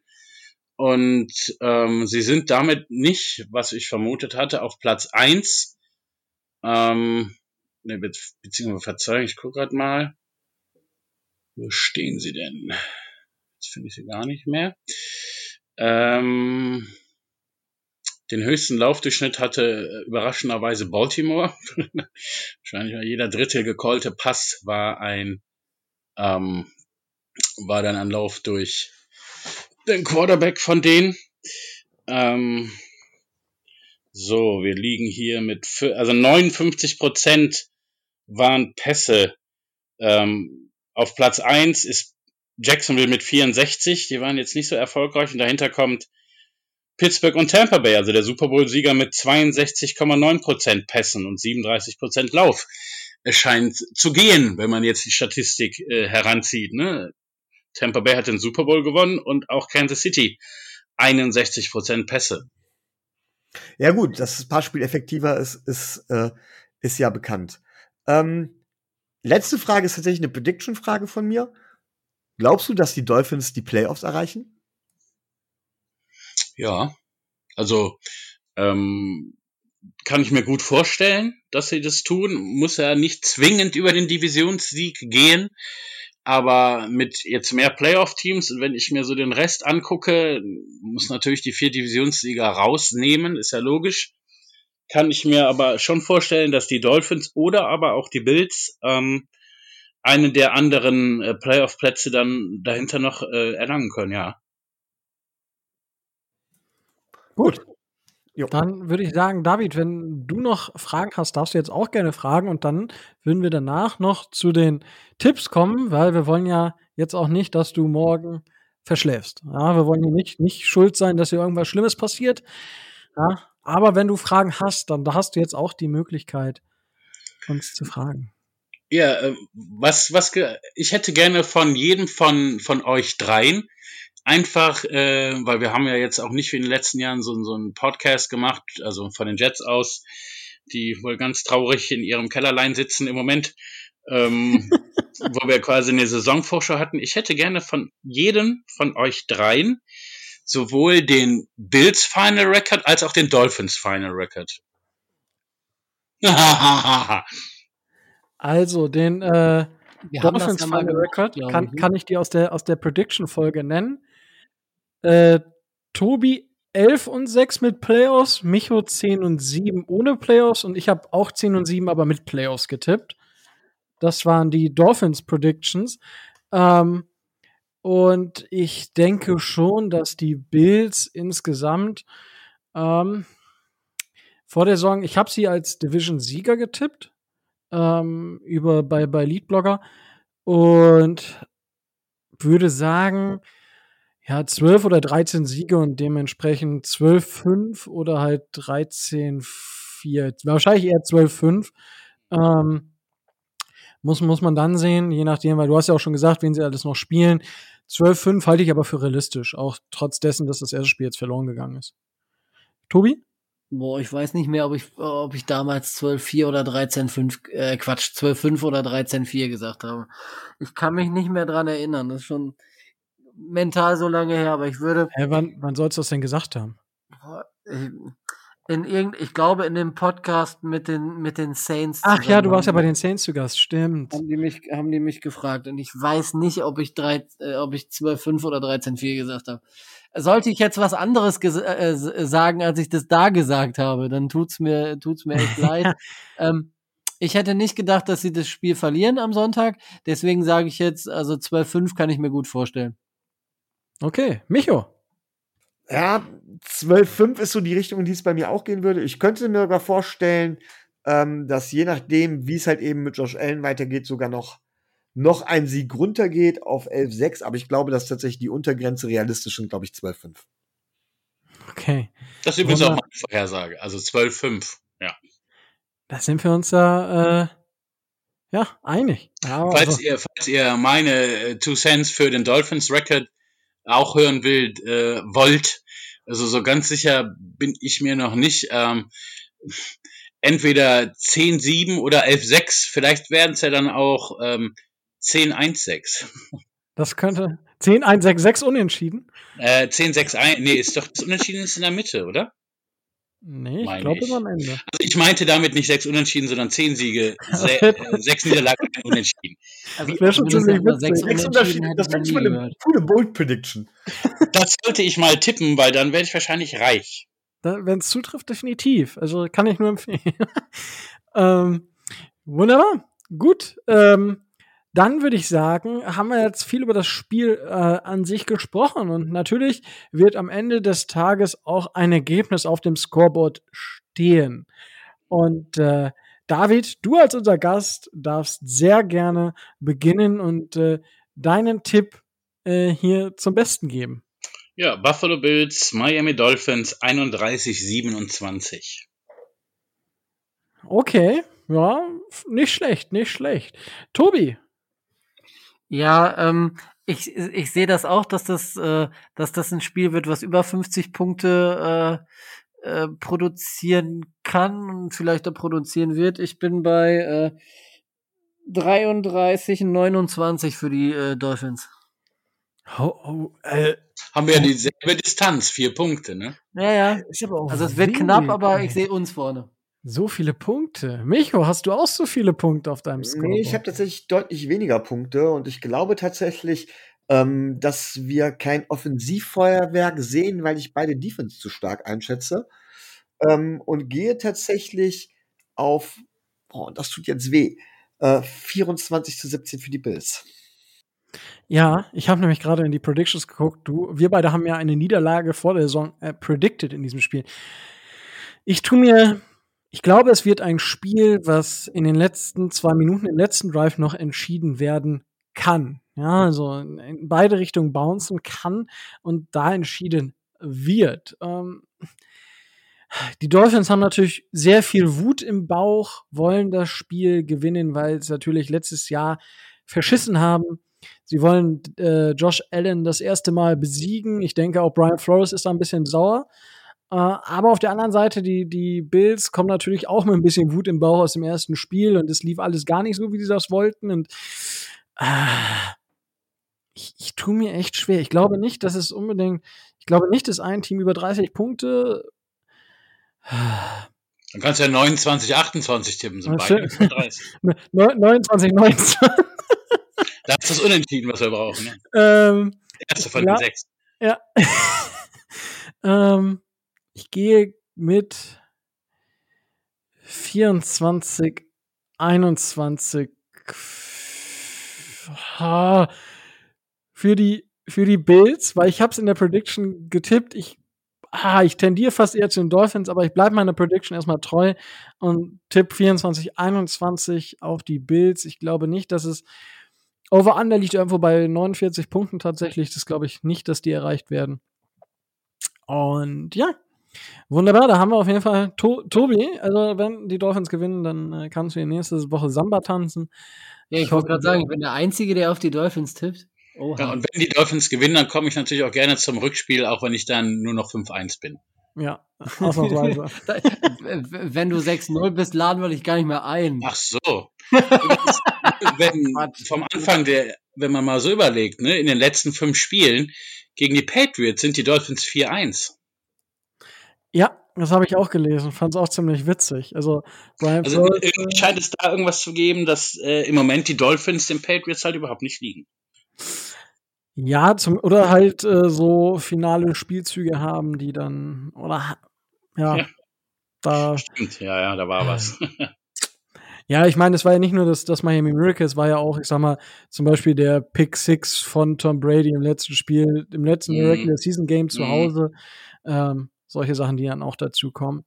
Und ähm, sie sind damit nicht, was ich vermutet hatte, auf Platz eins. Ähm, ne, be beziehungsweise Verzeihung, ich gucke gerade mal. Wo stehen sie denn? Jetzt finde ich sie gar nicht mehr. Ähm, den höchsten Laufdurchschnitt hatte äh, überraschenderweise Baltimore. (laughs) Wahrscheinlich war jeder dritte gecallte Pass war ein ähm, war dann ein Lauf durch den Quarterback von denen. Ähm, so, wir liegen hier mit, also 59 Prozent waren Pässe Ähm, auf Platz eins ist Jacksonville mit 64, die waren jetzt nicht so erfolgreich und dahinter kommt Pittsburgh und Tampa Bay, also der Super Bowl-Sieger mit 62,9% Pässen und 37% Lauf. Es scheint zu gehen, wenn man jetzt die Statistik äh, heranzieht. Ne? Tampa Bay hat den Super Bowl gewonnen und auch Kansas City 61% Pässe. Ja gut, dass das Passspiel effektiver ist, ist, äh, ist ja bekannt. Ähm, letzte Frage ist tatsächlich eine Prediction-Frage von mir. Glaubst du, dass die Dolphins die Playoffs erreichen? Ja, also ähm, kann ich mir gut vorstellen, dass sie das tun. Muss ja nicht zwingend über den Divisionssieg gehen, aber mit jetzt mehr Playoff-Teams, wenn ich mir so den Rest angucke, muss natürlich die vier Divisionssieger rausnehmen, ist ja logisch. Kann ich mir aber schon vorstellen, dass die Dolphins oder aber auch die Bills ähm, einen der anderen äh, Playoff-Plätze dann dahinter noch äh, erlangen können, ja. Gut. Jo. Dann würde ich sagen, David, wenn du noch Fragen hast, darfst du jetzt auch gerne fragen und dann würden wir danach noch zu den Tipps kommen, weil wir wollen ja jetzt auch nicht, dass du morgen verschläfst. Ja, wir wollen hier nicht, nicht schuld sein, dass hier irgendwas Schlimmes passiert. Ja, aber wenn du Fragen hast, dann da hast du jetzt auch die Möglichkeit, uns zu fragen. Ja, äh, was, was, ich hätte gerne von jedem von, von euch dreien einfach, äh, weil wir haben ja jetzt auch nicht wie in den letzten Jahren so, so einen Podcast gemacht, also von den Jets aus, die wohl ganz traurig in ihrem Kellerlein sitzen im Moment, ähm, (laughs) wo wir quasi eine Saisonvorschau hatten. Ich hätte gerne von jedem von euch dreien sowohl den Bills Final Record als auch den Dolphins Final Record. (laughs) also den äh, Dolphins Final Record kann, kann ich dir aus der, aus der Prediction-Folge nennen. Äh, Tobi 11 und 6 mit Playoffs, Micho 10 und 7 ohne Playoffs und ich habe auch 10 und 7, aber mit Playoffs getippt. Das waren die Dolphins Predictions. Ähm, und ich denke schon, dass die Bills insgesamt ähm, vor der Saison, ich habe sie als Division-Sieger getippt ähm, über bei, bei Leadblogger und würde sagen, ja, 12 oder 13 Siege und dementsprechend 12-5 oder halt 13-4. Wahrscheinlich eher 12-5. Ähm, muss, muss man dann sehen, je nachdem, weil du hast ja auch schon gesagt, wen sie alles noch spielen. 12-5 halte ich aber für realistisch, auch trotz dessen, dass das erste Spiel jetzt verloren gegangen ist. Tobi? Boah, ich weiß nicht mehr, ob ich, ob ich damals 12-4 oder 13-5, äh, Quatsch, 12-5 oder 13-4 gesagt habe. Ich kann mich nicht mehr dran erinnern. Das ist schon, mental so lange her, aber ich würde. Hä, wann, wann sollst du das denn gesagt haben? In irgend, ich glaube in dem Podcast mit den mit den Saints. Ach ja, du warst ja bei den Saints zu Gast, stimmt. Haben die mich haben die mich gefragt und ich weiß nicht, ob ich drei, äh, ob ich 12,5 oder 13,4 gesagt habe. Sollte ich jetzt was anderes äh, sagen, als ich das da gesagt habe, dann tut's mir tut's mir echt (laughs) leid. Ähm, ich hätte nicht gedacht, dass sie das Spiel verlieren am Sonntag. Deswegen sage ich jetzt, also 12,5 kann ich mir gut vorstellen. Okay, Micho. Ja, 12,5 ist so die Richtung, in die es bei mir auch gehen würde. Ich könnte mir sogar vorstellen, ähm, dass je nachdem, wie es halt eben mit Josh Allen weitergeht, sogar noch, noch ein Sieg runtergeht auf 11,6. Aber ich glaube, dass tatsächlich die Untergrenze realistisch sind, glaube ich, 12,5. Okay. Das ist übrigens auch meine Vorhersage. Also 12,5, ja. Da sind wir uns ja, äh, ja, einig. Ja, falls, also. ihr, falls ihr meine äh, Two Cents für den Dolphins Record auch hören will, äh, wollt. Also so ganz sicher bin ich mir noch nicht. Ähm, entweder 10-7 oder 11-6. Vielleicht werden es ja dann auch ähm, 10-1-6. Das könnte 10-1-6-6 unentschieden. Äh, 10-6-1, nee, ist doch das Unentschieden ist in der Mitte, oder? Nee, ich glaube am Ende. Also ich meinte damit nicht sechs Unentschieden, sondern zehn Siege, (laughs) se äh, sechs Niederlagen, ein Unentschieden. Also das wäre schon ziemlich witzig. Sechs Unentschieden, das wäre schon eine coole Bold Prediction. (laughs) Das sollte ich mal tippen, weil dann werde ich wahrscheinlich reich. Wenn es zutrifft, definitiv. Also kann ich nur empfehlen. (laughs) ähm, wunderbar. Gut. Ähm, dann würde ich sagen, haben wir jetzt viel über das Spiel äh, an sich gesprochen und natürlich wird am Ende des Tages auch ein Ergebnis auf dem Scoreboard stehen. Und äh, David, du als unser Gast darfst sehr gerne beginnen und äh, deinen Tipp äh, hier zum Besten geben. Ja, Buffalo Bills, Miami Dolphins 31-27. Okay, ja, nicht schlecht, nicht schlecht. Tobi. Ja, ähm, ich, ich sehe das auch, dass das, äh, dass das ein Spiel wird, was über 50 Punkte äh, äh, produzieren kann und vielleicht auch produzieren wird. Ich bin bei äh, 33, 29 für die äh, Dolphins. Oh, oh, äh, Haben wir ja dieselbe Distanz, vier Punkte, ne? Ja, ja. Also es wird knapp, aber ich sehe uns vorne. So viele Punkte. Micho, hast du auch so viele Punkte auf deinem Score? Nee, ich habe tatsächlich deutlich weniger Punkte und ich glaube tatsächlich, ähm, dass wir kein Offensivfeuerwerk sehen, weil ich beide Defense zu stark einschätze. Ähm, und gehe tatsächlich auf, oh, das tut jetzt weh, äh, 24 zu 17 für die Bills. Ja, ich habe nämlich gerade in die Predictions geguckt. Du, wir beide haben ja eine Niederlage vor der Saison äh, predicted in diesem Spiel. Ich tu mir, ich glaube, es wird ein Spiel, was in den letzten zwei Minuten im letzten Drive noch entschieden werden kann. Ja, also in, beide Richtungen bouncen kann und da entschieden wird. Ähm, die Dolphins haben natürlich sehr viel Wut im Bauch, wollen das Spiel gewinnen, weil sie natürlich letztes Jahr verschissen haben. Sie wollen äh, Josh Allen das erste Mal besiegen. Ich denke, auch Brian Flores ist da ein bisschen sauer. Äh, aber auf der anderen Seite, die, die Bills kommen natürlich auch mit ein bisschen Wut im Bauch aus dem ersten Spiel und es lief alles gar nicht so, wie sie das wollten. Und äh, ich, ich tue mir echt schwer. Ich glaube nicht, dass es unbedingt, ich glaube nicht, dass ein Team über 30 Punkte. Dann kannst du ja 29, 28 tippen, sind beide schön. über 30. 29, 19. Das ist das Unentschieden, was wir brauchen. Ne? ähm, erste von den sechs. Ja. (laughs) ähm, ich gehe mit 24, 21 ah, für die für die Bills, weil ich habe es in der Prediction getippt. Ich ah, ich tendiere fast eher zu den Dolphins, aber ich bleibe meiner Prediction erstmal treu und tipp 24, 21 auf die Bills. Ich glaube nicht, dass es Over-Under liegt irgendwo bei 49 Punkten tatsächlich. Das glaube ich nicht, dass die erreicht werden. Und ja, wunderbar. Da haben wir auf jeden Fall to Tobi. Also, wenn die Dolphins gewinnen, dann äh, kannst du in nächste Woche Samba tanzen. Ja, ich Ich wollte gerade sagen, ich bin der Einzige, der auf die Dolphins tippt. Oha. Ja, und wenn die Dolphins gewinnen, dann komme ich natürlich auch gerne zum Rückspiel, auch wenn ich dann nur noch 5-1 bin. Ja, ausnahmsweise. (laughs) Wenn du 6-0 bist, laden wir dich gar nicht mehr ein. Ach so. (laughs) Wenn, vom Anfang der, wenn man mal so überlegt, ne, in den letzten fünf Spielen gegen die Patriots sind die Dolphins 4-1. Ja, das habe ich auch gelesen. Fand es auch ziemlich witzig. Also, Brian Also Flores, irgendwie scheint es da irgendwas zu geben, dass äh, im Moment die Dolphins den Patriots halt überhaupt nicht liegen. Ja, zum, oder halt äh, so finale Spielzüge haben, die dann, oder ja, Ja. da, Stimmt, ja, ja, da war was. (laughs) ja, ich meine, es war ja nicht nur das, das Miami Miracle, es war ja auch, ich sag mal, zum Beispiel der Pick Six von Tom Brady im letzten Spiel, im letzten Mhm. Regular Season Game zu Mhm. Hause, ähm, solche Sachen, die dann auch dazu kommen.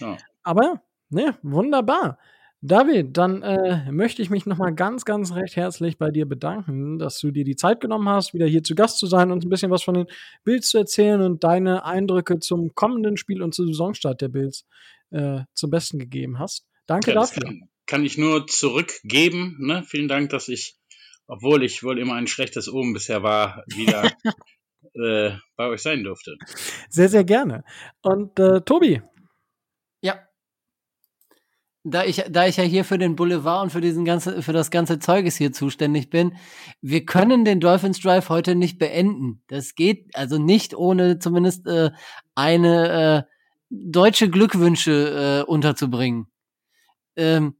Ja. Aber ne, wunderbar. David, dann äh, möchte ich mich nochmal ganz, ganz recht herzlich bei dir bedanken, dass du dir die Zeit genommen hast, wieder hier zu Gast zu sein und ein bisschen was von den Bills zu erzählen und deine Eindrücke zum kommenden Spiel und zum Saisonstart der Bills äh, zum Besten gegeben hast. Danke Ja, dafür. kann, kann ich nur zurückgeben. Ne? Vielen Dank, dass ich, obwohl ich wohl immer ein schlechtes Omen bisher war, wieder (laughs) äh, bei euch sein durfte. Sehr, sehr gerne. Und äh, Tobi, Ja. Da ich, da ich ja hier für den Boulevard und für diesen ganze, für das ganze Zeuges hier zuständig bin, wir können den Dolphins Drive heute nicht beenden. Das geht also nicht ohne zumindest äh, eine äh, deutsche Glückwünsche äh, unterzubringen. Ähm,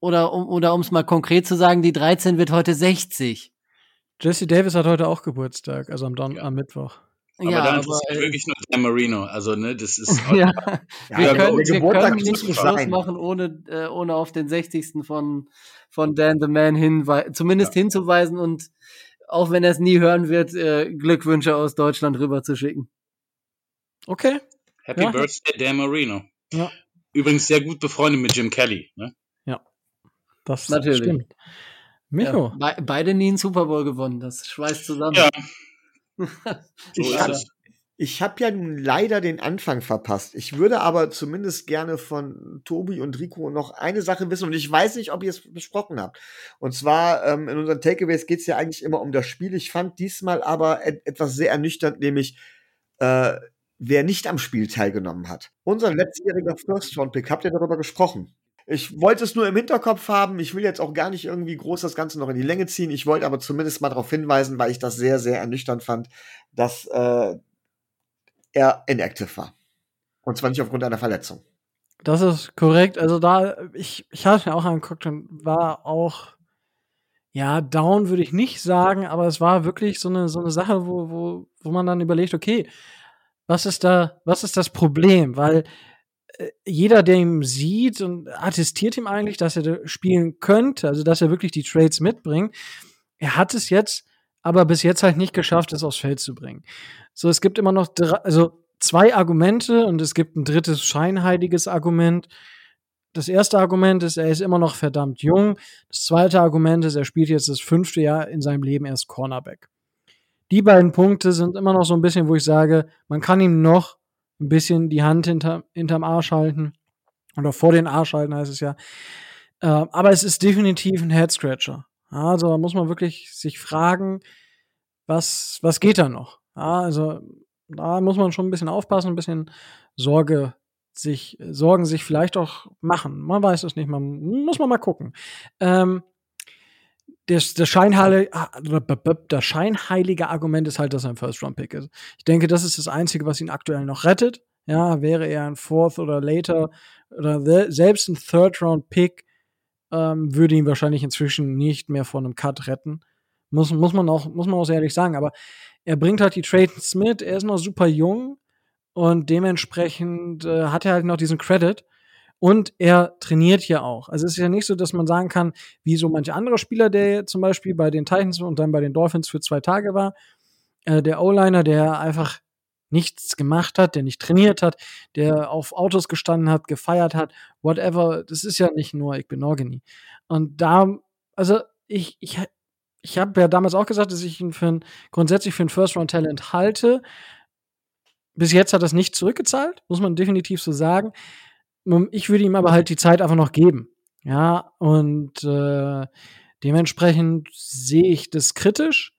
oder um oder um es mal konkret zu sagen, die 13 wird heute 60. Jesse Davis hat heute auch Geburtstag, also am, Don Ja. am Mittwoch. Aber ja, da aber, interessiert wirklich nur Dan Marino. Also, ne, das ist. (laughs) ja, Ja, wir Ja, können, der wir Geburtstag können nicht Schluss machen, ohne, äh, ohne auf den 60. von, von Dan the Man hinwei zumindest hinzuweisen und auch wenn er es nie hören wird, äh, Glückwünsche aus Deutschland rüberzuschicken. Okay. Happy Ja. Birthday, Dan Marino. Ja. Übrigens sehr gut befreundet mit Jim Kelly. Ne? Das Natürlich. stimmt. Micho, Ja, be beide nie einen Super Bowl gewonnen. Das schweißt zusammen. Ja, (laughs) So Ich ist hab, das. ich hab ja nun leider den Anfang verpasst. Ich würde aber zumindest gerne von Tobi und Rico noch eine Sache wissen und ich weiß nicht, ob ihr es besprochen habt. Und zwar ähm, in unseren Takeaways geht es ja eigentlich immer um das Spiel. Ich fand diesmal aber et etwas sehr ernüchternd, nämlich äh, wer nicht am Spiel teilgenommen hat. Unser letztjähriger First-Round-Pick, habt ihr darüber gesprochen? Ich wollte es nur im Hinterkopf haben. Ich will jetzt auch gar nicht irgendwie groß das Ganze noch in die Länge ziehen. Ich wollte aber zumindest mal darauf hinweisen, weil ich das sehr, sehr ernüchternd fand, dass äh, er inactive war. Und zwar nicht aufgrund einer Verletzung. das ist korrekt. Also da, ich, ich habe mir auch angeguckt und war auch, ja, down würde ich nicht sagen, aber es war wirklich so eine, so eine Sache, wo, wo, wo man dann überlegt, okay, was ist da, was ist das Problem? Weil jeder, der ihn sieht und attestiert ihm eigentlich, dass er spielen könnte, also dass er wirklich die Trades mitbringt. Er hat es jetzt, aber bis jetzt halt nicht geschafft, es aufs Feld zu bringen. So, es gibt immer noch drei, also zwei Argumente und es gibt ein drittes scheinheiliges Argument. Das erste Argument ist, er ist immer noch verdammt jung. Das zweite Argument ist, er spielt jetzt das fünfte Jahr in seinem Leben erst Cornerback. Die beiden Punkte sind immer noch so ein bisschen, wo ich sage, man kann ihm noch ein bisschen die Hand hinter, hinterm Arsch halten. Oder vor den Arsch halten heißt es ja. Äh, aber es ist definitiv ein Head-Scratcher. Ja, also da muss man wirklich sich fragen, was, was geht da noch? Ja, also da muss man schon ein bisschen aufpassen, ein bisschen Sorge sich, Sorgen sich vielleicht auch machen. Man weiß es nicht, man muss man mal gucken. Ähm, das, das, scheinheilige, das scheinheilige Argument ist halt, dass er ein First-Round-Pick ist. Ich denke, das ist das Einzige, was ihn aktuell noch rettet. Ja, wäre er ein Fourth oder Later oder selbst ein Third-Round-Pick ähm, würde ihn wahrscheinlich inzwischen nicht mehr vor einem Cut retten. Muss, muss, man auch, muss man auch ehrlich sagen. Aber er bringt halt die Trades mit. Er ist noch super jung und dementsprechend äh, hat er halt noch diesen Credit. Und er trainiert hier auch. Also es ist ja nicht so, dass man sagen kann, wie so manche andere Spieler, der zum Beispiel bei den Titans und dann bei den Dolphins für zwei Tage war, äh, der O-Liner, der einfach nichts gemacht hat, der nicht trainiert hat, der auf Autos gestanden hat, gefeiert hat, whatever. Das ist ja nicht nur ich bin Organi. Und da, also ich, ich, ich habe ja damals auch gesagt, dass ich ihn für ein, grundsätzlich für ein First-Round-Talent halte. Bis jetzt hat das nicht zurückgezahlt, muss man definitiv so sagen. Ich würde ihm aber halt die Zeit einfach noch geben. Ja, und äh, dementsprechend sehe ich das kritisch,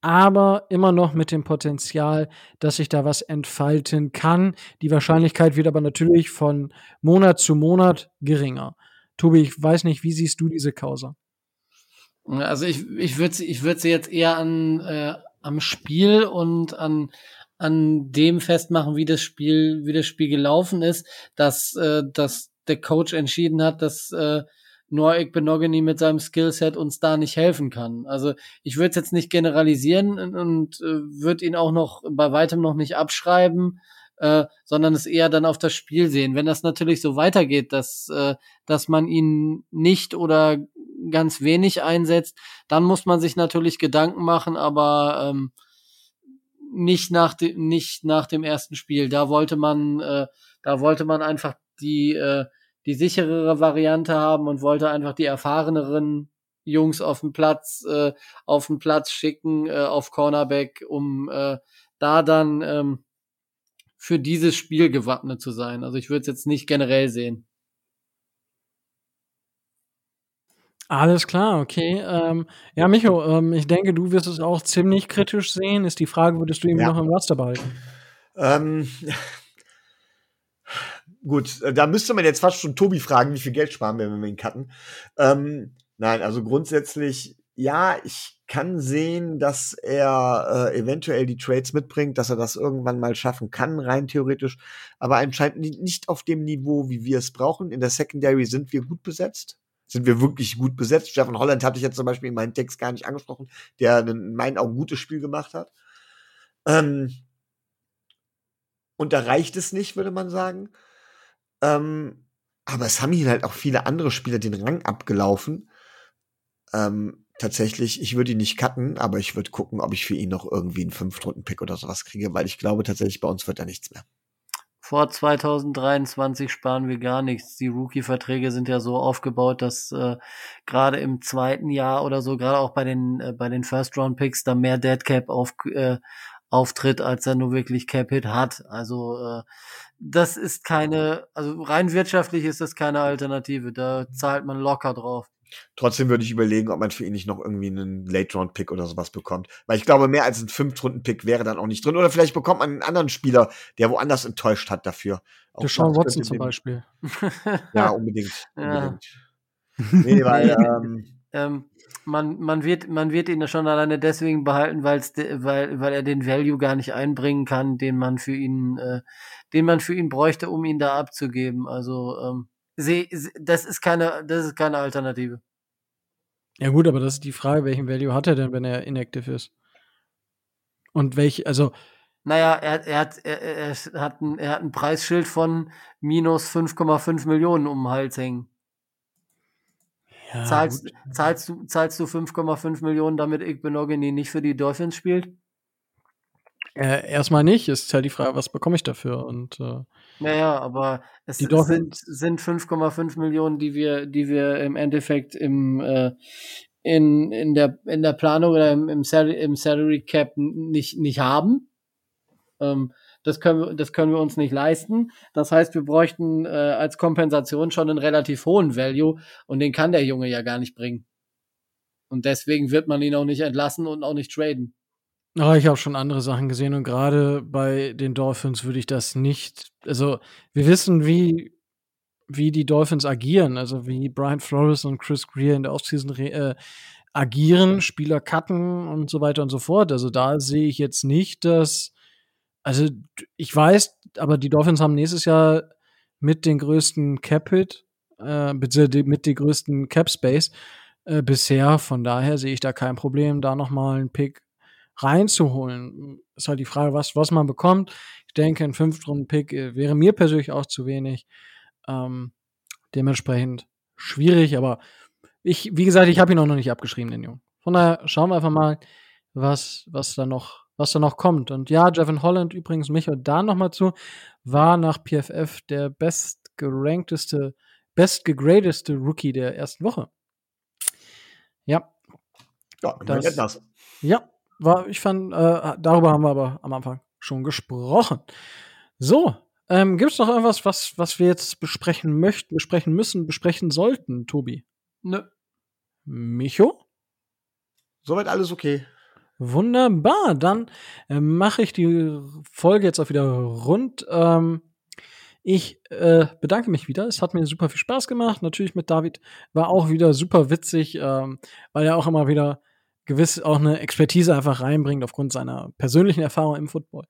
aber immer noch mit dem Potenzial, dass sich da was entfalten kann. Die Wahrscheinlichkeit wird aber natürlich von Monat zu Monat geringer. Tobi, ich weiß nicht, wie siehst du diese Causa? Also ich, ich würde ich würd sie jetzt eher an äh, am Spiel und an an dem festmachen, wie das Spiel, wie das Spiel gelaufen ist, dass, äh, dass der Coach entschieden hat, dass äh, Noah Benogany mit seinem Skillset uns da nicht helfen kann. Also ich würde es jetzt nicht generalisieren und, und äh, würde ihn auch noch bei weitem noch nicht abschreiben, äh, sondern es eher dann auf das Spiel sehen. Wenn das natürlich so weitergeht, dass, äh, dass man ihn nicht oder ganz wenig einsetzt, dann muss man sich natürlich Gedanken machen, aber ähm, nicht nach dem nicht nach dem ersten Spiel. Da wollte man äh, da wollte man einfach die äh, die sicherere Variante haben und wollte einfach die erfahreneren Jungs auf den Platz äh, auf den Platz schicken äh, auf Cornerback, um äh, da dann ähm, für dieses Spiel gewappnet zu sein. Also ich würde es jetzt nicht generell sehen. Alles klar, okay. Ähm, ja, Micho, ähm, ich denke, du wirst es auch ziemlich kritisch sehen. Ist die Frage, würdest du ihn Ja. noch im Roster behalten? Ähm, gut, da müsste man jetzt fast schon Tobi fragen, wie viel Geld sparen wir, wenn wir ihn cutten. Ähm, nein, also grundsätzlich, ja, ich kann sehen, dass er äh, eventuell die Trades mitbringt, dass er das irgendwann mal schaffen kann, rein theoretisch, aber anscheinend ni- nicht auf dem Niveau, wie wir es brauchen. In der Secondary sind wir gut besetzt. Sind wir wirklich gut besetzt? Stefan Holland hatte ich jetzt zum Beispiel in meinen Text gar nicht angesprochen, der ein- in meinen Augen gutes Spiel gemacht hat. Ähm, und da reicht es nicht, würde man sagen. Ähm, aber es haben hier halt auch viele andere Spieler den Rang abgelaufen. Ähm, tatsächlich, ich würde ihn nicht cutten, aber ich würde gucken, ob ich für ihn noch irgendwie einen Fünftrunden-Pick oder sowas kriege, weil ich glaube tatsächlich, bei uns wird da nichts mehr. Vor 2023 sparen wir gar nichts. Die Rookie-Verträge sind ja so aufgebaut, dass äh, gerade im zweiten Jahr oder so, gerade auch bei den äh, bei den First-Round-Picks, da mehr Dead Cap auf, äh, auftritt, als er nur wirklich Cap-Hit hat. Also äh, das ist keine, also rein wirtschaftlich ist das keine Alternative. Da zahlt man locker drauf. Trotzdem würde ich überlegen, ob man für ihn nicht noch irgendwie einen Late-Round-Pick oder sowas bekommt. Weil ich glaube, mehr als ein Fünf-Runden-Pick wäre dann auch nicht drin. Oder vielleicht bekommt man einen anderen Spieler, der woanders enttäuscht hat dafür. Der Sean Watson zum Beispiel. Ja, (laughs) unbedingt. ja. unbedingt. (laughs) Nee, weil, ähm, ähm, man, man, wird, man wird ihn schon alleine deswegen behalten, weil's de, weil, weil er den Value gar nicht einbringen kann, den man für ihn, äh, den man für ihn bräuchte, um ihn da abzugeben. Also ähm, seh, das ist keine, das ist keine Alternative. Ja gut, aber das ist die Frage, welchen Value hat er denn, wenn er inactive ist? Und welch, also naja, er, er, hat, er, er, hat ein, er hat ein Preisschild von minus 5,5 Millionen um den Hals hängen. Ja, zahlst, zahlst, du, zahlst du 5,5 Millionen, damit Igbenogany nicht für die Dolphins spielt? Äh, erstmal nicht, ist halt die Frage, was bekomme ich dafür? Und äh, naja, aber es sind, sind 5,5 Millionen, die wir, die wir im Endeffekt im äh, in, in, der, in der Planung oder im, im, Salary, im Salary Cap nicht, nicht haben. Ähm, das können, wir, das können wir uns nicht leisten. Das heißt, wir bräuchten äh, als Kompensation schon einen relativ hohen Value und den kann der Junge ja gar nicht bringen. Und deswegen wird man ihn auch nicht entlassen und auch nicht traden. Oh, ich habe schon andere Sachen gesehen und gerade bei den Dolphins würde ich das nicht. Also, wir wissen, wie, wie die Dolphins agieren, also wie Brian Flores und Chris Greer in der Offseason äh, agieren, Spieler cutten und so weiter und so fort. Also, da sehe ich jetzt nicht, dass also ich weiß, aber die Dolphins haben nächstes Jahr mit den größten Cap-Hit, äh, mit den größten Cap-Space äh, bisher. Von daher sehe ich da kein Problem, da nochmal einen Pick reinzuholen. Ist halt die Frage, was, was man bekommt. Ich denke, ein Fünftrunden-Pick äh, wäre mir persönlich auch zu wenig. Ähm, dementsprechend schwierig, aber ich, wie gesagt, ich habe ihn auch noch nicht abgeschrieben, den Jungen. Von daher schauen wir einfach mal, was, was da noch was da noch kommt. Und ja, Jevin Holland übrigens, Micho, da nochmal zu, war nach PFF der bestgerankteste, bestgegradeste Rookie der ersten Woche. Ja. Ja, das, etwas. Ja, war, ich fand, äh, darüber haben wir aber am Anfang schon gesprochen. So, ähm, gibt es noch irgendwas, was, was wir jetzt besprechen möchten, besprechen müssen, besprechen sollten, Tobi? Nö. Micho? Soweit alles okay. Wunderbar, dann äh, mache ich die Folge jetzt auch wieder rund. Ähm, ich äh, bedanke mich wieder. Es hat mir super viel Spaß gemacht. Natürlich mit David war auch wieder super witzig, ähm, weil er auch immer wieder gewiss auch eine Expertise einfach reinbringt aufgrund seiner persönlichen Erfahrung im Football.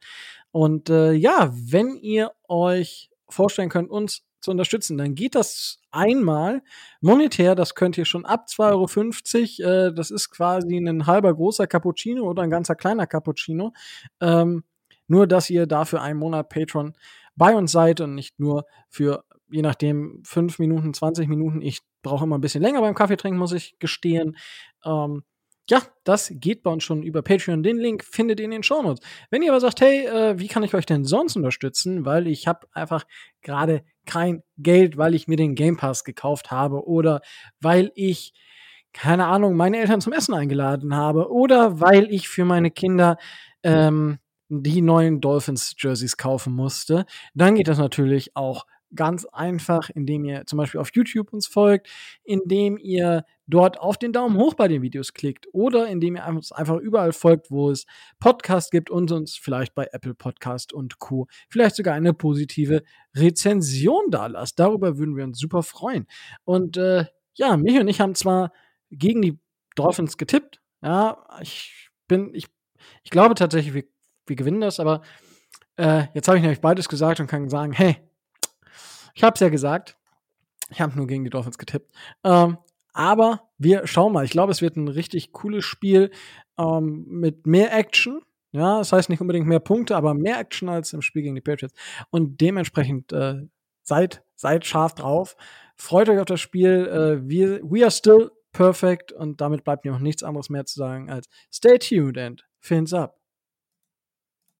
Und äh, ja, wenn ihr euch vorstellen könnt, uns zu unterstützen, dann geht das einmal monetär, das könnt ihr schon ab 2,50 Euro, äh, das ist quasi ein halber großer Cappuccino oder ein ganzer kleiner Cappuccino. Ähm, nur, dass ihr dafür einen Monat Patreon bei uns seid und nicht nur für, je nachdem, 5 Minuten, 20 Minuten. Ich brauche immer ein bisschen länger beim Kaffee trinken, muss ich gestehen. Ähm, ja, das geht bei uns schon über Patreon. Den Link findet ihr in den Shownotes. Wenn ihr aber sagt, hey, äh, wie kann ich euch denn sonst unterstützen? Weil ich habe einfach gerade kein Geld, weil ich mir den Game Pass gekauft habe oder weil ich keine Ahnung, meine Eltern zum Essen eingeladen habe oder weil ich für meine Kinder ähm, die neuen Dolphins Jerseys kaufen musste, dann geht das natürlich auch ganz einfach, indem ihr zum Beispiel auf YouTube uns folgt, indem ihr dort auf den Daumen hoch bei den Videos klickt oder indem ihr uns einfach überall folgt, wo es Podcast gibt und uns vielleicht bei Apple Podcast und Co. vielleicht sogar eine positive Rezension da lasst. Darüber würden wir uns super freuen. Und äh, ja, mich und ich haben zwar gegen die Dolphins getippt. Ja, ich bin, ich, ich glaube tatsächlich, wir, wir gewinnen das, aber äh, jetzt habe ich nämlich beides gesagt und kann sagen, hey, ich habe es ja gesagt. Ich habe nur gegen die Dolphins getippt. Ähm, aber wir schauen mal. Ich glaube, es wird ein richtig cooles Spiel ähm, mit mehr Action. Ja, das heißt nicht unbedingt mehr Punkte, aber mehr Action als im Spiel gegen die Patriots. Und dementsprechend äh, seid, seid scharf drauf. Freut euch auf das Spiel. Äh, wir, we are still perfect. Und damit bleibt mir noch nichts anderes mehr zu sagen als stay tuned and fins up.